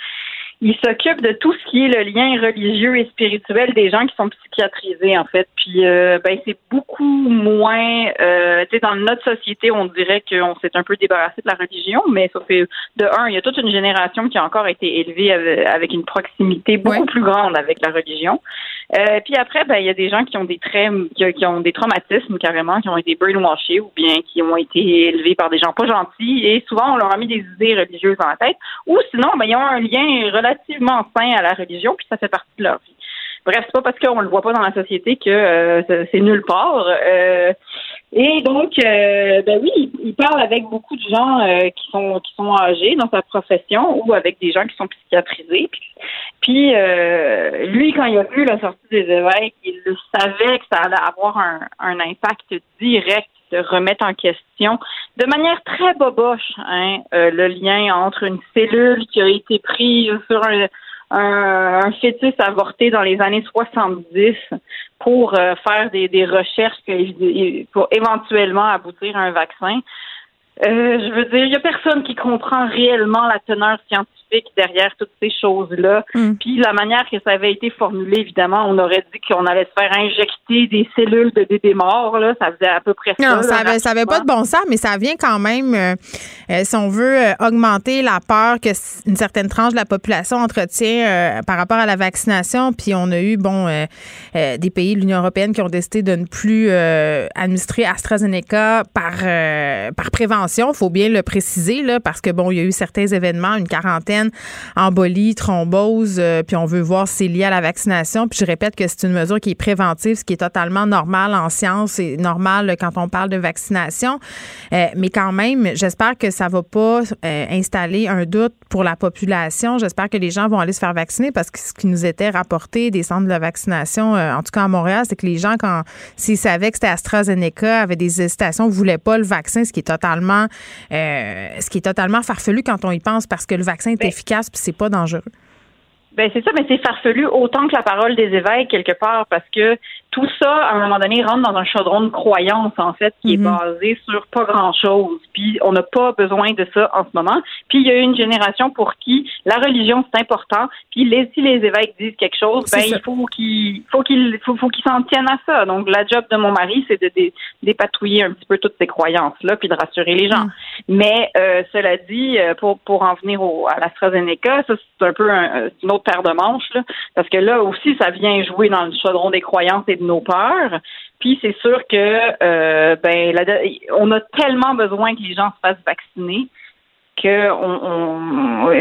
[SPEAKER 14] il s'occupe de tout ce qui est le lien religieux et spirituel des gens qui sont psychiatrisés en fait. Puis euh, ben c'est beaucoup moins euh, tu sais dans notre société on dirait qu'on s'est un peu débarrassé de la religion mais ça fait de un il y a toute une génération qui a encore été élevée avec, une proximité beaucoup plus grande avec la religion. Euh, puis après, ben il y a des gens qui ont des traits, qui, qui ont des traumatismes carrément, qui ont été brainwashés ou bien qui ont été élevés par des gens pas gentils et souvent on leur a mis des idées religieuses dans la tête. Ou sinon, ben ils ont un lien relativement sains à la religion, puis ça fait partie de leur vie. Bref, c'est pas parce qu'on le voit pas dans la société que euh, c'est nulle part. Euh, et donc, euh, ben oui, il, parle avec beaucoup de gens qui sont qui sont âgés dans sa profession ou avec des gens qui sont psychiatrisés. Puis, lui, quand il a vu la sortie des évêques, il savait que ça allait avoir un, un impact direct de remettre en question de manière très boboche hein, le lien entre une cellule qui a été prise sur un fœtus avorté dans les années 70 pour euh, faire des, recherches pour éventuellement aboutir à un vaccin. Euh, je veux dire, il y a personne qui comprend réellement la teneur scientifique derrière toutes ces choses-là. Hmm. Puis la manière que ça avait été formulé, évidemment, on aurait dit qu'on allait se faire injecter des cellules de bébés morts. Là. Ça faisait à peu près ça.
[SPEAKER 1] Non, ça avait, ça avait pas de bon sens, mais ça vient quand même, euh, euh, si on veut, euh, augmenter la peur que une certaine tranche de la population entretient par rapport à la vaccination. Puis on a eu, bon, des pays de l'Union européenne qui ont décidé de ne plus administrer AstraZeneca par, par prévention. Il faut bien le préciser, là, parce que, bon, il y a eu certains événements, une quarantaine embolie, thrombose, euh, puis on veut voir si c'est lié à la vaccination. Puis je répète que c'est une mesure qui est préventive, ce qui est totalement normal en science et normal quand on parle de vaccination. Euh, mais quand même, j'espère que ça va pas euh, installer un doute pour la population. J'espère que les gens vont aller se faire vacciner parce que ce qui nous était rapporté des centres de vaccination, en tout cas à Montréal, c'est que les gens, quand s'ils savaient que c'était AstraZeneca, avaient des hésitations, voulaient pas le vaccin, ce qui est totalement, ce qui est totalement farfelu quand on y pense parce que le vaccin efficace puis c'est pas dangereux.
[SPEAKER 14] Ben c'est ça, mais c'est farfelu autant que la parole des évêques quelque part parce que tout ça, à un moment donné, rentre dans un chaudron de croyance, en fait, qui est mhm. basé sur pas grand-chose. Puis on n'a pas besoin de ça en ce moment. Puis il y a une génération pour qui la religion, c'est important. Puis les, si les évêques disent quelque chose, ben il faut qu'ils faut qu'ils faut, faut s'en tiennent à ça. Donc la job de mon mari, c'est de dépatouiller un petit peu toutes ces croyances-là, puis de rassurer les gens. Mhm. Mais euh, cela dit, euh, pour, pour en venir au, à l'AstraZeneca, ça c'est un peu une autre paire de manches, là, parce que là aussi, ça vient jouer dans le chaudron des croyances et de nos peurs. Puis c'est sûr que euh, ben on a tellement besoin que les gens se fassent vacciner que on,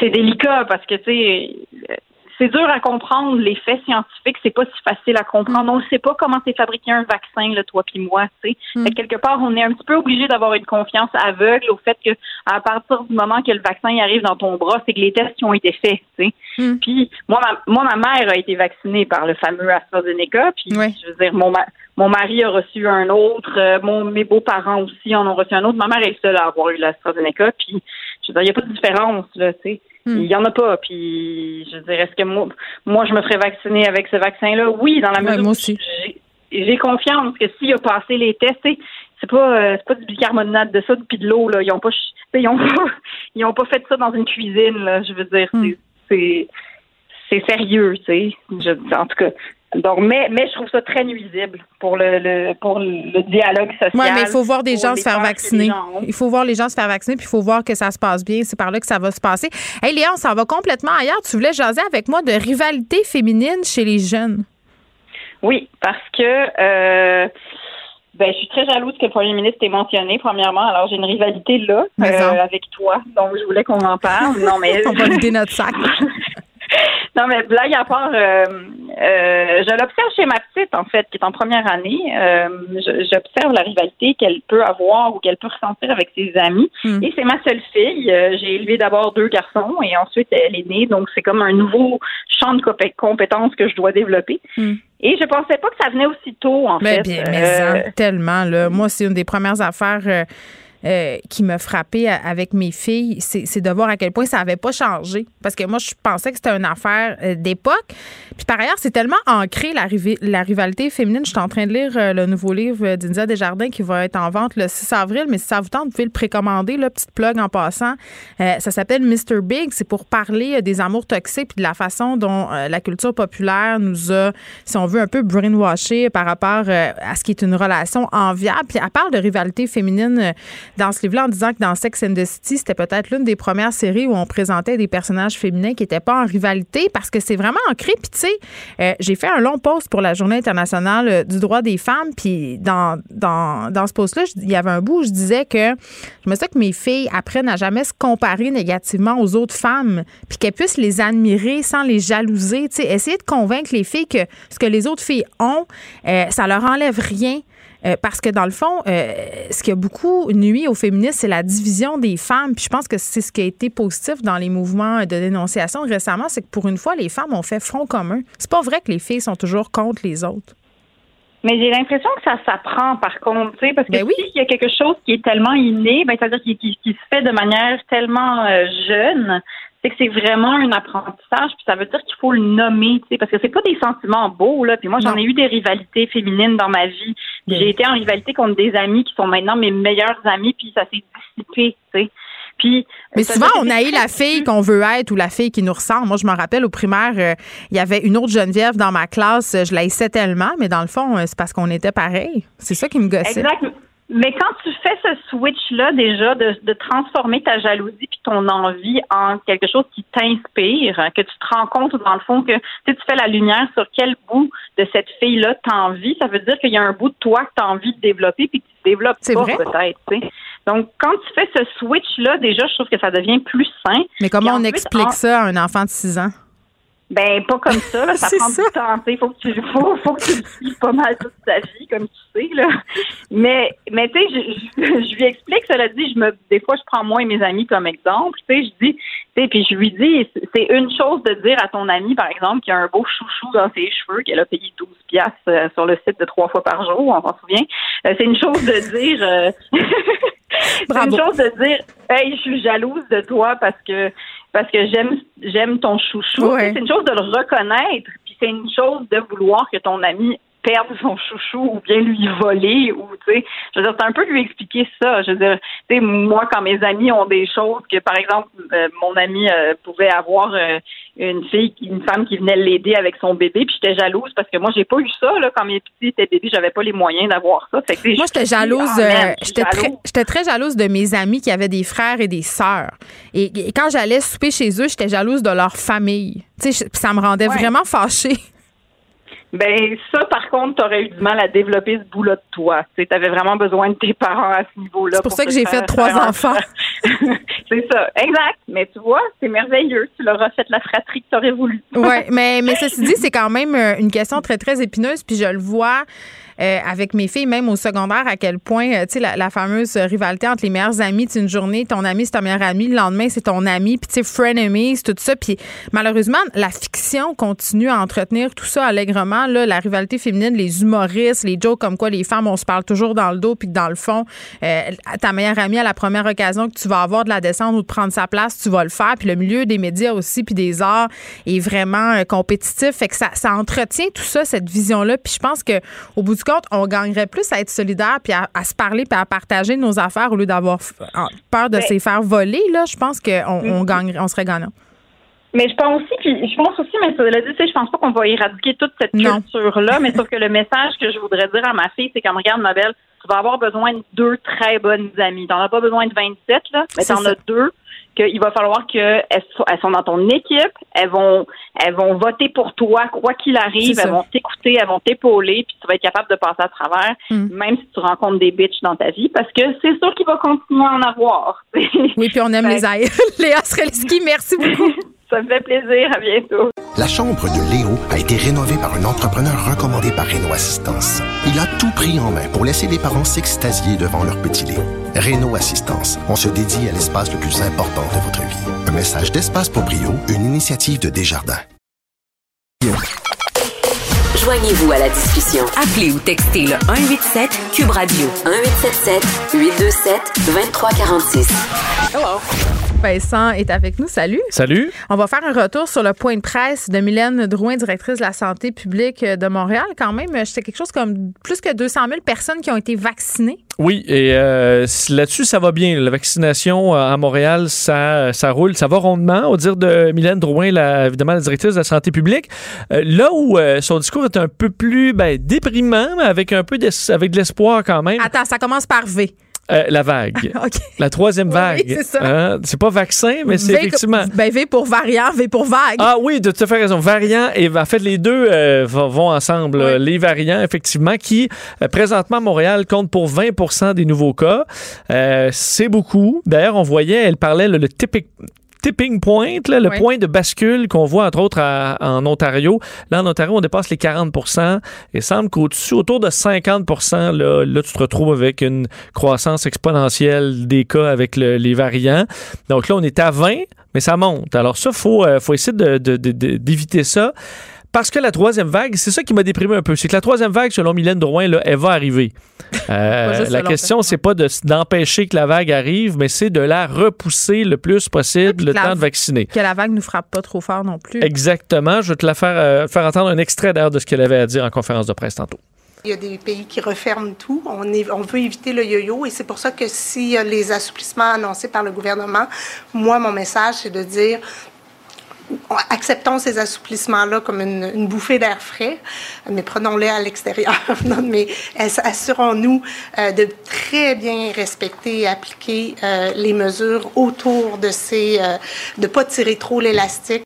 [SPEAKER 14] c'est délicat parce que tu sais c'est dur à comprendre les faits scientifiques, c'est pas si facile à comprendre. Mm. On ne sait pas comment c'est fabriqué un vaccin, là, toi puis moi. Tu sais. Mm. Quelque part, on est un petit peu obligé d'avoir une confiance aveugle au fait que à partir du moment que le vaccin arrive dans ton bras, c'est que les tests ont été faits. Tu sais. Mm. Puis moi, ma, moi, ma mère a été vaccinée par le fameux AstraZeneca. Puis je veux dire, mon mon mari a reçu un autre, euh, mon, mes beaux-parents aussi en ont reçu un autre. Ma mère est seule à avoir eu l'AstraZeneca. Puis je veux dire, il n'y a pas de différence là. Tu sais. Hmm. Il y en a pas. Puis, je dirais, est-ce que moi, moi, je me ferais vacciner avec ce vaccin-là? Oui, dans la mesure
[SPEAKER 1] moi aussi.
[SPEAKER 14] J'ai confiance que s'il a passé les tests, c'est pas euh, c'est pas du bicarbonate de ça puis de l'eau là ils ont pas ils ont pas ils ont pas fait ça dans une cuisine là je veux dire hmm. c'est c'est sérieux tu sais en tout cas donc, mais, mais je trouve ça très nuisible pour le, le pour le dialogue social.
[SPEAKER 1] Oui, mais il faut voir des gens se faire vacciner. Il faut voir les gens se faire vacciner, puis il faut voir que ça se passe bien. C'est par là que ça va se passer. Hey, Léon, ça va complètement ailleurs. Tu voulais jaser avec moi de rivalité féminine chez les jeunes.
[SPEAKER 14] Oui, parce que euh, ben, je suis très jalouse que le premier ministre ait mentionné, premièrement. Alors, j'ai une rivalité là, euh, avec toi. Donc, je voulais qu'on en parle. Non, mais.
[SPEAKER 1] On va vider notre sac.
[SPEAKER 14] non, mais blague à part, euh, euh, je l'observe chez ma petite, en fait, qui est en première année. Euh, j'observe la rivalité qu'elle peut avoir ou qu'elle peut ressentir avec ses amis. Hmm. Et c'est ma seule fille. Euh, j'ai élevé d'abord deux garçons et ensuite elle est née. Donc, c'est comme un nouveau champ de compétences que je dois développer. Hmm. Et je pensais pas que ça venait aussi tôt, en
[SPEAKER 1] mais
[SPEAKER 14] fait.
[SPEAKER 1] Bien, mais tellement, là. Moi, c'est une des premières affaires euh, qui m'a frappé avec mes filles, c'est de voir à quel point ça n'avait pas changé. Parce que moi, je pensais que c'était une affaire euh, d'époque. Puis par ailleurs, c'est tellement ancré la, rivalité féminine. Je suis en train de lire euh, le nouveau livre d'India Desjardins qui va être en vente le 6 avril. Mais si ça vous tente, vous pouvez le précommander, là, petite plug en passant. ça s'appelle Mr. Big. C'est pour parler des amours toxiques puis de la façon dont la culture populaire nous a, si on veut, un peu brainwashé par rapport à ce qui est une relation enviable. Puis elle parle de rivalité féminine dans ce livre-là en disant que dans Sex and the City, c'était peut-être l'une des premières séries où on présentait des personnages féminins qui n'étaient pas en rivalité parce que c'est vraiment ancré. Puis tu sais, euh, j'ai fait un long post pour la Journée internationale euh, du droit des femmes. Puis dans, dans, ce post-là, il y avait un bout où je disais que je me souviens que mes filles apprennent à jamais se comparer négativement aux autres femmes, puis qu'elles puissent les admirer sans les jalouser. Tu sais, essayer de convaincre les filles que ce que les autres filles ont, euh, ça leur enlève rien. Euh, parce que dans le fond, euh, ce qui a beaucoup nuit aux féministes, c'est la division des femmes. Puis je pense que c'est ce qui a été positif dans les mouvements de dénonciation récemment, c'est que pour une fois, les femmes ont fait front commun. C'est pas vrai que les filles sont toujours contre les autres.
[SPEAKER 14] Mais j'ai l'impression que ça s'apprend, par contre, tu sais, parce que
[SPEAKER 1] Ben oui.
[SPEAKER 14] s'il y a quelque chose qui est tellement inné, ben, c'est-à-dire qui, qui, qui se fait de manière tellement euh, jeune, c'est que c'est vraiment un apprentissage, puis ça veut dire qu'il faut le nommer, tu sais, parce que c'est pas des sentiments beaux, là. Puis moi, j'en ai eu des rivalités féminines dans ma vie. J'ai été en rivalité contre des amis qui sont maintenant mes meilleurs amis, puis ça s'est dissipé, tu sais. Puis,
[SPEAKER 1] Mais
[SPEAKER 14] ça
[SPEAKER 1] souvent, on
[SPEAKER 14] que
[SPEAKER 1] haït la fille qu'on veut être ou la fille qui nous ressemble. Moi, je me rappelle au primaire, euh, il y avait une autre Geneviève dans ma classe. euh, Je la haïssais tellement, mais dans le fond, euh, c'est parce qu'on était pareil. C'est ça qui me gossait.
[SPEAKER 14] Exact. Mais quand tu fais ce switch-là, déjà, de, de transformer ta jalousie puis ton envie en quelque chose qui t'inspire, que tu te rends compte, dans le fond, que tu sais, tu fais la lumière sur quel bout de cette fille-là t'as envie, ça veut dire qu'il y a un bout de toi que tu as envie de développer puis que tu développes pas, peut-être. Donc, quand tu fais ce switch-là, déjà, je trouve que ça devient plus sain.
[SPEAKER 1] Mais comment on explique
[SPEAKER 14] en-
[SPEAKER 1] ça à un enfant de 6 ans?
[SPEAKER 14] Ben, pas comme ça, là. Ça prend
[SPEAKER 1] ça.
[SPEAKER 14] du temps. Il faut que tu, faut, faut que tu le pas mal toute ta vie, comme tu sais, là. Mais, mais tu sais, je, je, je lui explique, cela dit, je me, des fois, je prends moi et mes amis comme exemple. Tu sais, je dis, tu sais, puis je lui dis, c'est une chose de dire à ton ami, par exemple, qu'il a un beau chouchou dans ses cheveux, qu'elle a payé 12 piastres euh, sur le site de trois fois par jour, on s'en souvient. Euh, c'est une chose de dire, euh, c'est une chose de dire, hey, je suis jalouse de toi parce que parce que j'aime j'aime ton chouchou.
[SPEAKER 1] Ouais.
[SPEAKER 14] C'est une chose de le reconnaître, puis c'est une chose de vouloir que ton ami perde son chouchou ou bien lui voler ou tu sais je veux dire c'est un peu lui expliquer ça je veux dire tu sais moi quand mes amis ont des choses que par exemple euh, mon ami euh, pouvait avoir euh, une fille une femme qui venait l'aider avec son bébé puis j'étais jalouse parce que moi j'ai pas eu ça là quand mes petits étaient bébés j'avais pas les moyens d'avoir ça fait que,
[SPEAKER 1] Moi, j'étais jalouse.
[SPEAKER 14] Ah,
[SPEAKER 1] j'étais très,
[SPEAKER 14] jalouse.
[SPEAKER 1] j'étais très jalouse de mes amis qui avaient des frères et des sœurs. Et, et quand j'allais souper chez eux, j'étais jalouse de leur famille. Tu sais, ça me rendait
[SPEAKER 14] Ouais.
[SPEAKER 1] vraiment fâchée.
[SPEAKER 14] Ben ça, par contre, t'aurais eu du mal à développer ce bout-là de toi. Tu avais vraiment besoin de tes parents à ce niveau-là.
[SPEAKER 1] C'est pour ça que j'ai fait trois enfants.
[SPEAKER 14] c'est ça, exact. Mais tu vois, c'est merveilleux. Tu leur as fait la fratrie que t'aurais voulu.
[SPEAKER 1] Oui, mais, mais ceci dit, c'est quand même euh, une question très, très épineuse. Puis je le vois euh, avec mes filles, même au secondaire, à quel point, euh, tu sais, la, la fameuse rivalité entre les meilleurs amis. Une journée, ton ami, c'est ton meilleur ami. Le lendemain, c'est ton ami. Puis, tu sais, frenemies, tout ça. Puis, malheureusement, la fiction continue à entretenir tout ça allègrement. Là, la rivalité féminine, les humoristes, les jokes comme quoi les femmes, on se parle toujours dans le dos. Puis que dans le fond, euh, ta meilleure amie, à la première occasion que tu vas avoir de la descente ou de prendre sa place, tu vas le faire. Puis le milieu des médias aussi, puis des arts est vraiment euh, compétitif. Fait que ça, ça entretient tout ça, cette vision-là. Puis je pense que au bout du compte, on gagnerait plus à être solidaire puis à, à se parler puis à partager nos affaires au lieu d'avoir peur de
[SPEAKER 14] Ben-
[SPEAKER 1] se faire voler. Là, je pense qu'on on gagnerait, on serait gagnant.
[SPEAKER 14] Mais je pense aussi, puis je pense aussi, mais cela dit, tu sais, je pense pas qu'on va éradiquer toute cette culture-là, mais sauf que le message que je voudrais dire à ma fille, c'est comme regarde, ma belle, tu vas avoir besoin de deux très bonnes amies. T'en as pas besoin de 27, là, mais t'en as deux qu'il va falloir qu'elles elles sont dans ton équipe, elles vont elles vont voter pour toi, quoi qu'il arrive, elles vont t'écouter, elles vont t'épauler, puis tu vas être capable de passer à travers,
[SPEAKER 1] Mm.
[SPEAKER 14] même si tu rencontres des bitches dans ta vie, parce que c'est sûr qu'il va continuer à en avoir.
[SPEAKER 1] Oui, puis on aime les aïeux. Léa Strelski, merci beaucoup.
[SPEAKER 14] Ça me fait plaisir, à bientôt.
[SPEAKER 10] La chambre de Léo a été rénovée par un entrepreneur recommandé par Renault Assistance. Il a tout pris en main pour laisser les parents s'extasier devant leur petit Léo. Renault Assistance, on se dédie à l'espace le plus important de votre vie. Un message d'Espace pour Brio, une initiative de Desjardins.
[SPEAKER 15] Joignez-vous à la discussion. Appelez ou textez le 187 Cube Radio 1877 827 2346.
[SPEAKER 1] Hello. Vincent est avec nous. Salut.
[SPEAKER 16] Salut.
[SPEAKER 1] On va faire un retour sur le point de presse de Mylène Drouin, directrice de la santé publique de Montréal. Quand même, c'était quelque chose comme plus que 200 000 personnes qui ont été vaccinées.
[SPEAKER 16] Oui, et euh, là-dessus, ça va bien. La vaccination euh, à Montréal, ça, ça roule, ça va rondement. Au dire de Mylène Drouin, la, évidemment la directrice de la santé publique, Euh, là où euh, son discours est un peu plus ben, déprimant, mais avec un peu d'es- avec de l'espoir quand même.
[SPEAKER 1] Attends, ça commence par V.
[SPEAKER 16] Euh, la vague. La troisième vague.
[SPEAKER 1] c'est ça.
[SPEAKER 16] Hein? C'est pas vaccin, mais c'est effectivement.
[SPEAKER 1] Ben, V pour variant, V pour vague.
[SPEAKER 16] Ah oui, tu as fait raison. Variant et en fait les deux euh, vont ensemble. Les variants effectivement qui euh, présentement à Montréal comptent pour 20% des nouveaux cas. Euh, c'est beaucoup. D'ailleurs, on voyait, elle parlait le, le tipping tipping point, là, le
[SPEAKER 1] Oui.
[SPEAKER 16] point de bascule qu'on voit entre autres à- en Ontario. Là, en Ontario, on dépasse les 40% et semble qu'au-dessus, autour de 50% là, là, tu te retrouves avec une croissance exponentielle des cas avec le- les variants. Donc là, on est à 20, mais ça monte. Alors ça, il faut, euh, faut essayer de- de- de- de- d'éviter ça. Parce que la troisième vague, c'est ça qui m'a déprimé un peu. C'est que la troisième vague, selon Mylène Drouin, là, elle va arriver. Euh, la question, c'est pas de- d'empêcher que la vague arrive, mais c'est de la repousser le plus possible le temps de vacciner.
[SPEAKER 1] Que la vague nous frappe pas trop fort non plus.
[SPEAKER 16] Exactement. Je vais te la faire, euh, faire entendre un extrait d'ailleurs de ce qu'elle avait à dire en conférence de presse tantôt.
[SPEAKER 17] Il y a des pays qui referment tout. On, est- on veut éviter le yo-yo et c'est pour ça que s'il y a les assouplissements annoncés par le gouvernement, moi, mon message, c'est de dire acceptons ces assouplissements-là comme une, bouffée d'air frais, mais prenons-les à l'extérieur. Non, mais ass- assurons-nous euh, de très bien respecter et appliquer euh, les mesures autour de ces... euh, de pas tirer trop l'élastique.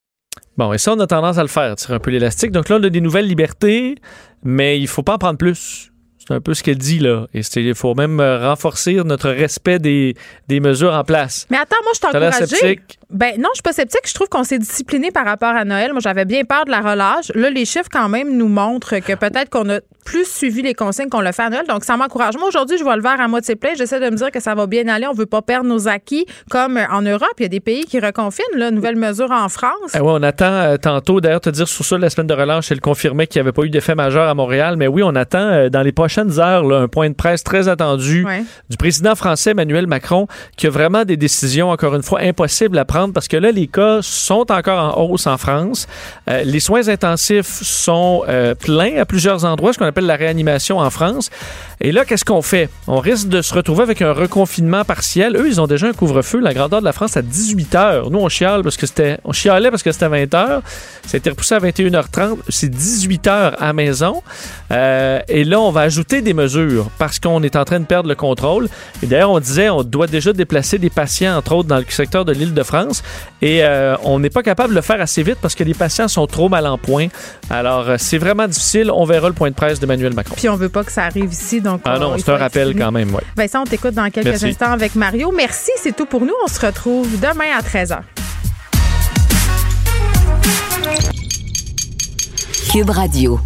[SPEAKER 16] Bon, et ça, on a tendance à le faire, tirer un peu l'élastique. Donc là, on a des nouvelles libertés, mais il faut pas en prendre plus. C'est un peu ce qu'elle dit là. Et il faut même euh, renforcer notre respect des, des mesures en place.
[SPEAKER 1] Mais attends, moi, je
[SPEAKER 16] sceptique?
[SPEAKER 1] Ben non, je suis pas sceptique. Je trouve qu'on s'est discipliné par rapport à Noël. Moi, j'avais bien peur de la relâche. Là, les chiffres, quand même, nous montrent que peut-être qu'on a plus suivi les consignes qu'on l'a fait à Noël. Donc, ça m'encourage. Moi, aujourd'hui, je vois le verre à moitié plein. J'essaie de me dire que ça va bien aller. On veut pas perdre nos acquis. Comme euh, en Europe, il y a des pays qui reconfinent. Là, nouvelle mesure en France.
[SPEAKER 16] Ah ouais, on attend euh, tantôt, d'ailleurs, te dire sur ça, la semaine de relâche, elle confirmait qu'il n'y avait pas eu d'effet majeur à Montréal. Mais oui, on attend euh, dans les prochaines heures là, un point de presse très attendu
[SPEAKER 1] Ouais.
[SPEAKER 16] du président français Emmanuel Macron, qui a vraiment des décisions, encore une fois, impossibles à prendre parce que là, les cas sont encore en hausse en France. Euh, les soins intensifs sont euh, pleins à plusieurs endroits, ce qu'on appelle la réanimation en France. Et là, qu'est-ce qu'on fait? On risque de se retrouver avec un reconfinement partiel. Eux, ils ont déjà un couvre-feu, la grandeur de la France, à 18 heures. Nous, on chiale parce que c'était, on chialait parce que c'était 20 heures. Ça a été repoussé à 21h30. C'est 18 heures à maison. Euh, et là, on va ajouter des mesures parce qu'on est en train de perdre le contrôle. Et d'ailleurs, on disait, on doit déjà déplacer des patients, entre autres, dans le secteur de l'île de France. Et euh, on n'est pas capable de le faire assez vite parce que les patients sont trop mal en point. Alors, euh, c'est vraiment difficile. On verra le point de presse d'Emmanuel Macron.
[SPEAKER 1] Puis on veut pas que ça arrive ici. Donc,
[SPEAKER 16] Ah
[SPEAKER 1] on-
[SPEAKER 16] non, c'est un rappel quand même, ouais.
[SPEAKER 1] Vincent, on t'écoute dans quelques
[SPEAKER 16] Merci.
[SPEAKER 1] instants avec Mario. Merci, c'est tout pour nous. On se retrouve demain à 13h.
[SPEAKER 15] Cube Radio.